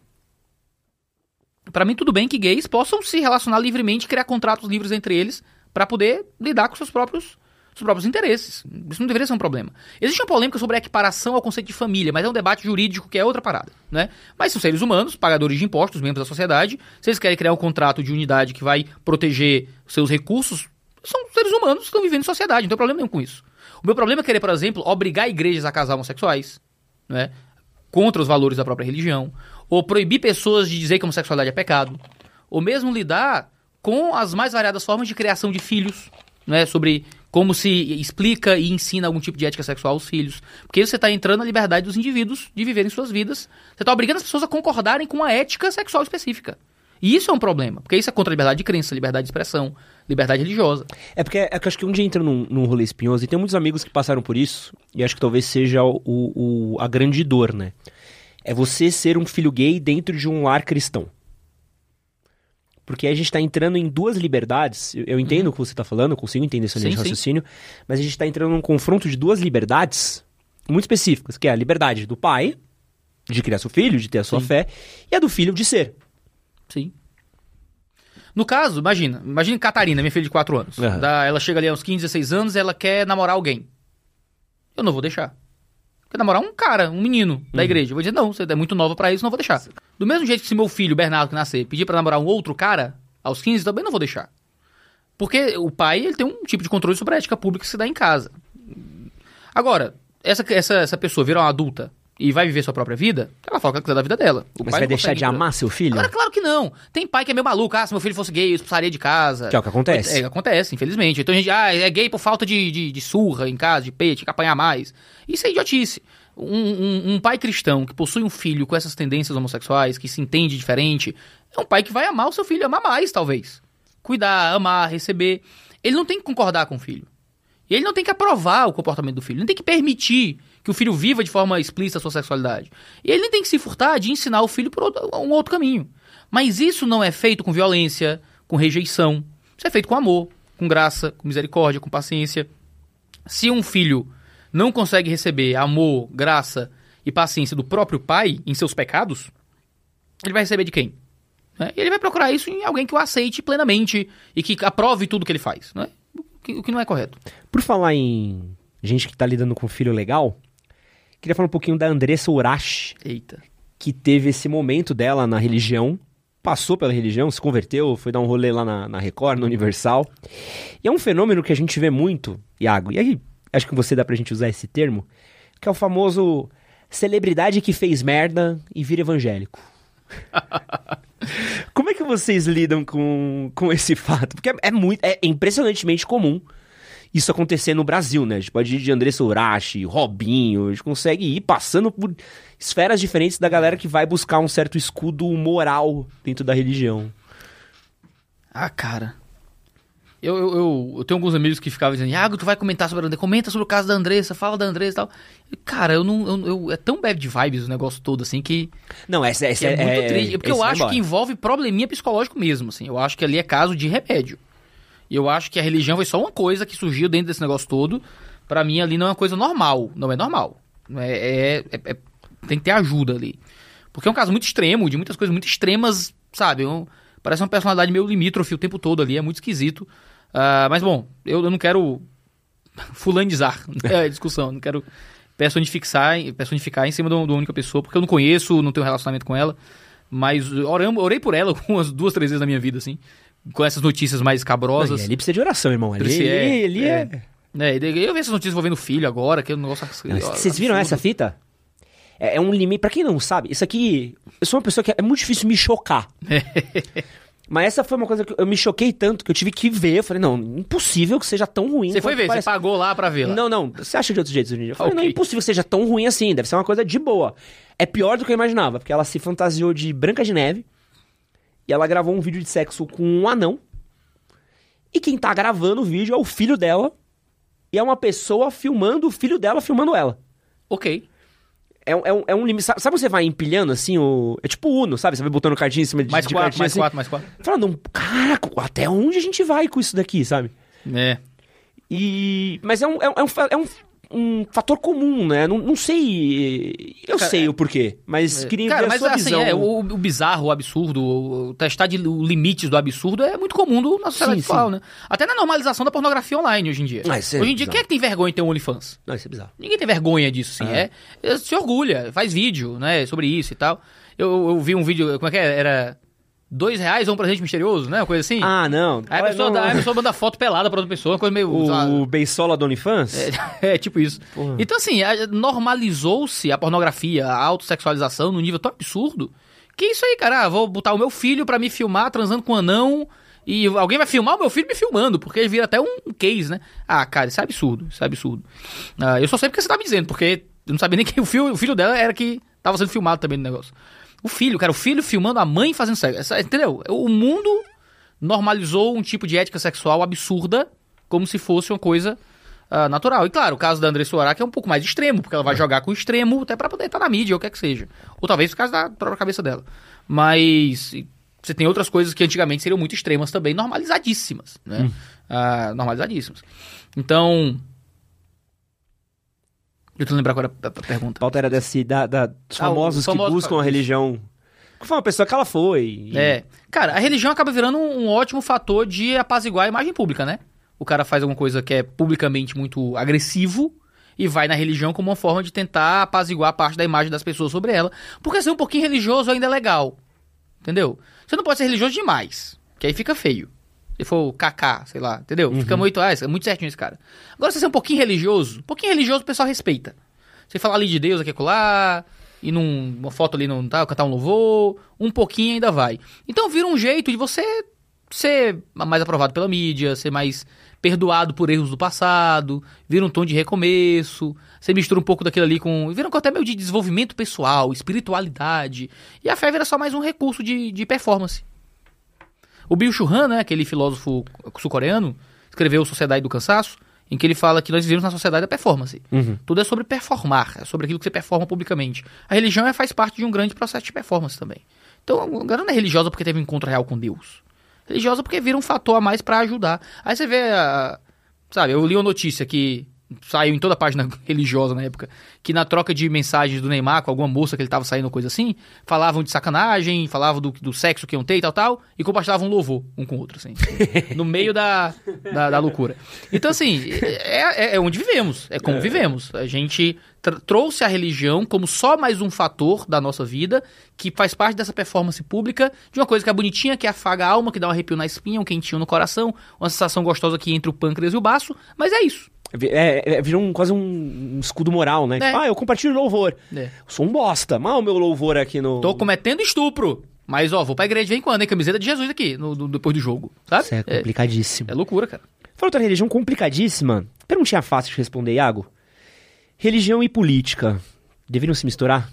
Para mim, tudo bem que gays possam se relacionar livremente, criar contratos livres entre eles para poder lidar com seus próprios, seus próprios interesses. Isso não deveria ser um problema. Existe uma polêmica sobre a equiparação ao conceito de família, mas é um debate jurídico que é outra parada, né? Mas são seres humanos, pagadores de impostos, membros da sociedade. Se eles querem criar um contrato de unidade que vai proteger seus recursos, são seres humanos que estão vivendo em sociedade, não tem problema nenhum com isso. O meu problema é querer, por exemplo, obrigar igrejas a casar homossexuais, né? contra os valores da própria religião, ou proibir pessoas de dizer que homossexualidade é pecado, ou mesmo lidar com as mais variadas formas de criação de filhos, né, sobre como se explica e ensina algum tipo de ética sexual aos filhos. Porque você está entrando na liberdade dos indivíduos de viverem suas vidas. Você está obrigando as pessoas a concordarem com uma ética sexual específica. E isso é um problema, porque isso é contra a liberdade de crença, liberdade de expressão, liberdade religiosa.
É porque é que acho que um dia entra num, num rolê espinhoso e tem muitos amigos que passaram por isso, e acho que talvez seja o, o- a grande dor, né? É você ser um filho gay dentro de um lar cristão. Porque a gente tá entrando em duas liberdades. Eu, eu entendo o que você tá falando, eu consigo entender seu
Sim,
linha de
sim.
raciocínio, mas a gente tá entrando num confronto de duas liberdades muito específicas, que é a liberdade do pai de criar seu filho, de ter a sua
Sim.
fé, e a do filho de ser.
Sim. No caso, imagina, imagina Catarina, minha filha de 4 anos.
Aham.
Da- ela chega ali aos 15, 16 anos e ela quer namorar alguém. Eu não vou deixar. Quer namorar um cara, um menino da igreja. Eu vou dizer, não, você é muito nova pra isso, não vou deixar. Do mesmo jeito que se meu filho, Bernardo, que nascer, pedir pra namorar um outro cara, aos 15, também não vou deixar. Porque o pai, ele tem um tipo de controle sobre a ética pública que se dá em casa. Agora, essa, essa, essa pessoa virar uma adulta e vai viver sua própria vida, ela fala o que ela quiser da vida dela. O
Mas vai deixar de amar seu filho?
Agora, claro que não. Tem pai que é meio maluco. Ah, se meu filho fosse gay, eu expulsaria de casa.
Que é o que acontece.
É, acontece, infelizmente. Então a gente, ah, é gay por falta de, de, de surra em casa, de peito, tinha que apanhar mais. Isso é idiotice. Um, um- um pai cristão que possui um filho com essas tendências homossexuais, que se entende diferente, é um pai que vai amar o seu filho, amar mais, talvez. Cuidar, amar, receber. Ele não tem que concordar com o filho. E ele não tem que aprovar o comportamento do filho, ele não tem que permitir que o filho viva de forma explícita a sua sexualidade. E ele nem tem que se furtar de ensinar o filho por outro- um outro caminho. Mas isso não é feito com violência, com rejeição. Isso é feito com amor, com graça, com misericórdia, com paciência. Se um filho não consegue receber amor, graça e paciência do próprio pai em seus pecados, ele vai receber de quem? Né? E ele vai procurar isso em alguém que o aceite plenamente e que aprove tudo que ele faz. Né? O, que, o que não é correto.
Por falar em gente que tá lidando com filho legal, queria falar um pouquinho da Andressa Urashi,
Eita.
que teve esse momento dela na religião, passou pela religião, se converteu, foi dar um rolê lá na, na Record, no Universal. E é um fenômeno que a gente vê muito, Iago, e aí acho que você dá pra gente usar esse termo, que é o famoso celebridade que fez merda e vira evangélico. (laughs) Como é que vocês lidam com, com esse fato? Porque é, é muito, é impressionantemente comum isso acontecer no Brasil, né? A gente pode ir de Andressa Urashi, Robinho, a gente consegue ir passando por esferas diferentes da galera que vai buscar um certo escudo moral dentro da religião.
Ah, cara. Eu, eu, eu, eu tenho alguns amigos que ficavam dizendo, Iago, tu vai comentar sobre a Andressa, comenta sobre o caso da Andressa, fala da Andressa e tal. E, cara, eu não. Eu, eu- é tão bad vibes o negócio todo, assim, que,
Não, essa,
que
essa
é, muito triste. Porque
esse
eu acho que envolve probleminha psicológico mesmo, assim. Eu acho que ali é caso de remédio. E eu acho que a religião foi só uma coisa que surgiu dentro desse negócio todo. Pra mim, ali não é uma coisa normal. Não é normal. É, é- é- é- tem que ter ajuda ali. Porque é um caso muito extremo, de muitas coisas muito extremas, sabe? Um- parece uma personalidade meio limítrofe o tempo todo ali, é muito esquisito. Ah, mas bom, eu, eu não quero (laughs) fulanizar né, a discussão, não quero personificar, personificar em cima de uma única pessoa, porque eu não conheço, não tenho relacionamento com ela. Mas orei por ela (laughs) umas duas, três vezes na minha vida, assim. Com essas notícias mais
Não,
cabrosas.
e ali precisa de oração, irmão. Ali,
Precisa- é,
ali, ali é...
é. É, eu vi essas notícias envolvendo filho agora, que é um negócio.
Não, Vocês viram essa
absurdo.
fita? É, é um limite. Pra quem não sabe, isso aqui. Eu sou uma pessoa que é muito difícil me chocar. (laughs) Mas essa foi uma coisa que eu me choquei tanto que eu tive que ver. Eu falei, não, impossível que seja tão ruim.
Você foi ver,
parece.
você pagou lá pra ver lá.
Não, não. Você acha de outros jeitos hoje em dia? Eu falei, não, é
Ok.
impossível que seja tão ruim assim. Deve ser uma coisa de boa. É pior do que eu imaginava, porque ela se fantasiou de Branca de Neve. E ela gravou um vídeo de sexo com um anão. E quem tá gravando o vídeo é o filho dela. E é uma pessoa filmando o filho dela filmando ela.
Ok.
É, um- é um, é um limite. Sabe, sabe você vai empilhando assim o. É tipo Uno, sabe? Você vai botando cartinha em cima de,
Mais
de
quatro,
cartinha
mais
assim.
quatro, mais quatro.
Falando, caraca, até onde a gente vai com isso daqui, sabe?
É.
E. Mas é um, é um, é um, é um, um fator comum, né? Não, não sei. Eu
Cara,
sei
é-
o porquê, mas queria
Cara,
ver a
mas
sua
assim,
visão.
é, o, o bizarro, o absurdo, o, testar de o limites do absurdo é muito comum do- na sociedade
Sim,
atual,
sim.
né? Até na normalização da pornografia online hoje em dia.
Ah, é
hoje em dia,
bizarro.
quem é que tem vergonha de ter um OnlyFans?
Não, isso é bizarro.
Ninguém tem vergonha disso, assim. É. é- se orgulha, faz vídeo, né, sobre isso e tal. Eu, eu vi um vídeo, como é que é? Era dois reais ou um presente misterioso, né? Uma coisa assim.
Ah, não.
Aí a pessoa,
não,
dá- a pessoa manda foto pelada pra outra pessoa, uma coisa meio. sei lá,
O Beisola do OnlyFans? (laughs)
é, tipo isso.
Porra.
Então, assim, normalizou-se a pornografia, a autossexualização num nível tão absurdo que isso aí, cara, ah, vou botar o meu filho pra me filmar transando com um anão e alguém vai filmar o meu filho me filmando, porque ele vira até um case, né? Ah, cara, isso é absurdo, isso é absurdo. Ah, eu só sei porque você tá me dizendo, porque eu não sabia nem que o filho, o filho dela era que tava sendo filmado também no negócio. O filho, cara, o filho filmando a mãe fazendo sexo. Essa- entendeu? O mundo normalizou um tipo de ética sexual absurda como se fosse uma coisa ah, natural. E claro, o caso da Andressa Suarac é um pouco mais extremo, porque ela vai jogar com o extremo até pra poder estar na mídia, ou o que é que seja. Ou talvez por causa da própria cabeça dela. Mas você tem outras coisas que antigamente seriam muito extremas também, normalizadíssimas, né? Ah, normalizadíssimas. Então... Eu tô lembrar agora a, a
A
pergunta.
pauta era desse, da, da- dos
Ah,
famosos
os famosos
que buscam a religião. Que foi uma pessoa que ela foi. e-
É. Cara, a religião acaba virando um, um ótimo fator de apaziguar a imagem pública, né? O cara faz alguma coisa que é publicamente muito agressivo e vai na religião como uma forma de tentar apaziguar parte da imagem das pessoas sobre ela. Porque ser um pouquinho religioso ainda é legal. Entendeu? Você não pode ser religioso demais, que aí fica feio. Se for kaká, sei lá, entendeu? Fica muito, ah, é muito certinho esse cara. Agora, se você é um pouquinho religioso, um pouquinho religioso o pessoal respeita. Você falar ali de Deus aqui acolá, e num, uma foto ali não tá, cantar um louvor, um pouquinho ainda vai. Então vira um jeito de você ser mais aprovado pela mídia, ser mais perdoado por erros do passado, vira um tom de recomeço, você mistura um pouco daquilo ali com. Vira um até meio de desenvolvimento pessoal, espiritualidade. E a fé vira só mais um recurso de, de performance. O Bill Churran, né, aquele filósofo sul-coreano, escreveu Sociedade do Cansaço, em que ele fala que nós vivemos na sociedade da performance.
Uhum.
Tudo é sobre performar, é sobre aquilo que você performa publicamente. A religião é, faz parte de um grande processo de performance também. Então, a galera não é religiosa porque teve um encontro real com Deus. Religiosa porque vira um fator a mais pra ajudar. Aí você vê, a, sabe, eu li uma notícia que saiu em toda a página (laughs) religiosa na época, que na troca de mensagens do Neymar com alguma moça que ele tava saindo, coisa assim, falavam de sacanagem, falavam do, do sexo que iam ter e tal, tal, e compartilhavam um louvor um com o outro, assim. (laughs) no meio da, da, da loucura. Então, assim, é, é- é onde vivemos, é como vivemos. A gente tr- trouxe a religião como só mais um fator da nossa vida, que faz parte dessa performance pública, de uma coisa que é bonitinha, que afaga a alma, que dá um arrepio na espinha, um quentinho no coração, uma sensação gostosa que entre o pâncreas e o baço, mas é isso.
É, é, virou um, quase um, um escudo moral, né?
É.
Tipo, ah, eu compartilho louvor.
É.
Eu sou um bosta. Mal o meu louvor aqui no.
Tô cometendo estupro. Mas, ó, vou pra igreja de vez em quando, hein? Camiseta de Jesus aqui, no, no- depois do jogo. Sabe?
Isso é complicadíssimo.
é loucura, cara.
Fala outra religião complicadíssima. Perguntinha fácil de responder, Iago. Religião e política deveriam se misturar?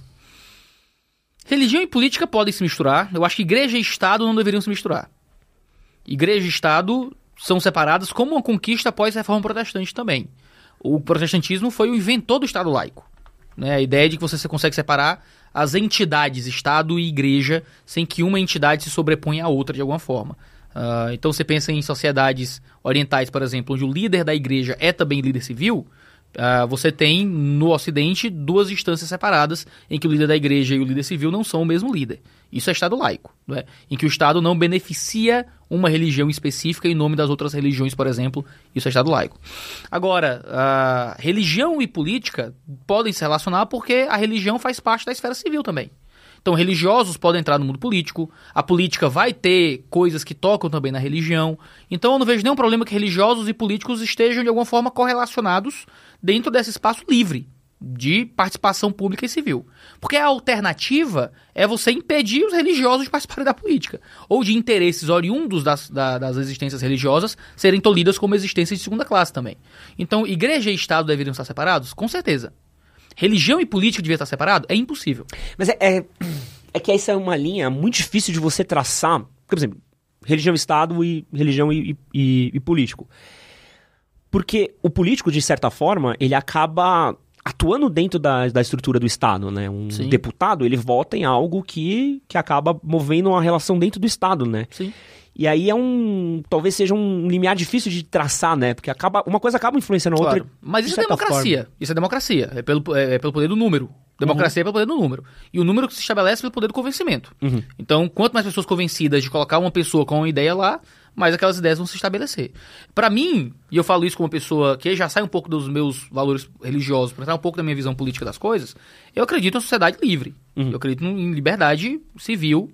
Religião e política podem se misturar. Eu acho que igreja e Estado não deveriam se misturar. Igreja e Estado são separadas como uma conquista após a reforma protestante também. O protestantismo foi o inventor do Estado laico. né? A ideia de que você consegue separar as entidades, Estado e Igreja, sem que uma entidade se sobreponha à outra de alguma forma. Ah, então você pensa em sociedades orientais, por exemplo, onde o líder da igreja é também líder civil, ah, você tem no Ocidente duas instâncias separadas em que o líder da igreja e o líder civil não são o mesmo líder. Isso é Estado laico, não é? em que o Estado não beneficia uma religião específica em nome das outras religiões, por exemplo. Isso é Estado laico. Agora, ah, religião e política podem se relacionar porque a religião faz parte da esfera civil também. Então, religiosos podem entrar no mundo político, a política vai ter coisas que tocam também na religião. Então, eu não vejo nenhum problema que religiosos e políticos estejam de alguma forma correlacionados dentro desse espaço livre de participação pública e civil. Porque a alternativa é você impedir os religiosos de participarem da política, ou de interesses oriundos das, da- das existências religiosas serem tolhidas como existências de segunda classe também. Então, igreja e Estado deveriam estar separados? Com certeza. Religião e política deveriam estar separados? É impossível.
Mas é, é, é que essa é uma linha muito difícil de você traçar. Por exemplo, religião, Estado e religião e, e- e político. Porque o político, de certa forma, ele acaba atuando dentro da, da estrutura do Estado, né? Um
Sim.
deputado, ele vota em algo que, que acaba movendo uma relação dentro do Estado, né?
Sim.
E aí é um. Talvez seja um limiar difícil de traçar, né? Porque acaba, uma coisa acaba influenciando a outra.
Claro. Mas
de
isso é democracia. Isso é democracia. É pelo, é, é pelo poder do número. Democracia é pelo poder do número. E o número que se estabelece é pelo poder do convencimento.
Uhum.
Então, quanto mais pessoas convencidas de colocar uma pessoa com uma ideia lá, mais aquelas ideias vão se estabelecer. Pra mim, e eu falo isso como uma pessoa que já sai um pouco dos meus valores religiosos, para entrar um pouco da minha visão política das coisas, eu acredito na sociedade livre. Eu acredito em liberdade civil.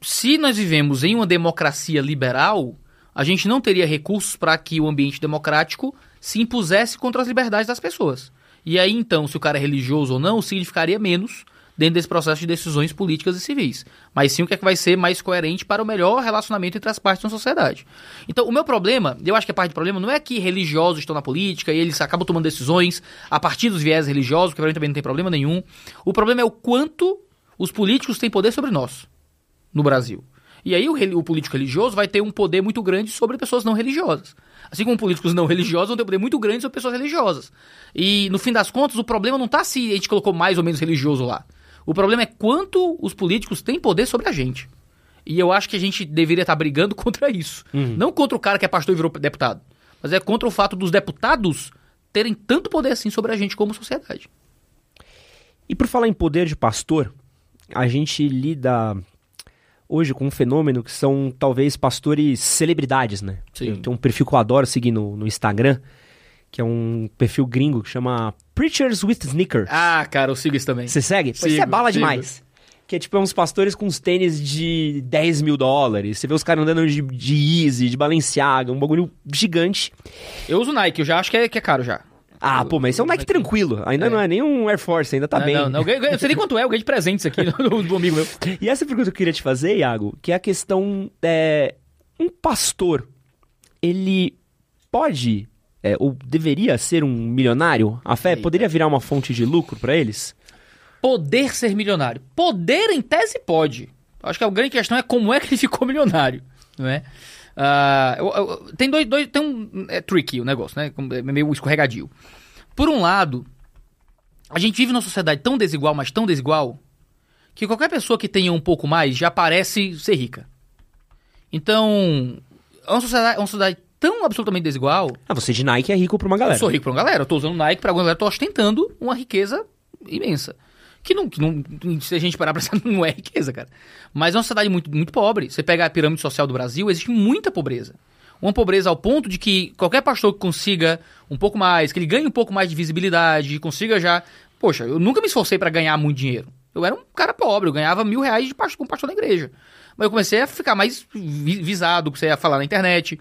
Se nós vivemos em uma democracia liberal, a gente não teria recursos para que o ambiente democrático se impusesse contra as liberdades das pessoas. E aí, então, se o cara é religioso ou não, significaria menos dentro desse processo de decisões políticas e civis. Mas sim o que é que vai ser mais coerente para o melhor relacionamento entre as partes da sociedade. Então, o meu problema, eu acho que a parte do problema não é que religiosos estão na política e eles acabam tomando decisões a partir dos viés religiosos, que para mim também não tem problema nenhum. O problema é o quanto os políticos têm poder sobre nós no Brasil. E aí o, o político religioso vai ter um poder muito grande sobre pessoas não religiosas. Assim como políticos não religiosos vão ter um poder muito grande sobre pessoas religiosas. E no fim das contas, o problema não está se a gente colocou mais ou menos religioso lá. O problema é quanto os políticos têm poder sobre a gente. E eu acho que a gente deveria estar brigando (laughs) contra isso. Não contra o cara que é pastor e virou deputado. Mas é contra o fato dos deputados terem tanto poder assim sobre a gente como sociedade.
E por falar em poder de pastor, a gente lida hoje com um fenômeno que são talvez pastores celebridades, né?
Sim.
Tenho um perfil que eu adoro seguir no, no Instagram, que é um perfil gringo que chama Preachers with Sneakers.
Ah, cara, eu sigo isso também.
Você segue? Pois isso é
Sigo,
bala
sigo.
demais. Que é tipo é uns pastores com uns tênis de 10 mil dólares. Você vê os caras andando de, de Easy, de Balenciaga, um bagulho gigante.
Eu uso Nike, eu já acho que é, que é caro já.
Ah, pô, mas isso é um Nike tranquilo. Ainda não é nem um Air Force, ainda tá
não,
bem.
Não, não, eu, sei nem quanto é, eu ganhei de presentes aqui (laughs) do, do amigo meu.
E essa pergunta que eu queria te fazer, Iago, que é a questão é, um pastor, ele pode é, ou deveria ser um milionário? A fé
Eita.
poderia virar uma fonte de lucro pra eles?
Poder ser milionário. Poder, em tese, pode. Acho que a grande questão é como é que ele ficou milionário, não é? Ah, eu- eu- tem dois, dois- tem um é tricky o negócio, né? É meio escorregadio. Por um lado, a gente vive numa sociedade tão desigual, mas tão desigual, que qualquer pessoa que tenha um pouco mais já parece ser rica. Então, é uma sociedade, é uma sociedade tão absolutamente desigual
Ah, você de Nike é rico pra uma galera.
eu sou rico pra uma galera, eu tô usando Nike pra uma galera, tô ostentando uma riqueza imensa. Que não, que não, se a gente parar pra (laughs) pensar, não é riqueza, cara. Mas é uma sociedade muito, muito pobre. Você pega a pirâmide social do Brasil, existe muita pobreza. Uma pobreza ao ponto de que qualquer pastor que consiga um pouco mais, que ele ganhe um pouco mais de visibilidade, consiga já. Poxa, eu nunca me esforcei pra ganhar muito dinheiro. Eu era um cara pobre, eu ganhava mil reais de pastor, como pastor da igreja. Mas eu comecei a ficar mais vi- visado, comecei a falar na internet,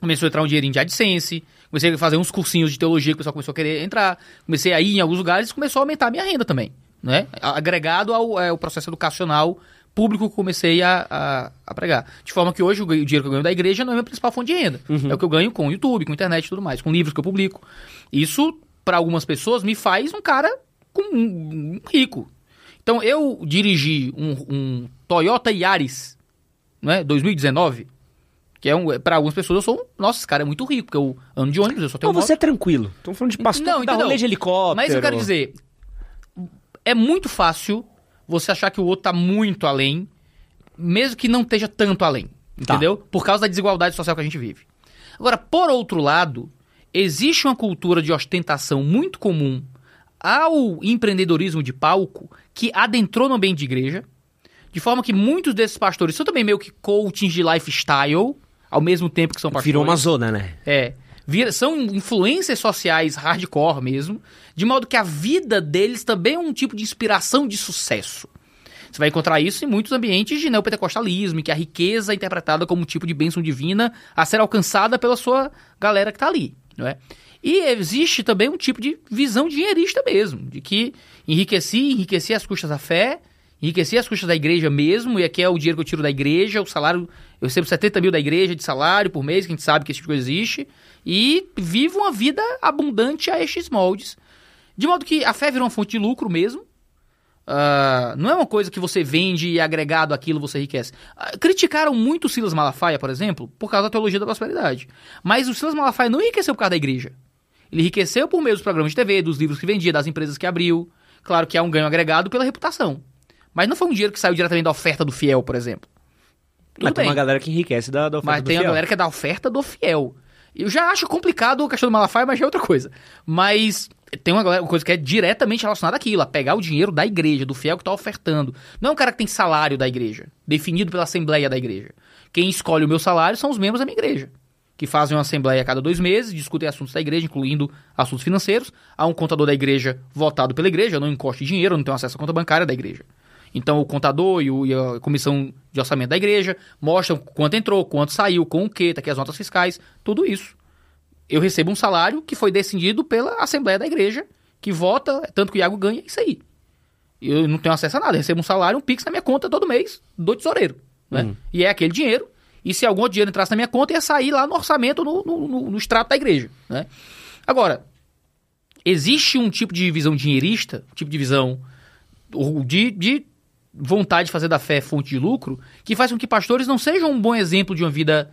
Começou a entrar um dinheirinho de AdSense, Comecei a fazer uns cursinhos de teologia que o pessoal começou a querer entrar. Comecei a ir em alguns lugares e começou a aumentar a minha renda também. Né? Agregado ao, ao processo educacional público que comecei a, a, a, pregar. De forma que hoje o, dinheiro que eu ganho da igreja não é a minha principal fonte de renda. Uhum. É o que eu ganho com o YouTube, com a internet e tudo mais, com livros que eu publico. Isso, para algumas pessoas, me faz um cara com, um, um rico. Então, eu dirigi um, um Toyota Yaris, né, 2019, que é um, para algumas pessoas eu sou um, nossa, esse cara é muito rico, porque eu ando de ônibus, eu só tenho
Não, você é tranquilo. Estamos falando de pastor não, da rolê de helicóptero.
Mas eu quero dizer, é muito fácil você achar que o outro tá muito além, mesmo que não esteja tanto além. Tá. Entendeu? Por causa da desigualdade social que a gente vive. Agora, por outro lado, existe uma cultura de ostentação muito comum ao empreendedorismo de palco que adentrou no ambiente de igreja, de forma que muitos desses pastores são também meio que coachings de lifestyle, ao mesmo tempo que são pastores.
Virou uma zona, né?
É. Vira, são influências sociais hardcore mesmo, de modo que a vida deles também é um tipo de inspiração de sucesso. Você vai encontrar isso em muitos ambientes de neopentecostalismo, em que a riqueza é interpretada como um tipo de bênção divina a ser alcançada pela sua galera que está ali, não é? E existe também um tipo de visão dinheirista mesmo, de que enriqueci, enriqueci as custas da fé, enriqueci as custas da igreja mesmo, e aqui é o dinheiro que eu tiro da igreja, o salário, eu recebo 70 mil da igreja de salário por mês, que a gente sabe que esse tipo de coisa existe, e vivo uma vida abundante a estes moldes. De modo que a fé virou uma fonte de lucro mesmo. Uh, não é uma coisa que você vende e agregado aquilo você enriquece. Uh, criticaram muito o Silas Malafaia, por exemplo, por causa da teologia da prosperidade. Mas o Silas Malafaia não enriqueceu por causa da igreja. Ele enriqueceu por meio dos programas de TV, dos livros que vendia, das empresas que abriu. Claro que há um ganho agregado pela reputação. Mas não foi um dinheiro que saiu diretamente da oferta do fiel, por exemplo.
Tudo Mas bem. tem uma galera que enriquece da, da oferta
Mas
do
tem
fiel.
a galera que é da oferta do fiel. Eu já acho complicado a questão do Malafaia, mas já é outra coisa. Mas tem uma, uma, coisa que é diretamente relacionada àquilo, a pegar o dinheiro da igreja, do fiel que está ofertando. Não é um cara que tem salário da igreja, definido pela assembleia da igreja. Quem escolhe o meu salário são os membros da minha igreja, que fazem uma assembleia a cada dois meses, discutem assuntos da igreja, incluindo assuntos financeiros. Há um contador da igreja votado pela igreja, eu não encosto dinheiro, eu não tenho acesso à conta bancária da igreja. Então o contador e, o, e, a comissão de orçamento da igreja mostram quanto entrou, quanto saiu, com o que, tá aqui as notas fiscais, tudo isso. Eu recebo um salário que foi decidido pela Assembleia da Igreja, que vota, tanto que o Iago ganha, é isso aí. Eu não tenho acesso a nada, eu recebo um salário, um Pix na minha conta todo mês, do tesoureiro. Né? Uhum. E é aquele dinheiro, e se algum dinheiro entrasse na minha conta, ia sair lá no orçamento, no, no, no, no extrato da igreja. Né? Agora, existe um tipo de visão dinheirista, um tipo de visão de, de vontade de fazer da fé fonte de lucro, que faz com que pastores não sejam um bom exemplo de uma vida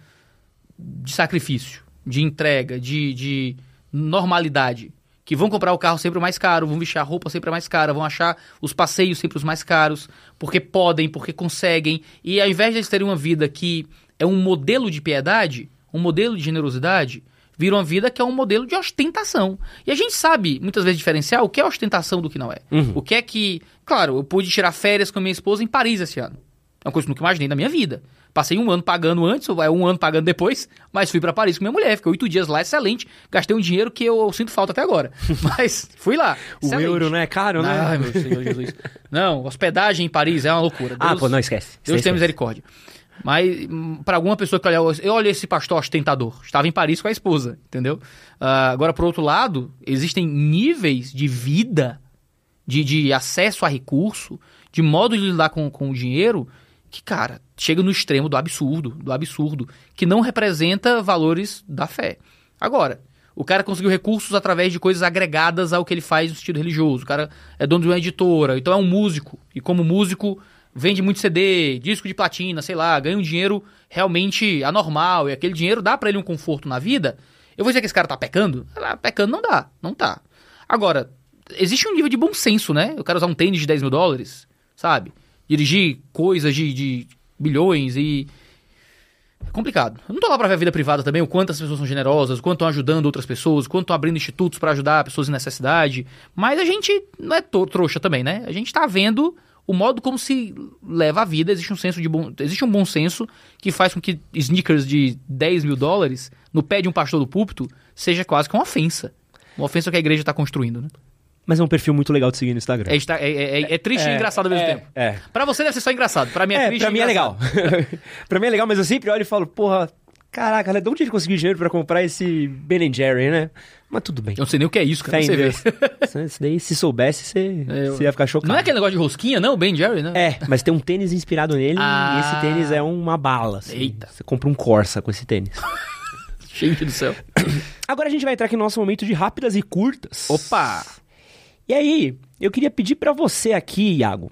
de sacrifício, de entrega, de, de normalidade. Que vão comprar o carro sempre mais caro, vão vestir a roupa sempre mais cara, vão achar os passeios sempre os mais caros, porque podem, porque conseguem. E ao invés de eles terem uma vida que é um modelo de piedade, um modelo de generosidade, vira uma vida que é um modelo de ostentação. E a gente sabe, muitas vezes, diferenciar o que é ostentação do que não é. Uhum. O que é que. Claro, eu pude tirar férias com a minha esposa em Paris esse ano. É uma coisa que eu nunca imaginei na minha vida. Passei um ano pagando antes, ou um ano pagando depois, mas fui para Paris com minha mulher. Fiquei oito dias lá, excelente. Gastei um dinheiro que eu, eu sinto falta até agora. (laughs) Mas fui lá.
o excelente. euro não é caro, né?
Ai, meu Senhor Jesus. Não, hospedagem em Paris é uma loucura.
Ah, Deus, ah, pô, não esquece.
Deus tem misericórdia. Mas para alguma pessoa que olha, eu olhei esse pastor ostentador, estava em Paris com a esposa, entendeu? Uh, agora, por outro lado, existem níveis de vida, de, de acesso a recurso, de modo de lidar com, com o dinheiro, que, cara, chega no extremo do absurdo, do absurdo, que não representa valores da fé. Agora, o cara conseguiu recursos através de coisas agregadas ao que ele faz no sentido religioso. O cara é dono de uma editora, então é um músico. E como músico, vende muito CD, disco de platina, sei lá, ganha um dinheiro realmente anormal e aquele dinheiro dá para ele um conforto na vida, eu vou dizer que esse cara tá pecando? Ah, pecando não dá, não tá. Agora, existe um nível de bom senso, né? Eu quero usar um tênis de 10 mil dólares, sabe? Dirigir coisas de, de bilhões e. É complicado. Eu não tô lá pra ver a vida privada também, o quanto as pessoas são generosas, o quanto estão ajudando outras pessoas, o quanto estão abrindo institutos para ajudar pessoas em necessidade. Mas a gente não é trouxa também, né? A gente tá vendo o modo como se leva a vida, existe um senso de bom, existe um bom senso que faz com que sneakers de 10 mil dólares no pé de um pastor do púlpito seja quase que uma ofensa. Uma ofensa que a igreja está construindo, né?
Mas é um perfil muito legal de seguir no Instagram.
É, é, é, é triste é, e engraçado ao mesmo
é,
tempo.
É.
Pra você deve ser só engraçado. Pra mim é,
é
triste
pra mim
é
legal. (laughs) pra mim é legal, mas eu sempre olho e falo, porra, Caraca, né? de onde ele conseguiu dinheiro pra comprar esse Ben Jerry, né? Mas tudo bem.
Eu não sei nem o que é isso, cara.
Fé
Você vê.
Deus. Isso daí, se soubesse, você,
É, eu-
você ia ficar chocado.
Não é aquele negócio de rosquinha, não? Ben Jerry, né?
É, mas tem um tênis inspirado nele
Ah.
e esse tênis é uma bala. assim.
Eita.
Você compra um Corsa com esse tênis. (laughs)
Gente do céu. (coughs)
Agora a gente vai entrar aqui no nosso momento de rápidas e curtas.
Opa!
E aí, eu queria pedir pra você aqui, Iago,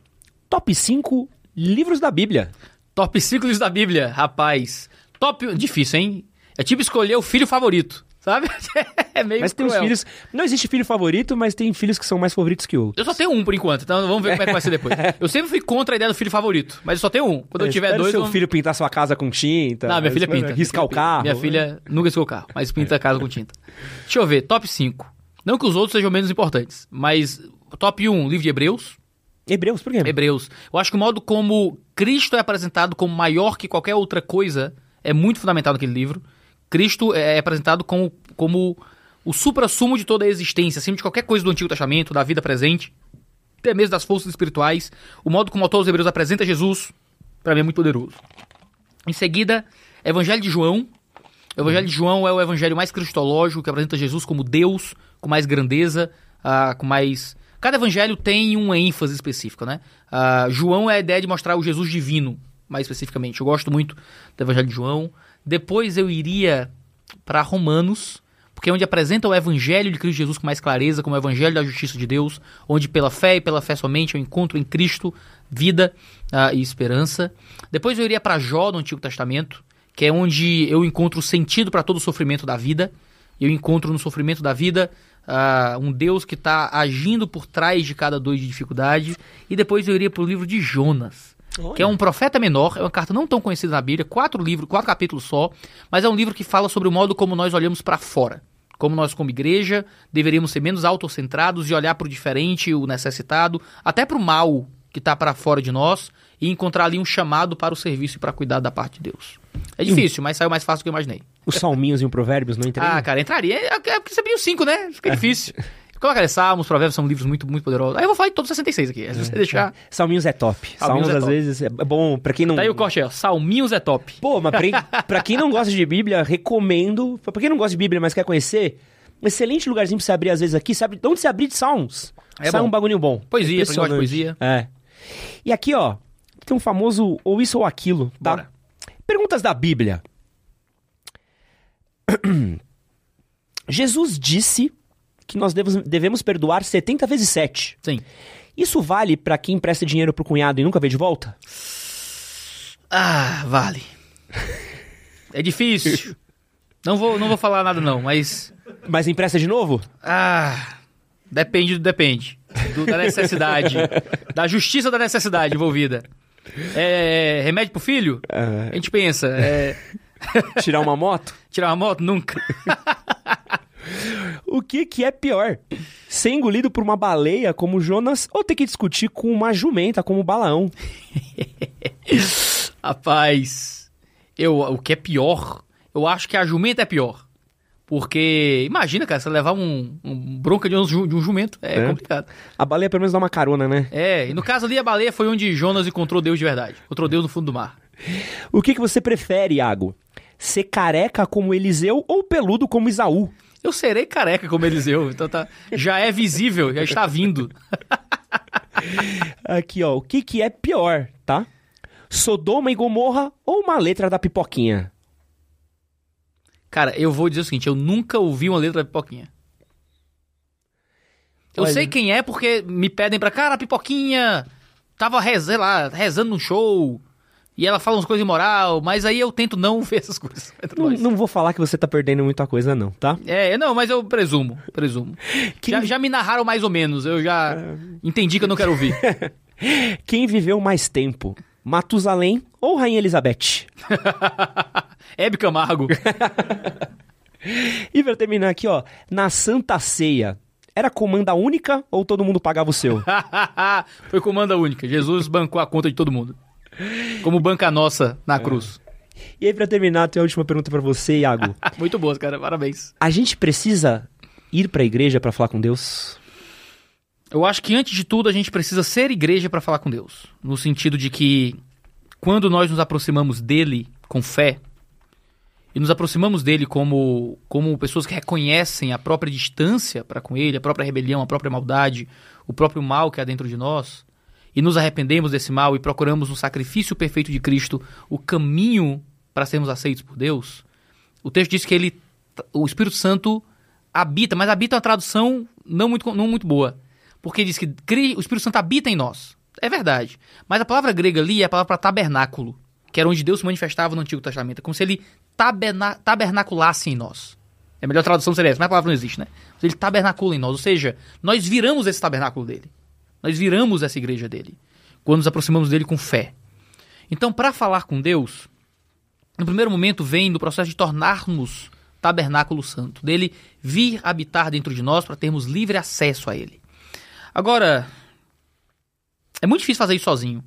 top 5 livros da Bíblia.
Top 5 livros da Bíblia, rapaz. Top. Difícil, hein? É tipo escolher o filho favorito, sabe? (laughs) é meio
Mas tem uns filhos. Não existe filho favorito, mas tem filhos que são mais favoritos que outros.
Eu só tenho um por enquanto, então vamos ver como é que vai ser depois. (laughs) Eu sempre fui contra a ideia do filho favorito, mas eu só tenho um. Quando eu tiver
espera
dois.
seu
vamos-
filho pintar sua casa com tinta.
Não, minha filha pinta.
Riscar
Minha
o
filha
carro.
Minha filha nunca riscou o carro, mas pinta a casa com tinta. Deixa eu ver, top 5. Não que os outros sejam menos importantes, mas top 1, livro de Hebreus.
Hebreus, por quê?
Hebreus. Eu acho que o modo como Cristo é apresentado como maior que qualquer outra coisa é muito fundamental naquele livro. Cristo é apresentado como, como o supra-sumo de toda a existência, acima de qualquer coisa do Antigo Testamento, da vida presente, até mesmo das forças espirituais. O modo como o autor dos Hebreus apresenta Jesus, para mim é muito poderoso. Em seguida, Evangelho de João. O Evangelho de João é o evangelho mais cristológico, que apresenta Jesus como Deus, com mais grandeza, ah, com mais. Cada evangelho tem uma ênfase específica, né? Ah, João é a ideia de mostrar o Jesus divino, mais especificamente. Eu gosto muito do Evangelho de João. Depois eu iria para Romanos, porque é onde apresenta o Evangelho de Cristo Jesus com mais clareza, como o Evangelho da justiça de Deus, onde pela fé e pela fé somente eu encontro em Cristo vida ah, e esperança. Depois eu iria para Jó no Antigo Testamento, que é onde eu encontro sentido para todo o sofrimento da vida. Eu encontro no sofrimento da vida ah, um Deus que está agindo por trás de cada dor de dificuldade. E depois eu iria para o livro de Jonas, que é um profeta menor, é uma carta não tão conhecida na Bíblia, quatro livros, quatro capítulos só, mas é um livro que fala sobre o modo como nós olhamos para fora. Como nós, como igreja, deveríamos ser menos autocentrados e olhar para o diferente, o necessitado, até para o mal que está para fora de nós e encontrar ali um chamado para o serviço e para cuidar da parte de Deus. É difícil, mas saiu mais fácil do que eu imaginei.
Os salminhos e o provérbios não entram?
Ah, cara, entraria. É é porque você abriu cinco, né? Fica difícil. (laughs) Coloca Salmos, Provérbios são livros muito, muito poderosos. Aí eu vou falar de todos os 66 aqui. Se você deixar.
Salminhos é top.
Salminhos
Salmos,
é
às
top.
vezes, é bom pra quem não...
Tá aí o corte aí, ó. Salminhos é top.
Pô, mas pra, (laughs) pra quem não gosta de Bíblia, recomendo. Pra quem não gosta de Bíblia, mas quer conhecer, um excelente lugarzinho pra você abrir às vezes aqui. Sabe de onde você abrir de Salmos?
É
Sai
bom.
um bagulho bom.
Poesia, pra quem gosta de poesia.
É. E aqui, ó, tem um famoso ou isso ou aquilo, tá?
Bora.
Perguntas da Bíblia. (clears throat) Jesus disse que nós devemos, devemos perdoar 70 vezes 7.
Sim.
Isso vale pra quem empresta dinheiro pro cunhado e nunca vê de volta?
Ah, vale. É difícil. Não vou, não vou falar nada, não, mas.
Mas empresta de novo?
Ah. Depende do depende. Do- da necessidade. da justiça da necessidade envolvida. É, remédio pro filho?
É.
A gente pensa. É, (laughs)
Tirar uma moto?
tirar uma moto? Nunca. (laughs)
O que que é pior? Ser engolido por uma baleia como Jonas ou ter que discutir com uma jumenta como Balaão? (laughs)
Rapaz, eu, o que é pior, eu acho que a jumenta é pior. Porque, imagina, cara, você levar um, um bronca de um, de um jumento, é,
É.
complicado.
A baleia pelo menos dá uma carona, né?
É, e no caso ali, a baleia foi onde Jonas encontrou Deus de verdade. Encontrou Deus no fundo do mar.
O que que você prefere, Iago? Ser careca como Eliseu ou peludo como Isaú?
Eu serei careca como Eliseu, então tá, já é visível, já está vindo. (laughs)
Aqui, ó, o que que é pior, tá? Sodoma e Gomorra ou uma letra da pipoquinha?
Cara, eu vou dizer o seguinte, eu nunca ouvi uma letra da Pipoquinha. Eu
Olha.
sei quem é porque me pedem pra, cara, a Pipoquinha tava rez, sei lá, rezando num show e ela fala umas coisas imoral, mas aí eu tento não (laughs) ver essas coisas.
Não, não vou falar que você tá perdendo muita coisa, não, tá?
É, não, mas eu presumo, presumo. (laughs)
Quem-
Já, já me narraram mais ou menos, eu já entendi que eu não quero ouvir. (laughs)
Quem viveu mais tempo? Matusalém ou Rainha Elizabeth?
Hebe Camargo.
E pra terminar aqui, ó, na Santa Ceia, era comanda única ou todo mundo pagava o seu?
Foi comanda única. Jesus bancou a conta de todo mundo. Como banca a nossa na cruz.
E aí, pra terminar, tem a última pergunta pra você, Iago. (laughs)
Muito boa, cara. Parabéns.
A gente precisa ir pra igreja pra falar com Deus?
Eu acho que antes de tudo a gente precisa ser igreja para falar com Deus. No sentido de que quando nós nos aproximamos dele com fé, e nos aproximamos dele como, como pessoas que reconhecem a própria distância para com ele, a própria rebelião, a própria maldade, o próprio mal que há dentro de nós, e nos arrependemos desse mal e procuramos no sacrifício perfeito de Cristo o caminho para sermos aceitos por Deus, o texto diz que ele, o Espírito Santo habita, mas habita é uma tradução não muito, não muito boa, porque diz que o Espírito Santo habita em nós. É verdade. Mas a palavra grega ali é a palavra tabernáculo, que era onde Deus se manifestava no Antigo Testamento, como se ele taberna, tabernaculasse em nós. É a melhor tradução seria essa, mas a palavra não existe, né? Ele tabernacula em nós, ou seja, nós viramos esse tabernáculo dele. Nós viramos essa igreja dele, quando nos aproximamos dele com fé. Então, para falar com Deus, no primeiro momento vem do processo de tornarmos tabernáculo santo, dele vir habitar dentro de nós para termos livre acesso a ele. Agora, é muito difícil fazer isso sozinho.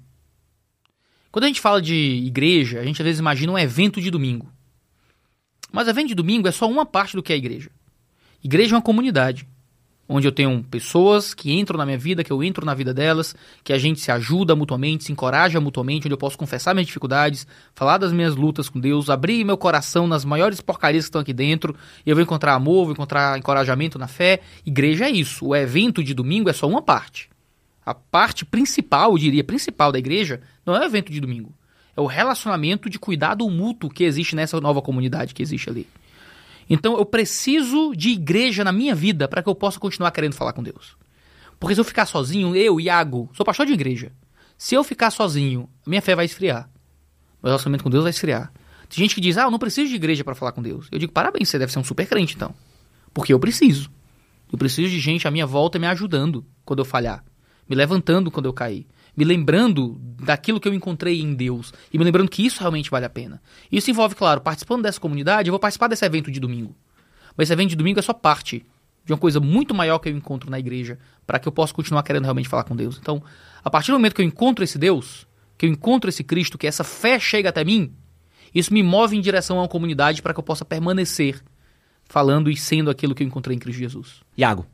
Quando a gente fala de igreja, a gente às vezes imagina um evento de domingo. Mas evento de domingo é só uma parte do que é igreja. Igreja é uma comunidade onde eu tenho pessoas que entram na minha vida, que eu entro na vida delas, que a gente se ajuda mutuamente, se encoraja mutuamente, onde eu posso confessar minhas dificuldades, falar das minhas lutas com Deus, abrir meu coração nas maiores porcarias que estão aqui dentro, e eu vou encontrar amor, vou encontrar encorajamento na fé. Igreja é isso. O evento de domingo é só uma parte. A parte principal, eu diria, principal da igreja, não é o evento de domingo. É o relacionamento de cuidado mútuo que existe nessa nova comunidade que existe ali. Então eu preciso de igreja na minha vida para que eu possa continuar querendo falar com Deus. Porque se eu ficar sozinho, eu, Iago, sou pastor de igreja. Se eu ficar sozinho, minha fé vai esfriar. Meu relacionamento com Deus vai esfriar. Tem gente que diz, ah, eu não preciso de igreja para falar com Deus. Eu digo, parabéns, você deve ser um super crente então. Porque eu preciso. Eu preciso de gente à minha volta me ajudando quando eu falhar. Me levantando quando eu cair me lembrando daquilo que eu encontrei em Deus e me lembrando que isso realmente vale a pena. Isso envolve, claro, participando dessa comunidade, eu vou participar desse evento de domingo. Mas esse evento de domingo é só parte de uma coisa muito maior que eu encontro na igreja para que eu possa continuar querendo realmente falar com Deus. Então, a partir do momento que eu encontro esse Deus, que eu encontro esse Cristo, que essa fé chega até mim, isso me move em direção a uma comunidade para que eu possa permanecer falando e sendo aquilo que eu encontrei em Cristo Jesus.
Iago,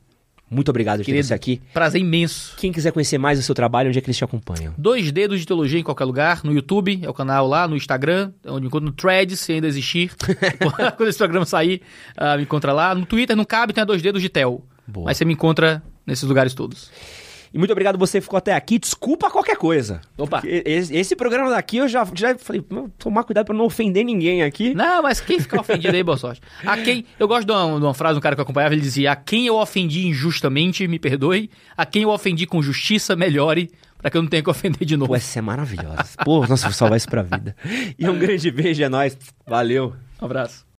muito obrigado por ter você aqui.
Prazer imenso.
Quem quiser conhecer mais do seu trabalho, onde é que eles te acompanham?
Dois Dedos de Teologia em qualquer lugar, no YouTube, é o canal lá, no Instagram, é onde encontro no Threads, se ainda existir. (laughs) (laughs) Quando esse programa sair, uh, me encontra lá. No Twitter não cabe, tem Dois Dedos de Tel. Boa. Mas você me encontra nesses lugares todos.
E muito obrigado você que ficou até aqui. Desculpa qualquer coisa.
Opa.
Esse, esse programa daqui eu já, já falei, tomar cuidado pra não ofender ninguém aqui.
Não, mas quem ficar ofendido aí, boa sorte. A quem. Eu gosto de uma, de uma frase de um cara que eu acompanhava, ele dizia: A quem eu ofendi injustamente, me perdoe. A quem eu ofendi com justiça, melhore para que eu não tenha que ofender de novo.
Pô, essa é maravilhosa. Pô, nossa, vou salvar isso pra vida. E um grande beijo, é nóis. Valeu.
Um abraço.